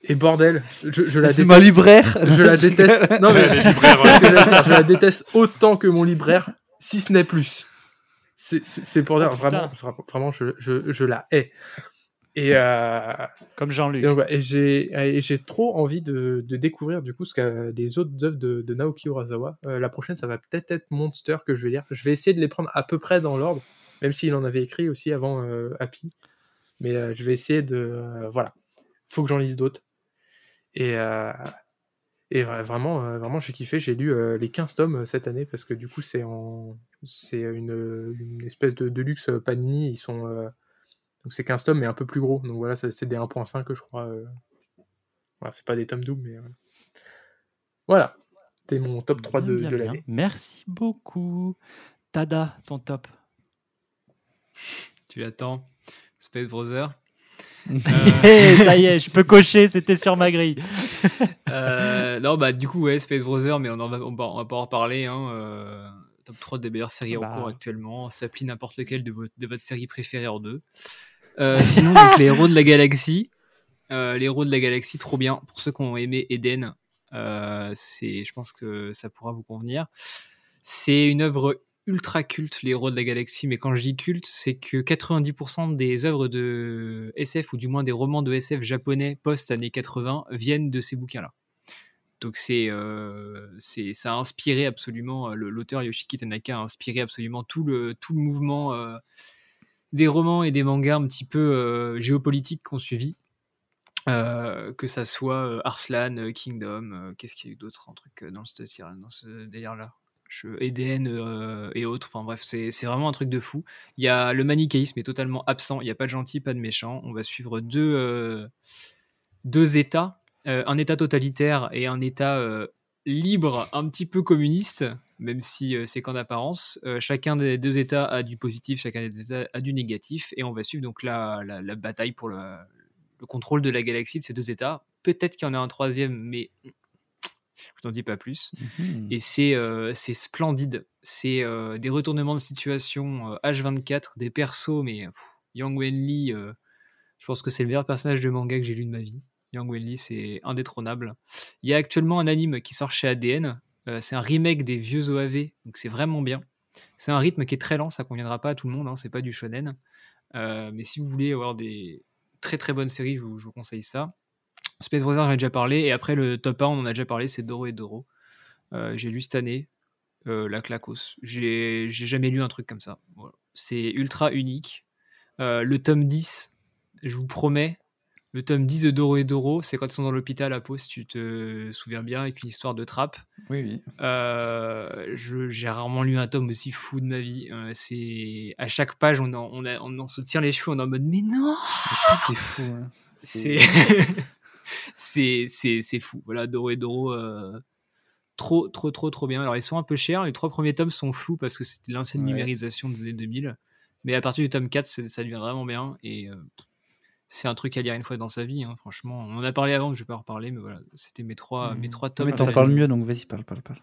Et bordel, je, je la C'est déteste. ma libraire. Je la déteste. *laughs* Non mais c'est je la déteste autant que mon libraire, si ce n'est plus. C'est- C'est c'est pour dire Oh, vraiment, vraiment, je, je, je la hais. Et, euh, Comme Jean-Luc. voilà, et j'ai trop envie de, de découvrir du coup ce qu'a des autres œuvres de, de Naoki Urasawa. Euh, la prochaine, ça va peut-être être Monster que je vais lire. Je vais essayer de les prendre à peu près dans l'ordre, même s'il en avait écrit aussi avant euh, Happy. Mais je vais essayer de voilà. Faut que j'en lise d'autres. Et Et vra- vraiment, vraiment j'ai kiffé. J'ai lu les 15 tomes cette année parce que du coup, c'est en... c'est une, une espèce de, de luxe Panini. Ils sont. Euh, Donc c'est 15 tomes, mais un peu plus gros. Donc voilà, ça- c'est des 1.5, je crois. euh. Voilà, c'est pas des tomes doubles, mais. euh. Voilà. C'était mon top 3 de, Bien, de bien, l'année. Merci beaucoup. Tada, ton top. Tu l'attends. Space Brother. Hé, *laughs* ça y est, je peux cocher, c'était sur ma grille. Euh, non, bah du coup, ouais, Space Brother, mais on, en va, on, va, on va pas en reparler. Hein, euh, top 3 des meilleures séries Bah. en cours actuellement. S'applique n'importe lequel de, votre de votre série préférée en deux. Euh, sinon, donc, les héros de la galaxie. Euh, les héros de la galaxie, trop bien. Pour ceux qui ont aimé Eden, euh, c'est, je pense que ça pourra vous convenir. C'est une œuvre ultra culte, les héros de la galaxie. Mais quand je dis culte, c'est que 90% des œuvres de SF, ou du moins des romans de SF japonais post-années 80, viennent de ces bouquins-là. Donc c'est, ça a inspiré absolument, l'auteur Yoshiki Tanaka a inspiré absolument tout le, tout le mouvement des romans et des mangas un petit peu euh, géopolitiques qu'on suivi. Euh, que ça soit euh, Arslan, Kingdom, qu'est-ce qu'il y a eu d'autre dans ce, ce délire-là Eden et autres, enfin bref, c'est vraiment un truc de fou. Il y a le manichéisme est totalement absent, il n'y a pas de gentil, pas de méchant. On va suivre deux, deux états, un état totalitaire et un état libre, un petit peu communiste, même si euh, c'est qu'en apparence. Euh, chacun des deux états a du positif, chacun des deux états a du négatif, et on va suivre donc la, la, la bataille pour le, le contrôle de la galaxie de ces deux états. Peut-être qu'il y en a un troisième, mais je n'en dis pas plus. Mhm. Et c'est euh, c'est splendide. C'est euh, des retournements de situation euh, H24, des persos, mais pff, Yang Wenli, je pense que c'est le meilleur personnage de manga que j'ai lu de ma vie. Yang Wenli, c'est indétrônable. Il y a actuellement un anime qui sort chez ADN. euh, c'est un remake des vieux OAV, donc c'est vraiment bien. C'est un rythme qui est très lent, ça conviendra pas à tout le monde, hein, c'est pas du shonen. Euh, mais si vous voulez avoir des très très bonnes séries, je vous, conseille ça. Space Brothers, j'en ai déjà parlé. Et après, le top 1, on en a déjà parlé, c'est Doro et Doro. Euh, j'ai lu cette année, la Clacos. J'ai jamais lu un truc comme ça. C'est ultra unique. Le tome 10, je vous promets, le tome 10 de Doro et Doro, c'est quand ils sont dans l'hôpital à Pau, si tu te souviens bien, avec une histoire de trappe. Oui, oui. Euh, je- j'ai rarement lu un tome aussi fou de ma vie. Euh, c'est à chaque page, on en, on, a- on en se tire les cheveux, on est en mode mais non, C'est fou. hein. *laughs* c'est c'est c'est fou. Voilà, Doro et Doro, euh, trop trop trop trop bien. Alors ils sont un peu chers. Les trois premiers tomes sont flous parce que c'était l'ancienne Ouais. numérisation des années 2000. Mais à partir du tome 4, c'est- ça devient vraiment bien et c'est un truc à lire une fois dans sa vie. hein, franchement, on en a parlé avant, je vais pas en reparler, mais voilà, c'était mes trois mes Mhm. trois tomes. mais t'en parles mieux, donc vas-y, parle, parle, parle.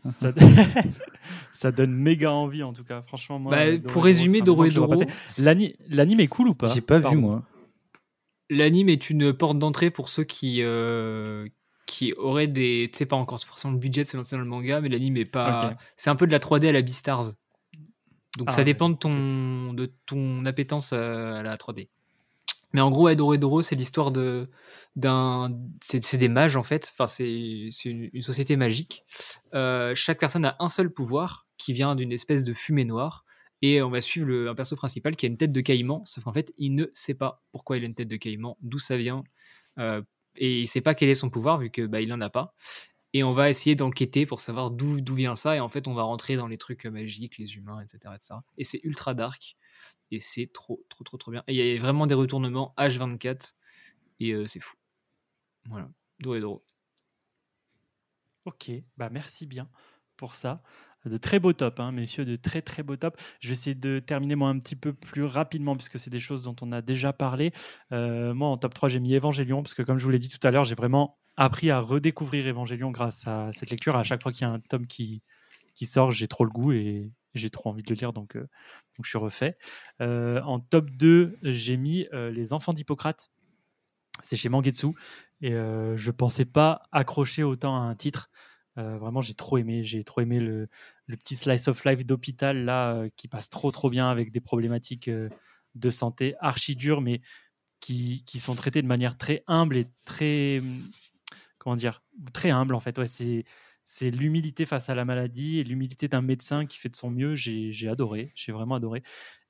Ça, *laughs* *laughs* ça donne méga envie en tout cas. Franchement, moi, Bah, Doro pour résumer, Doro et Doro, L'anime est cool ou pas J'ai pas vu, moi. L'anime est une porte d'entrée pour ceux qui, euh, qui auraient des. Tu sais, pas encore forcément le budget de se lancer dans le manga, mais l'anime est pas. C'est un peu de la 3D à la Beastars. Donc Ah, ça dépend de ton, de ton appétence à la 3D. Mais en gros, Adoro Doro, c'est l'histoire de d'un. C'est des mages en fait. Enfin, c'est une, une société magique. Euh, chaque personne a un seul pouvoir qui vient d'une espèce de fumée noire. Et on va suivre le, un perso principal qui a une tête de caïman, sauf qu'en fait, il ne sait pas pourquoi il a une tête de caïman, d'où ça vient, euh, et il sait pas quel est son pouvoir vu que bah, il en a pas. Et on va essayer d'enquêter pour savoir d'où vient ça. Et en fait, on va rentrer dans les trucs magiques, les humains, etc. etc. Et c'est ultra dark. Et c'est trop, trop, trop, trop bien. Et il y a vraiment des retournements H24. Et euh, c'est fou. Voilà. Doro et Doro. Ok, bah merci bien pour ça. De très beaux tops, hein, messieurs, de très très beaux tops. Je vais essayer de terminer moi un petit peu plus rapidement puisque c'est des choses dont on a déjà parlé. Euh, moi en top 3 j'ai mis Évangélion parce que comme je vous l'ai dit tout à l'heure, j'ai vraiment appris à redécouvrir Évangélion grâce à cette lecture. À chaque fois qu'il y a un tome qui, qui sort, j'ai trop le goût et j'ai trop envie de le lire, donc, euh, donc je suis refait. Euh, en top 2, j'ai mis euh, Les Enfants d'Hippocrate. C'est chez Mangetsu. Et euh, je pensais pas accrocher autant à un titre. Vraiment, j'ai trop aimé. J'ai trop aimé le, petit slice of life d'hôpital là qui passe trop trop bien avec des problématiques de santé archi dures, mais qui, qui sont traitées de manière très humble et très hum, comment dire très humble en fait. Ouais, c'est c'est l'humilité face à la maladie et l'humilité d'un médecin qui fait de son mieux. J'ai adoré. J'ai vraiment adoré.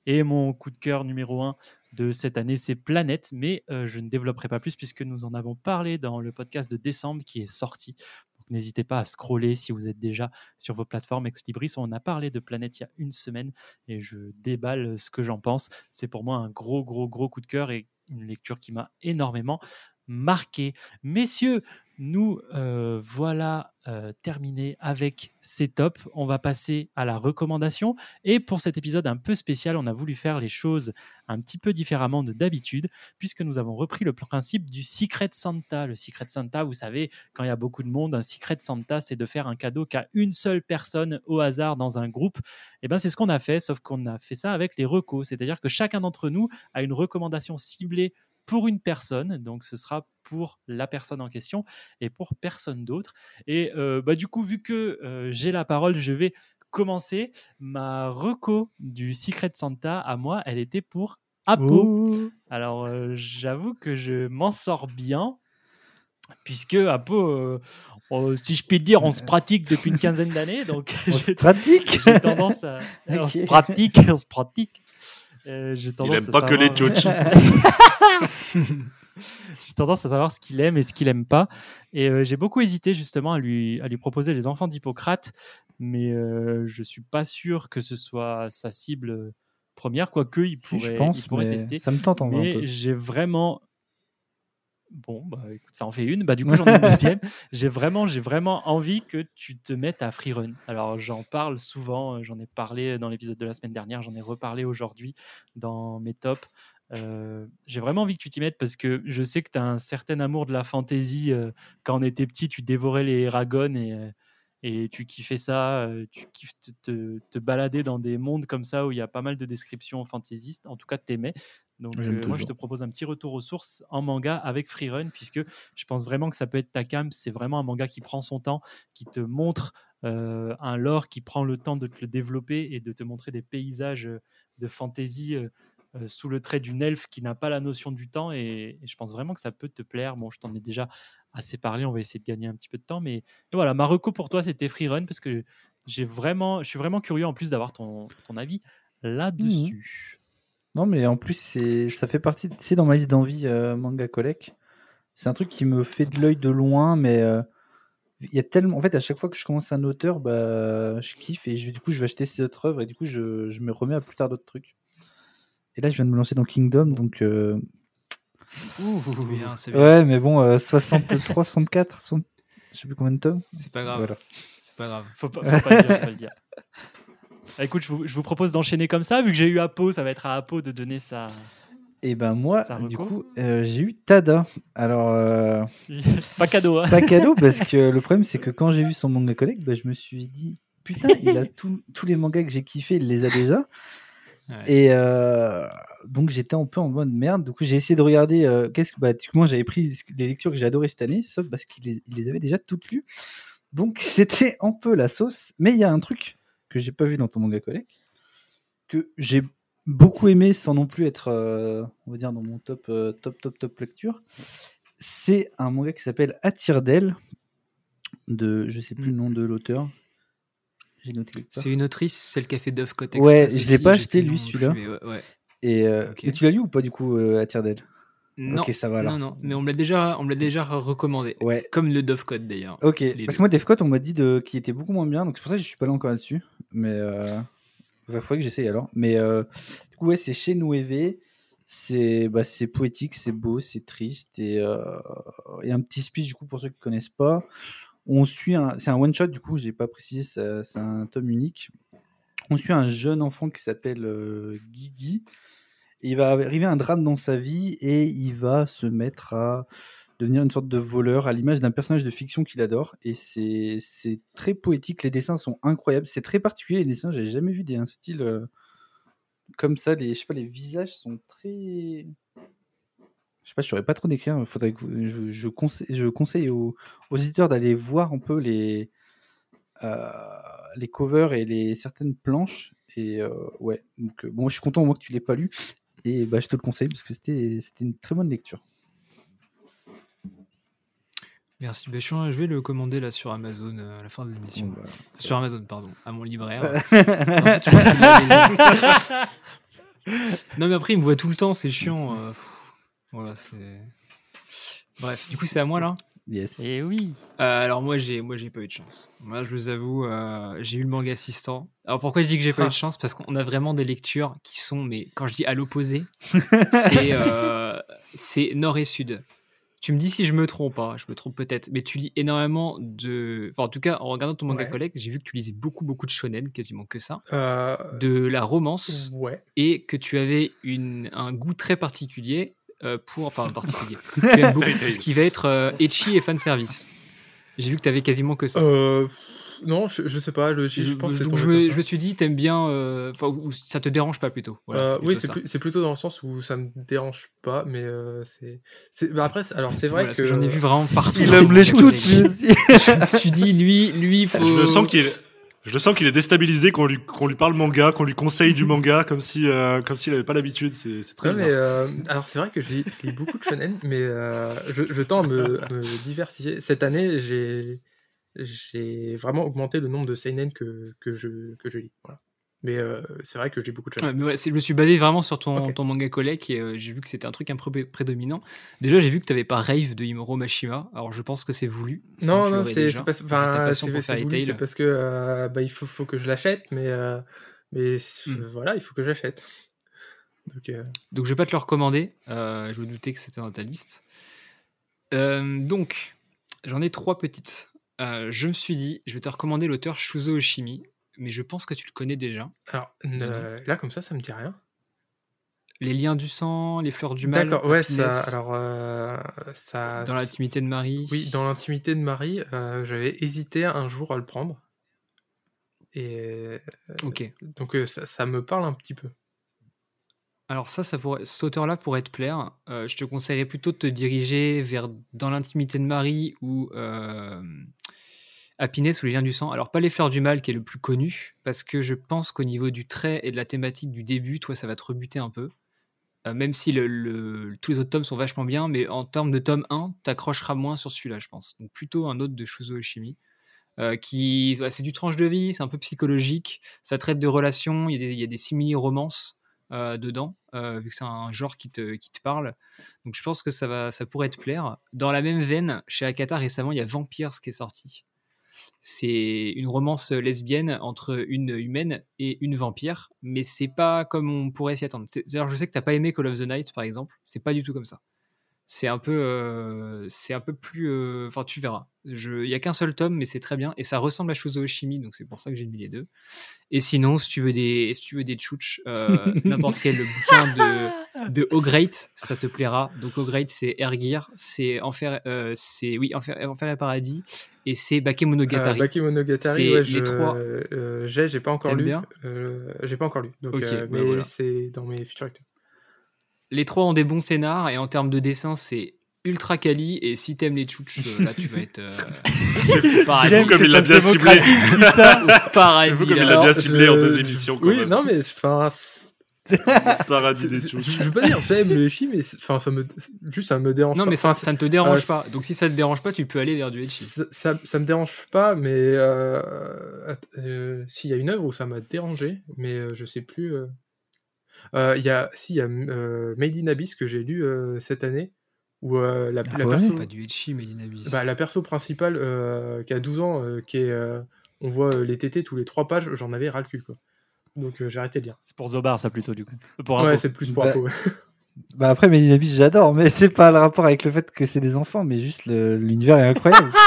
Et mon coup de cœur numéro un de cette année, c'est Planète, mais euh, je ne développerai pas plus puisque nous en avons parlé dans le podcast de décembre qui est sorti. Donc n'hésitez pas à scroller si vous êtes déjà sur vos plateformes Ex Libris. On a parlé de Planète il y a une semaine et je déballe ce que j'en pense. C'est pour moi un gros, gros, gros coup de cœur et une lecture qui m'a énormément marqué. Messieurs, nous euh, voilà euh, terminés avec ces tops. On va passer à la recommandation. Et pour cet épisode un peu spécial, on a voulu faire les choses un petit peu différemment de d'habitude, puisque nous avons repris le principe du Secret Santa. Le Secret Santa, vous savez, quand il y a beaucoup de monde, un Secret Santa, c'est de faire un cadeau qu'à une seule personne au hasard dans un groupe. Et bien, c'est ce qu'on a fait, sauf qu'on a fait ça avec les recos. C'est-à-dire que chacun d'entre nous a une recommandation ciblée pour une personne, donc ce sera pour la personne en question et pour personne d'autre. Et euh, bah, du coup, vu que euh, j'ai la parole, je vais commencer. Ma reco du Secret Santa à moi, elle était pour Apo. Ouh. Alors, euh, j'avoue que je m'en sors bien, puisque Apo, euh, on- si je puis le dire, on se pratique depuis une quinzaine d'années, donc *laughs* On se j'ai pratique? j'ai tendance à. *laughs* On se pratique, on se pratique. Euh, j'ai Il tendance aime à pas que les Jochi. *laughs* *laughs* j'ai tendance à savoir ce qu'il aime et ce qu'il aime pas. Et euh, j'ai beaucoup hésité justement à lui, à lui proposer les enfants d'Hippocrate, mais euh, je suis pas sûr que ce soit sa cible première, quoique il pourrait, je pense, il pourrait tester. ça me tente en vrai Mais j'ai vraiment. Bon, bah écoute, ça en fait une. Bah du coup, j'en ai une deuxième. *laughs* J'ai vraiment, j'ai vraiment envie que tu te mettes à freerun. Alors, j'en parle souvent. euh, J'en ai parlé dans l'épisode de la semaine dernière. J'en ai reparlé aujourd'hui dans mes tops. Euh, j'ai vraiment envie que tu t'y mettes parce que je sais que tu as un certain amour de la fantasy. euh, quand on était petit, tu dévorais les Eragon et, euh, et tu kiffais ça. tu kiffes te, te- te balader dans des mondes comme ça où il y a pas mal de descriptions fantaisistes. En tout cas, t'aimais. Donc, euh, moi, je te propose un petit retour aux sources en manga avec Freerun, puisque je pense vraiment que ça peut être ta cam. C'est vraiment un manga qui prend son temps, qui te montre euh, un lore, qui prend le temps de te le développer et de te montrer des paysages de fantasy euh, euh, sous le trait d'une elfe qui n'a pas la notion du temps. Et, et je pense vraiment que ça peut te plaire. Bon, je t'en ai déjà assez parlé. On va essayer de gagner un petit peu de temps. Mais et voilà, ma reco pour toi, c'était Freerun, parce que j'ai vraiment, je suis vraiment curieux en plus d'avoir ton, ton avis là-dessus. Non, mais en plus, c'est, ça fait partie, c'est dans ma liste d'envie euh, manga collect. C'est un truc qui me fait de l'œil de loin, mais euh, il y a tellement, en fait, à chaque fois que je commence un auteur, bah, je kiffe et je- du coup, je vais acheter ses autres œuvres et du coup, je, je me remets à plus tard d'autres trucs. Et là, je viens de me lancer dans Kingdom, donc euh, C'est bien, c'est bien. ouais, mais bon, euh, 63, 64, 60 je sais plus combien de tomes. C'est pas grave. Voilà. C'est pas grave. Faut pas, faut pas le dire, faut pas le dire. Ah, Écoute, je vous, je vous propose d'enchaîner comme ça. Vu que j'ai eu Apo, ça va être à Apo de donner sa. Et ben moi, du coup, euh, j'ai eu Tada. Alors. euh, *laughs* pas cadeau, hein. pas cadeau parce que le problème c'est que quand j'ai vu son manga collect, bah, je me suis dit putain, il a *laughs* tout- tous les mangas que j'ai kiffé, il les a déjà. Ouais. Et euh, donc j'étais un peu en mode merde. Du coup, j'ai essayé de regarder euh, qu'est-ce que bah, moi j'avais pris des lectures que j'ai adorées cette année, sauf parce qu'il les, les avait déjà toutes lues. Donc *laughs* c'était un peu la sauce. Mais il y a un truc que j'ai pas vu dans ton manga collect que j'ai beaucoup aimé sans non plus être, euh, on va dire, dans mon top, euh, top, top, top lecture. C'est un manga qui s'appelle Attire d'elle, de je sais plus le nom de l'auteur. J'ai noté. C'est une autrice, celle qui a fait Dovecot Ouais, Express je l'ai pas acheté, lui, non celui-là. ouais, ouais. Et euh, mais tu l'as lu ou pas du coup euh, Attire d'elle Non, Ok, ça va alors. non, non, mais on me l'a déjà, on me l'a déjà recommandé. Ouais. Comme le Dovecot d'ailleurs. Ok. Parce que moi, Defcott, on m'a dit de... qu'il était beaucoup moins bien, donc c'est pour ça que je suis pas allé encore là-dessus. Mais euh... il faudrait que j'essaye alors. Mais du coup, ouais, c'est chez Noévé. C'est bah, c'est poétique, c'est beau, c'est triste et, et un petit speech du coup pour ceux qui connaissent pas. On suit un, c'est un one shot du coup, j'ai pas précisé, c'est un tome unique. On suit un jeune enfant qui s'appelle euh, Guigui. Il va arriver un drame dans sa vie et il va se mettre à devenir une sorte de voleur à l'image d'un personnage de fiction qu'il adore. Et c'est c'est très poétique, les dessins sont incroyables, c'est très particulier les dessins, j'ai jamais vu des, un style euh, comme ça. Les, je sais pas, les visages sont très. Je sais pas, je saurais pas trop décrire. Faudrait que je, je conseille, je conseille aux, aux éditeurs d'aller voir un peu les, euh, les covers et les certaines planches. Et euh, ouais, donc euh, bon, je suis content moi que tu l'aies pas lu. Et bah, je te le conseille parce que c'était une très bonne lecture. Merci. Ben, je, vais le commander là sur Amazon à la fin de l'émission. Voilà. Sur Amazon, pardon, à mon libraire. *laughs* En fait, *laughs* Non, mais après, il me voit tout le temps, c'est chiant. Voilà, c'est. Bref, du coup, c'est à moi là. Yes. Et oui. Euh, alors moi j'ai moi j'ai pas eu de chance. Moi je vous avoue euh, j'ai eu le manga assistant. Alors pourquoi je dis que j'ai pas eu de chance? Parce qu'on a vraiment des lectures qui sont mais quand je dis à l'opposé *laughs* c'est euh, c'est nord et sud. Tu me dis si je me trompe pas, je me trompe peut-être, mais tu lis énormément de enfin en tout cas en regardant ton manga Ouais. collègue, j'ai vu que tu lisais beaucoup beaucoup de shonen, quasiment que ça, Euh, de la romance ouais. et que tu avais une, un goût très particulier euh, pour. Enfin, particulier. *laughs* tu aimes beaucoup tout ce qui va être euh, ecchi et fanservice. J'ai vu que tu avais quasiment que ça. Euh, non, je, je sais pas. Je, je, je pense Donc, je, me, je me suis dit, t'aimes bien. euh, Enfin, ou ça te dérange pas plutôt. Voilà, Euh, oui, c'est plutôt dans le sens où ça me dérange pas, mais euh, c'est. bah après, alors c'est vrai Voilà, parce que. que J'en ai vu vraiment partout. Il aime les toutes. Je me suis dit, lui, lui, faut. Je le sens qu'il je le sens qu'il est déstabilisé qu'on lui, qu'on lui parle manga, qu'on lui conseille du *laughs* manga, comme si, euh, comme s'il avait pas l'habitude. C'est, c'est très Non, mais bizarre. euh, alors c'est vrai que je lis, je lis beaucoup de shonen, mais euh, je, je tends à me, à me diversifier. Cette année, j'ai j'ai vraiment augmenté le nombre de seinen que, que, je, que je lis. Voilà. Mais euh, c'est vrai que j'ai beaucoup de Ouais, shonen. mais ouais, je me suis basé vraiment sur ton, ton manga collègue et euh, j'ai vu que c'était un truc un peu pré- prédominant. Déjà, j'ai vu que tu n'avais pas Rave de Himuro Mashima. Alors, je pense que c'est voulu. Non, non, c'est ta enfin, c'est- parce que euh, bah, il faut, faut que je l'achète, mais, mais Hmm. voilà, il faut que j'achète. Donc, Donc, je vais pas te le recommander. je me doutais que c'était dans ta liste. Donc, j'en ai trois petites. Je me suis dit, je vais te recommander l'auteur Shuzo Oshimi, mais je pense que tu le connais déjà. alors euh, là, comme ça, ça me dit rien. Les liens du sang, les fleurs du mal. D'accord, ouais, ça. Alors, euh, ça. Dans l'intimité de Marie. Oui, dans l'intimité de Marie, euh, j'avais hésité un jour à le prendre. Et Ok. donc ça, ça me parle un petit peu. Alors ça, ça pourrait, cet auteur-là pourrait te plaire. Je te conseillerais plutôt de te diriger vers Dans l'intimité de Marie ou Happiness ou Les liens du sang. Alors pas Les fleurs du mal qui est le plus connu, parce que je pense qu'au niveau du trait et de la thématique du début, toi, ça va te rebuter un peu. Euh, même si tous les autres tomes sont vachement bien, mais en termes de tome 1, t'accrocheras moins sur celui-là, je pense. Donc plutôt un autre de Shuzo Oshimi. euh, qui ouais, c'est du tranche de vie, c'est un peu psychologique, ça traite de relations, il y a des, il y a des simili-romances euh, dedans, euh, vu que c'est un genre qui te, qui te parle. Donc je pense que ça, va, ça pourrait te plaire. Dans la même veine, chez Akata récemment, il y a Vampires qui est sorti. C'est une romance lesbienne entre une humaine et une vampire, mais c'est pas comme on pourrait s'y attendre. D'ailleurs, je sais que t'as pas aimé Call of the Night, par exemple. C'est pas du tout comme ça. C'est un peu, euh, c'est un peu plus. euh, Enfin, tu verras. Il y a qu'un seul tome, mais c'est très bien et ça ressemble à Shuzo Oshimi, donc c'est pour ça que j'ai mis les deux. Et sinon, si tu veux des, si tu veux des euh, *laughs* n'importe quel bouquin de, de O-Great, ça te plaira. Donc O-Great, c'est Ergir, c'est Enfer, c'est oui Enfer, Enfer et Paradis, et c'est Bakemonogatari. Euh, Bakemonogatari, ouais, les je, trois. j'ai, j'ai pas encore lu. j'ai pas encore lu. Donc, mais voilà. c'est dans mes futurs lectures. Les trois ont des bons scénars et en termes de dessin, c'est ultra quali. Et si t'aimes les tchouches, euh, là, tu vas être euh, *laughs* C'est paradis. fou comme il l'a bien ciblé. fou *laughs* comme il l'a bien ciblé en deux émissions. Quand Oui, même. non, mais enfin, *laughs* Paradis c'est- des c'est- tchouches. je veux pas dire j'aime le chi, mais c'est- enfin, ça me, juste ça me dérange Non, pas. mais ça, ça ne te dérange euh, pas. Donc si ça te dérange pas, tu peux aller vers du ecchi. ça, ça, ça me dérange pas, mais euh, euh, s'il y a une œuvre où ça m'a dérangé, mais euh, je sais plus. Euh, Il y a, si, il y a euh, Made in Abyss que j'ai lu euh, cette année, où euh, la, Ah la ouais perso, Pas du ecchi, mais d'Inabis. bah, la perso principale euh, qui a 12 ans, euh, qui est, euh, on voit euh, les tétés tous les trois pages, j'en avais ras le cul, quoi. Donc euh, j'ai arrêté de lire. C'est pour Zobar, ça plutôt, du coup. Pour Ouais, c'est plus pour Bah, info, ouais. *laughs* Bah après, Medinabis, j'adore, mais c'est pas le rapport avec le fait que c'est des enfants, mais juste le- l'univers est incroyable. *laughs*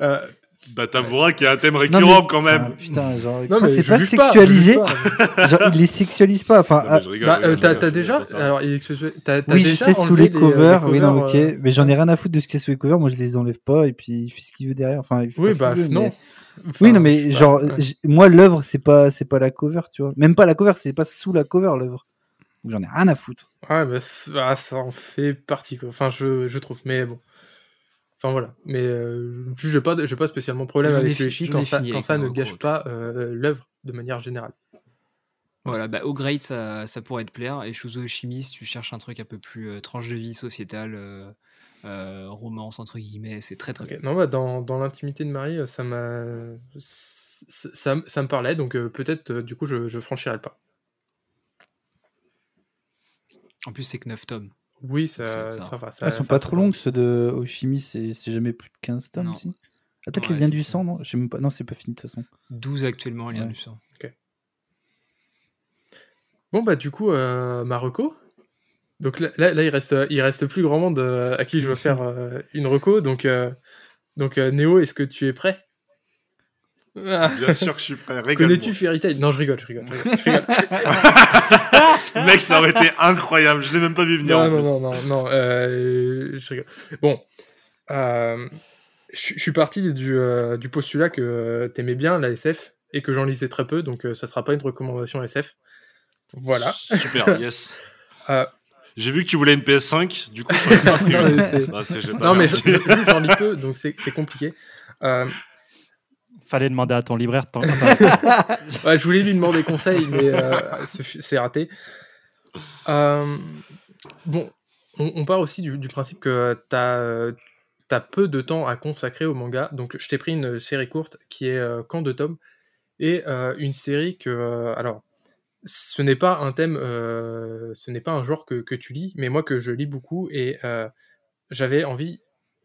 Euh, Bah, t'avoueras qu'il y a un thème Non, récurrent mais- quand même. enfin, putain, genre, non, mais c'est je pas sexualisé, je pas. *laughs* genre, il les sexualise pas. Enfin, Non, mais je rigole, Bah, je euh, t'as je déjà, alors il oui, je déjà sais sous enlevé les covers, oui, non, ok, euh, mais j'en ai rien à foutre de ce qu'il y a sous les covers. Moi, je les enlève pas, et puis il fait ce qu'il veut derrière. Enfin, il fait Oui, bah veut, non. mais- Enfin, oui, non, je mais genre, ouais. moi, l'œuvre, c'est pas, c'est pas la cover, tu vois. Même pas la cover, c'est pas sous la cover, l'œuvre. Donc, J'en ai rien à foutre. Ouais, bah, ah, ça en fait partie, quoi. Enfin, je, je trouve, mais bon. Enfin, voilà. Mais euh, je j'ai pas, pas spécialement de problème avec le chi quand ça, quand ne gâche pas euh, l'œuvre de manière générale. Voilà, bah, au grade, ça, ça pourrait te plaire. Et Shuzo Oshimi, si tu cherches un truc un peu plus euh, tranche de vie sociétale, euh, euh, romance, entre guillemets, c'est très très Ok. bien. Non, bah, dans, dans l'intimité de Marie, ça m'a. Ça, ça, ça me parlait, donc peut-être, du coup, je, je franchirai le pas. En plus, c'est que 9 tomes. Oui, ça, Ça- ça, ça- va. Ah, ça- elles sont ça- pas ça trop longues, ceux de Oshimi, c'est jamais plus de 15 tomes aussi. Ah, peut-être Ouais, les liens du ça. sang, non? Même pas. Non, c'est pas fini de toute façon. 12 actuellement, lien Ouais. du sang. Bon, bah, du coup, euh, Marocco. Donc là, là, là, il, reste, il reste plus grand monde euh, à qui je veux *laughs* faire euh, une reco. Donc, euh, donc euh, Néo, est-ce que tu es prêt? Bien sûr que je suis prêt. Connais-tu Fairy Tail? Non, je rigole, je rigole. Je rigole, je rigole. *laughs* Mec, ça aurait été incroyable. Je l'ai même pas vu venir. non, en non, plus. non, non, non, euh, je rigole. Bon, euh, je suis parti du, euh, du postulat que euh, t'aimais bien la SF et que j'en lisais très peu, donc euh, ça sera pas une recommandation SF. Voilà. Super, *laughs* yes. Euh, J'ai vu que tu voulais une PS5, du coup, *laughs* non, Bah, pas non, mais je- j'en lis peu, donc c'est c'est compliqué. Euh, Fallait demander à ton libraire. *laughs* ouais, je voulais lui demander conseil, mais euh, c'est raté. Euh, bon, on, on part aussi du, du principe que tu as, peu de temps à consacrer au manga. Donc, je t'ai pris une série courte qui est euh, Camp de Tom et euh, une série que. euh, alors, ce n'est pas un thème, euh, ce n'est pas un genre que, que tu lis, mais moi que je lis beaucoup et euh, j'avais envie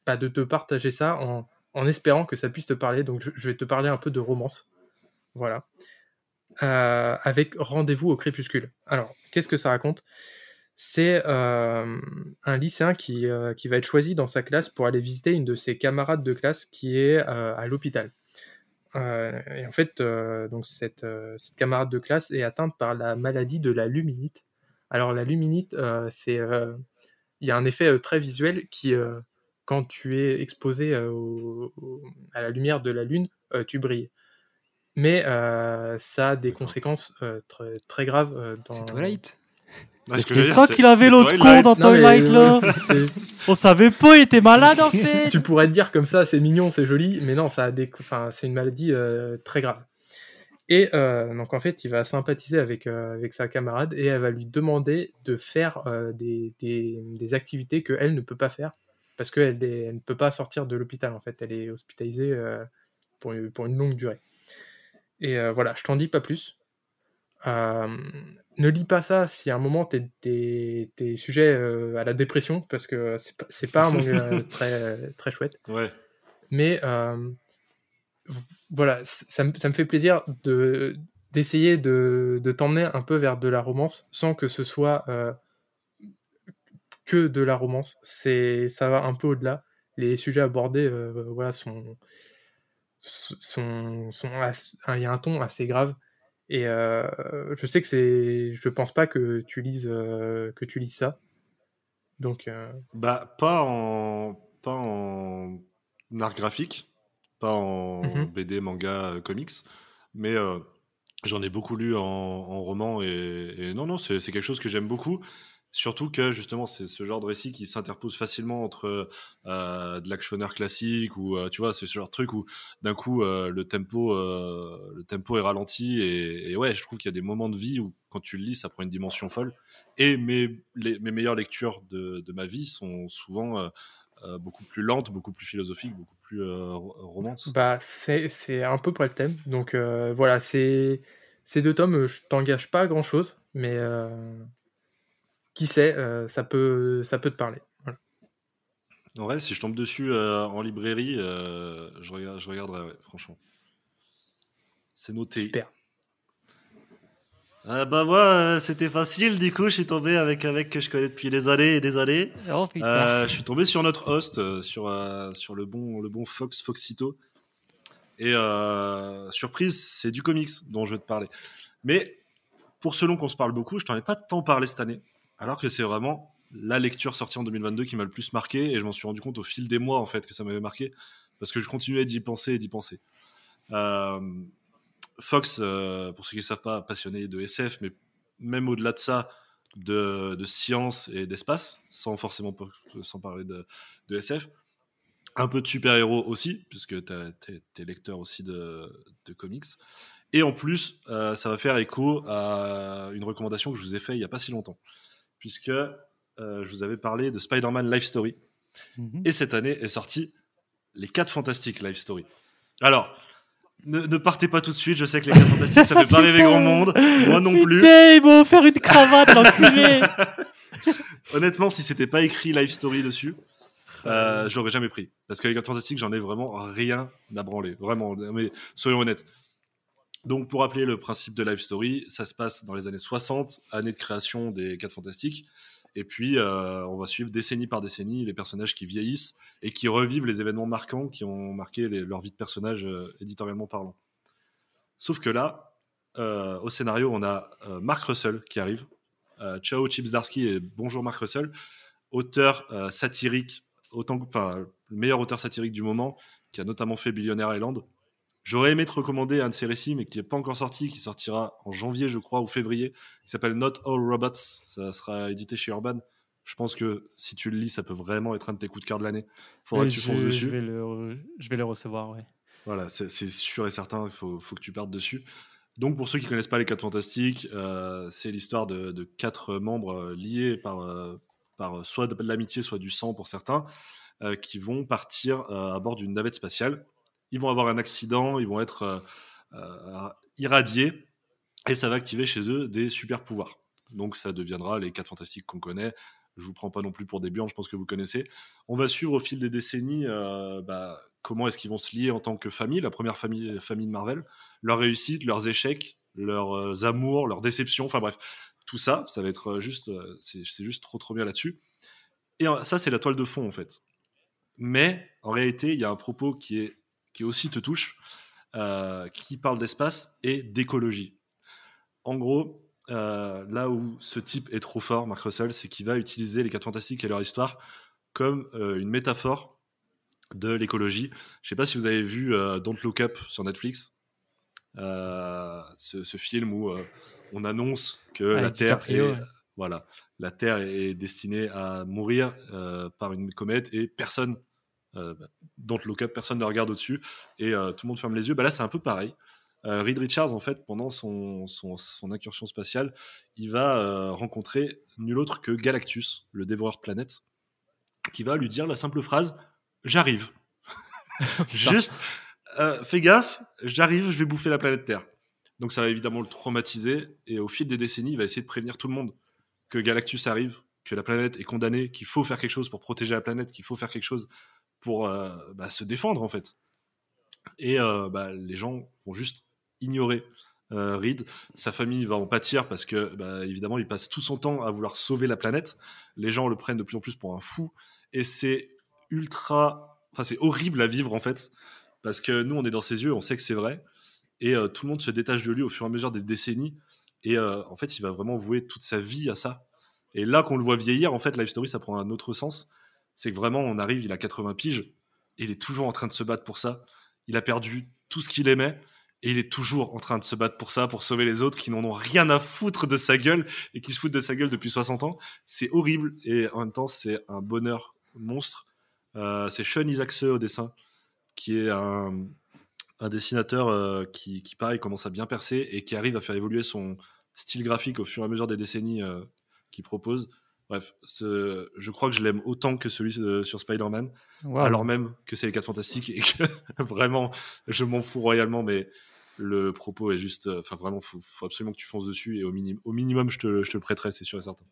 bah, de te partager ça en, en espérant que ça puisse te parler. Donc, je, vais te parler un peu de romance. Voilà. Euh, avec Rendez-vous au crépuscule. Alors, qu'est-ce que ça raconte? C'est euh, un lycéen qui, euh, qui va être choisi dans sa classe pour aller visiter une de ses camarades de classe qui est à l'hôpital. Et en fait, donc cette, cette camarade de classe est atteinte par la maladie de la luminite. Alors, la luminite, c'est il y a un effet très visuel qui, quand tu es exposé euh, au- au- à la lumière de la lune, euh, tu brilles. Mais euh, ça a des conséquences euh, très, très graves euh, dans. C'est Twilight que C'est ça qu'il avait l'autre con dans Twilight là. *laughs* On savait pas, il était malade en *laughs* fait. tu pourrais te dire comme ça, c'est mignon, c'est joli, mais non, ça a des, enfin, c'est une maladie euh, très grave. Et euh, donc en fait, il va sympathiser avec, euh, avec sa camarade et elle va lui demander de faire euh, des, des, des activités que elle ne peut pas faire parce qu'elle elle ne peut pas sortir de l'hôpital en fait. Elle est hospitalisée euh, pour, une, pour une longue durée. Et euh, voilà, je t'en dis pas plus. Euh, ne lis pas ça si à un moment t'es, t'es sujet à la dépression parce que c'est pas, un manga *laughs* très, très chouette Ouais. mais voilà, ça, me- ça me fait plaisir de d'essayer de, de t'emmener un peu vers de la romance sans que ce soit euh, que de la romance. C'est ça va un peu au-delà. Les sujets abordés, euh, voilà, sont sont, sont il y a un ton assez grave. Et euh, je sais que c'est, je pense pas que tu lises euh, que tu lises ça. Donc Bah, pas en, pas en art graphique, pas en Mhm. BD, manga, comics, mais j'en ai beaucoup lu en, en roman et, et non, non, c'est quelque chose que j'aime beaucoup. Surtout que justement, c'est ce genre de récit qui s'interpose facilement entre euh, de l'actionneur classique ou euh, tu vois, c'est ce genre de truc où d'un coup euh, le tempo, le tempo est ralenti et, ouais, je trouve qu'il y a des moments de vie où quand tu le lis, ça prend une dimension folle. Et mes, mes meilleures lectures de, de ma vie sont souvent beaucoup plus lentes, beaucoup plus philosophiques, beaucoup plus ro- romances. Bah, c'est un peu près le thème. Donc voilà, ces deux tomes, je t'engage pas à grand chose, mais qui sait, euh, ça peut ça peut te parler. Voilà. En vrai, si je tombe dessus euh, en librairie, euh, je, regarde, je regarderai, ouais, franchement. C'est noté. Super. Ah bah moi, euh, c'était facile, du coup, je suis tombé avec un mec que je connais depuis des années et des années. Oh putain. Euh, je suis tombé sur notre host, euh, sur, euh, sur le, bon, le bon Fox, Foxito. Et euh, surprise, c'est du comics dont je vais te parler. Mais pour selon qu'on se parle beaucoup, je t'en ai pas tant parlé cette année. Alors que c'est vraiment la lecture sortie en 2022 qui m'a le plus marqué. Et je m'en suis rendu compte au fil des mois, en fait, que ça m'avait marqué. Parce que je continuais d'y penser et d'y penser. Euh, Fox, euh, pour ceux qui ne savent pas, passionné de SF, mais même au-delà de ça, de, science et d'espace, sans forcément sans parler de, SF. Un peu de super-héros aussi, puisque tu es, lecteur aussi de, de comics. Et en plus, euh, ça va faire écho à une recommandation que je vous ai faite il n'y a pas si longtemps, puisque euh, je vous avais parlé de Spider-Man Life Story. Mhm. Et cette année est sorti Les 4 Fantastiques Life Story. Alors, ne, ne partez pas tout de suite, je sais que Les 4 Fantastiques, ça fait pas *laughs* rêver grand monde, moi non plus. Putain, ils m'ont offert une cravate, l'enculé. *laughs* Honnêtement, si c'était pas écrit Life Story dessus, euh, je l'aurais jamais pris. Parce qu'avec 4 Fantastique, j'en ai vraiment rien à branler. Vraiment, mais soyons honnêtes. Donc, pour rappeler le principe de Life Story, ça se passe dans les années 60, année de création des 4 Fantastiques. Et puis, euh, on va suivre décennie par décennie les personnages qui vieillissent et qui revivent les événements marquants qui ont marqué leur vie de personnage euh, éditorialement parlant. Sauf que là, euh, au scénario, on a Mark Russell qui arrive. Ciao Chips Darsky et bonjour Mark Russell, auteur satirique, autant, enfin, le meilleur auteur satirique du moment, qui a notamment fait Billionaire Island. J'aurais aimé te recommander un de ses récits, mais qui n'est pas encore sorti, qui sortira en janvier, je crois, ou février, qui s'appelle Not All Robots. Ça sera édité chez Urban. Je pense que si tu le lis, ça peut vraiment être un de tes coups de cœur de l'année. Faudra Oui, que tu fonces je dessus. vais le, re- je vais le recevoir, ouais. Voilà, c'est sûr et certain, il faut, faut que tu partes dessus. Donc, pour ceux qui connaissent pas les 4 Fantastiques, euh, c'est l'histoire de, de quatre membres euh, liés par, euh, par soit de l'amitié, soit du sang pour certains, euh, qui vont partir à bord d'une navette spatiale. Ils vont avoir un accident, ils vont être euh, euh, irradiés, et ça va activer chez eux des super pouvoirs. Donc, ça deviendra les 4 Fantastiques qu'on connaît. Je vous prends pas non plus pour des biens, je pense que vous connaissez. On va suivre au fil des décennies euh, bah, comment est-ce qu'ils vont se lier en tant que famille, la première famille, famille de Marvel, leurs réussites, leurs échecs, leurs amours, leurs déceptions, enfin bref, tout ça, ça va être juste, c'est juste trop trop bien là-dessus. Et ça, c'est la toile de fond en fait. Mais en réalité, il y a un propos qui est qui aussi te touche, euh, qui parle d'espace et d'écologie. En gros, euh, là où ce type est trop fort, Mark Russell, c'est qu'il va utiliser les 4 fantastiques et leur histoire comme euh, une métaphore de l'écologie. Je sais pas si vous avez vu Don't Look Up sur Netflix, ce, ce film où on annonce que la Avec Terre est, ouais. voilà, la Terre est destinée à mourir par une comète et personne, Don't Look Up, personne ne regarde au-dessus et euh, tout le monde ferme les yeux. Bah là, c'est un peu pareil. Euh, Reed Richards, en fait, pendant son, son, son incursion spatiale, il va euh, rencontrer nul autre que Galactus, le dévoreur de planètes, qui va lui dire la simple phrase J'arrive. *laughs* Juste, euh, fais gaffe, j'arrive, je vais bouffer la planète Terre. Donc ça va évidemment le traumatiser, et au fil des décennies, il va essayer de prévenir tout le monde que Galactus arrive, que la planète est condamnée, qu'il faut faire quelque chose pour protéger la planète, qu'il faut faire quelque chose pour euh, bah, se défendre en fait. Et euh, bah, les gens vont juste ignorer euh, Reed. Sa famille va en pâtir parce que, bah, évidemment, il passe tout son temps à vouloir sauver la planète. Les gens le prennent de plus en plus pour un fou. Et c'est ultra. Enfin, c'est horrible à vivre, en fait. Parce que nous, on est dans ses yeux, on sait que c'est vrai. Et tout le monde se détache de lui au fur et à mesure des décennies. Et en fait, il va vraiment vouer toute sa vie à ça. Et là qu'on le voit vieillir, en fait, Life Story, ça prend un autre sens. C'est que vraiment, on arrive, il a 80 piges, et il est toujours en train de se battre pour ça. Il a perdu tout ce qu'il aimait, et il est toujours en train de se battre pour ça, pour sauver les autres qui n'en ont rien à foutre de sa gueule, et qui se foutent de sa gueule depuis 60 ans. C'est horrible, et en même temps, c'est un bonheur monstre. Euh, c'est Sean Isaacse au dessin, qui est un, dessinateur euh, qui, qui, pareil, commence à bien percer, et qui arrive à faire évoluer son style graphique au fur et à mesure des décennies euh, qu'il propose. Bref, ce, je crois que je l'aime autant que celui euh, sur Spider-Man, Wow. alors même que c'est les 4 fantastiques et que *laughs* vraiment, je m'en fous royalement, mais le propos est juste. euh, Enfin, vraiment, faut, faut absolument que tu fonces dessus et au, minim, au minimum, je te, je te le prêterai, c'est sûr et certain.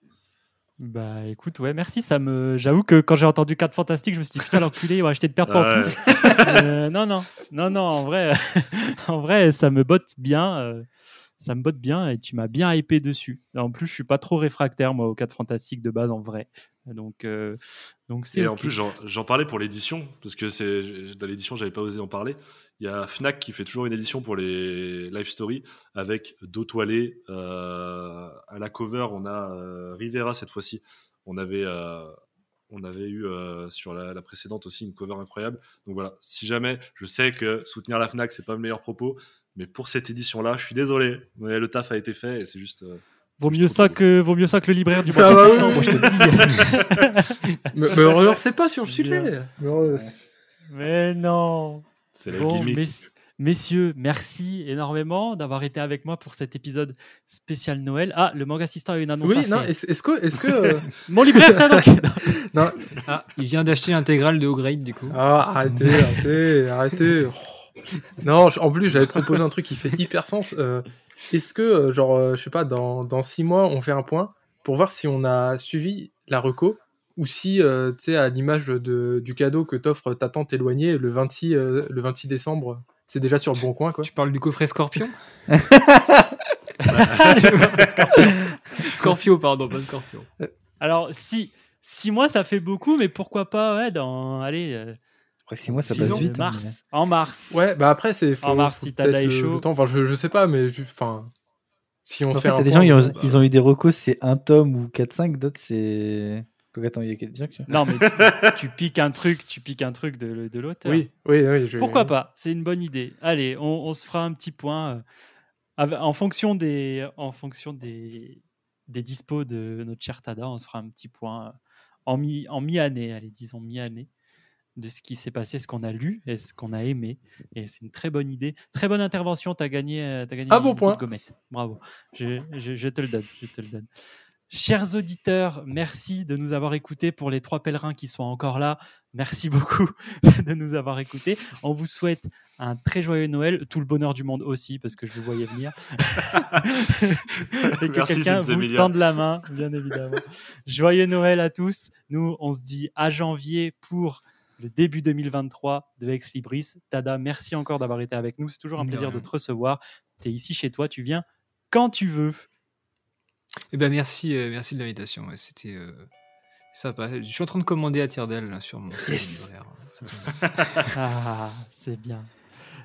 Bah écoute, ouais, merci. Ça me, j'avoue que quand j'ai entendu 4 fantastiques, je me suis dit putain l'enculé, il va acheter de perdre Ouais. *laughs* Euh, non, non, non, non. En vrai, *laughs* en vrai, ça me botte bien. Ça me botte bien et tu m'as bien hypé dessus. En plus, je suis pas trop réfractaire moi aux 4 fantastiques de base en vrai. Donc, euh, donc c'est. Et en plus, j'en parlais pour l'édition, parce que c'est dans l'édition, j'avais pas osé en parler. Il y a Fnac qui fait toujours une édition pour les live story avec dos euh, à la cover, on a euh, Rivera cette fois-ci. On avait, on avait eu sur la, la précédente aussi une cover incroyable. Donc voilà, si jamais, je sais que soutenir la Fnac, c'est pas le meilleur propos, mais pour cette édition-là, je suis désolé, mais le taf a été fait et c'est juste. euh, Vaut mieux ça que vaut mieux ça que le libraire du Ah mois bah de oui, oui. je te le dis. *laughs* Mais, mais on ne sait pas sur le sujet. Mais on- Mais non. c'est la Bon, gimmick. messieurs, merci énormément d'avoir été avec moi pour cet épisode spécial Noël. Ah, le manga assistant a une annonce. à Oui, non, est-ce que. Est-ce que euh, *laughs* Mon libraire, ça donc. *laughs* non, Ah, il vient d'acheter l'intégrale de haut grade du coup. Ah, arrêtez, arrêtez, arrêtez. Oh. Non, en plus, j'avais proposé un truc qui fait hyper sens. Euh, Est-ce que, euh, genre, euh, je sais pas, dans, dans six mois, on fait un point pour voir si on a suivi la reco ou si, euh, tu sais, à l'image de, du cadeau que t'offre ta tante éloignée le 26, euh, le 26 décembre, c'est déjà sur le bon coin, quoi. Tu parles du coffret Scorpion *laughs* Scorpio, pardon, pas Scorpion. Alors, si, six mois, ça fait beaucoup, mais pourquoi pas, ouais, dans, allez, euh, Après 6 mois, ça six passe ans, vite. hein, mars, en mars. Ouais, bah après, c'est. En mars, si t'as temps. Enfin, je, je sais pas, mais enfin. Si on En fait fait, des point, gens, ils ont, bah, ils ont eu des recos, c'est un tome ou 4-5, d'autres, c'est. Attends, il y a quelqu'un qui. Non, mais tu, *laughs* tu piques un truc, tu piques un truc de, de l'auteur. Oui, oui, oui. je- Pourquoi pas? C'est une bonne idée. Allez, on, on se fera un petit point euh, en fonction des, en fonction des, des dispos de notre cher Tada. On se fera un petit point euh, en mi, en mi-année. Allez, disons mi-année de ce qui s'est passé, ce qu'on a lu et ce qu'on a aimé. Et c'est une très bonne idée, très bonne intervention. T'as gagné, euh, t'as gagné une bon point. gommette. Bravo. Je, je- je te le donne. Je te le donne. Chers auditeurs, merci de nous avoir écoutés pour les trois pèlerins qui sont encore là. Merci beaucoup *laughs* de nous avoir écoutés. On vous souhaite un très joyeux Noël, tout le bonheur du monde aussi, parce que je le voyais venir. *laughs* Et que quelqu'un vous tende la main, bien évidemment. Joyeux Noël à tous. Nous, on se dit à janvier pour le début 2023 de Ex Libris. Tada, merci encore d'avoir été avec nous. C'est toujours un plaisir de te recevoir. Tu es ici chez toi, tu viens quand tu veux. Eh ben merci, euh, merci de l'invitation. ouais, C'était euh, sympa. Je suis en train de commander à Tirdel là, sur mon site Yes. bien. *laughs* Ah, c'est bien.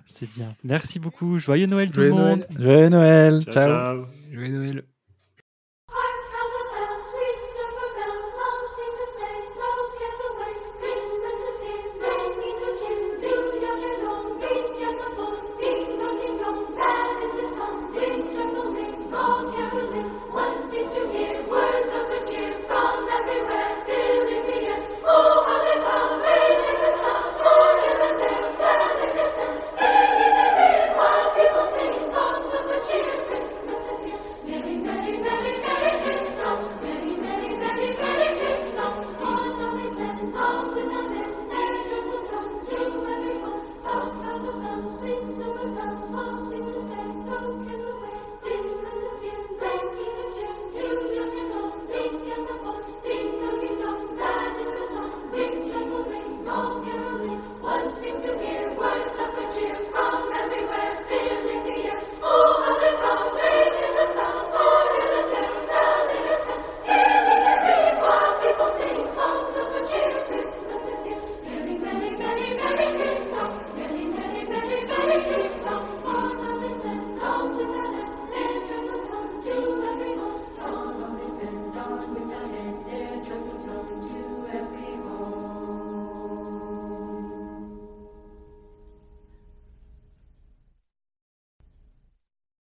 C'est bien. Merci beaucoup. Joyeux Noël tout Joyeux le monde. Noël. Joyeux Noël. Ciao, ciao. ciao. Joyeux Noël.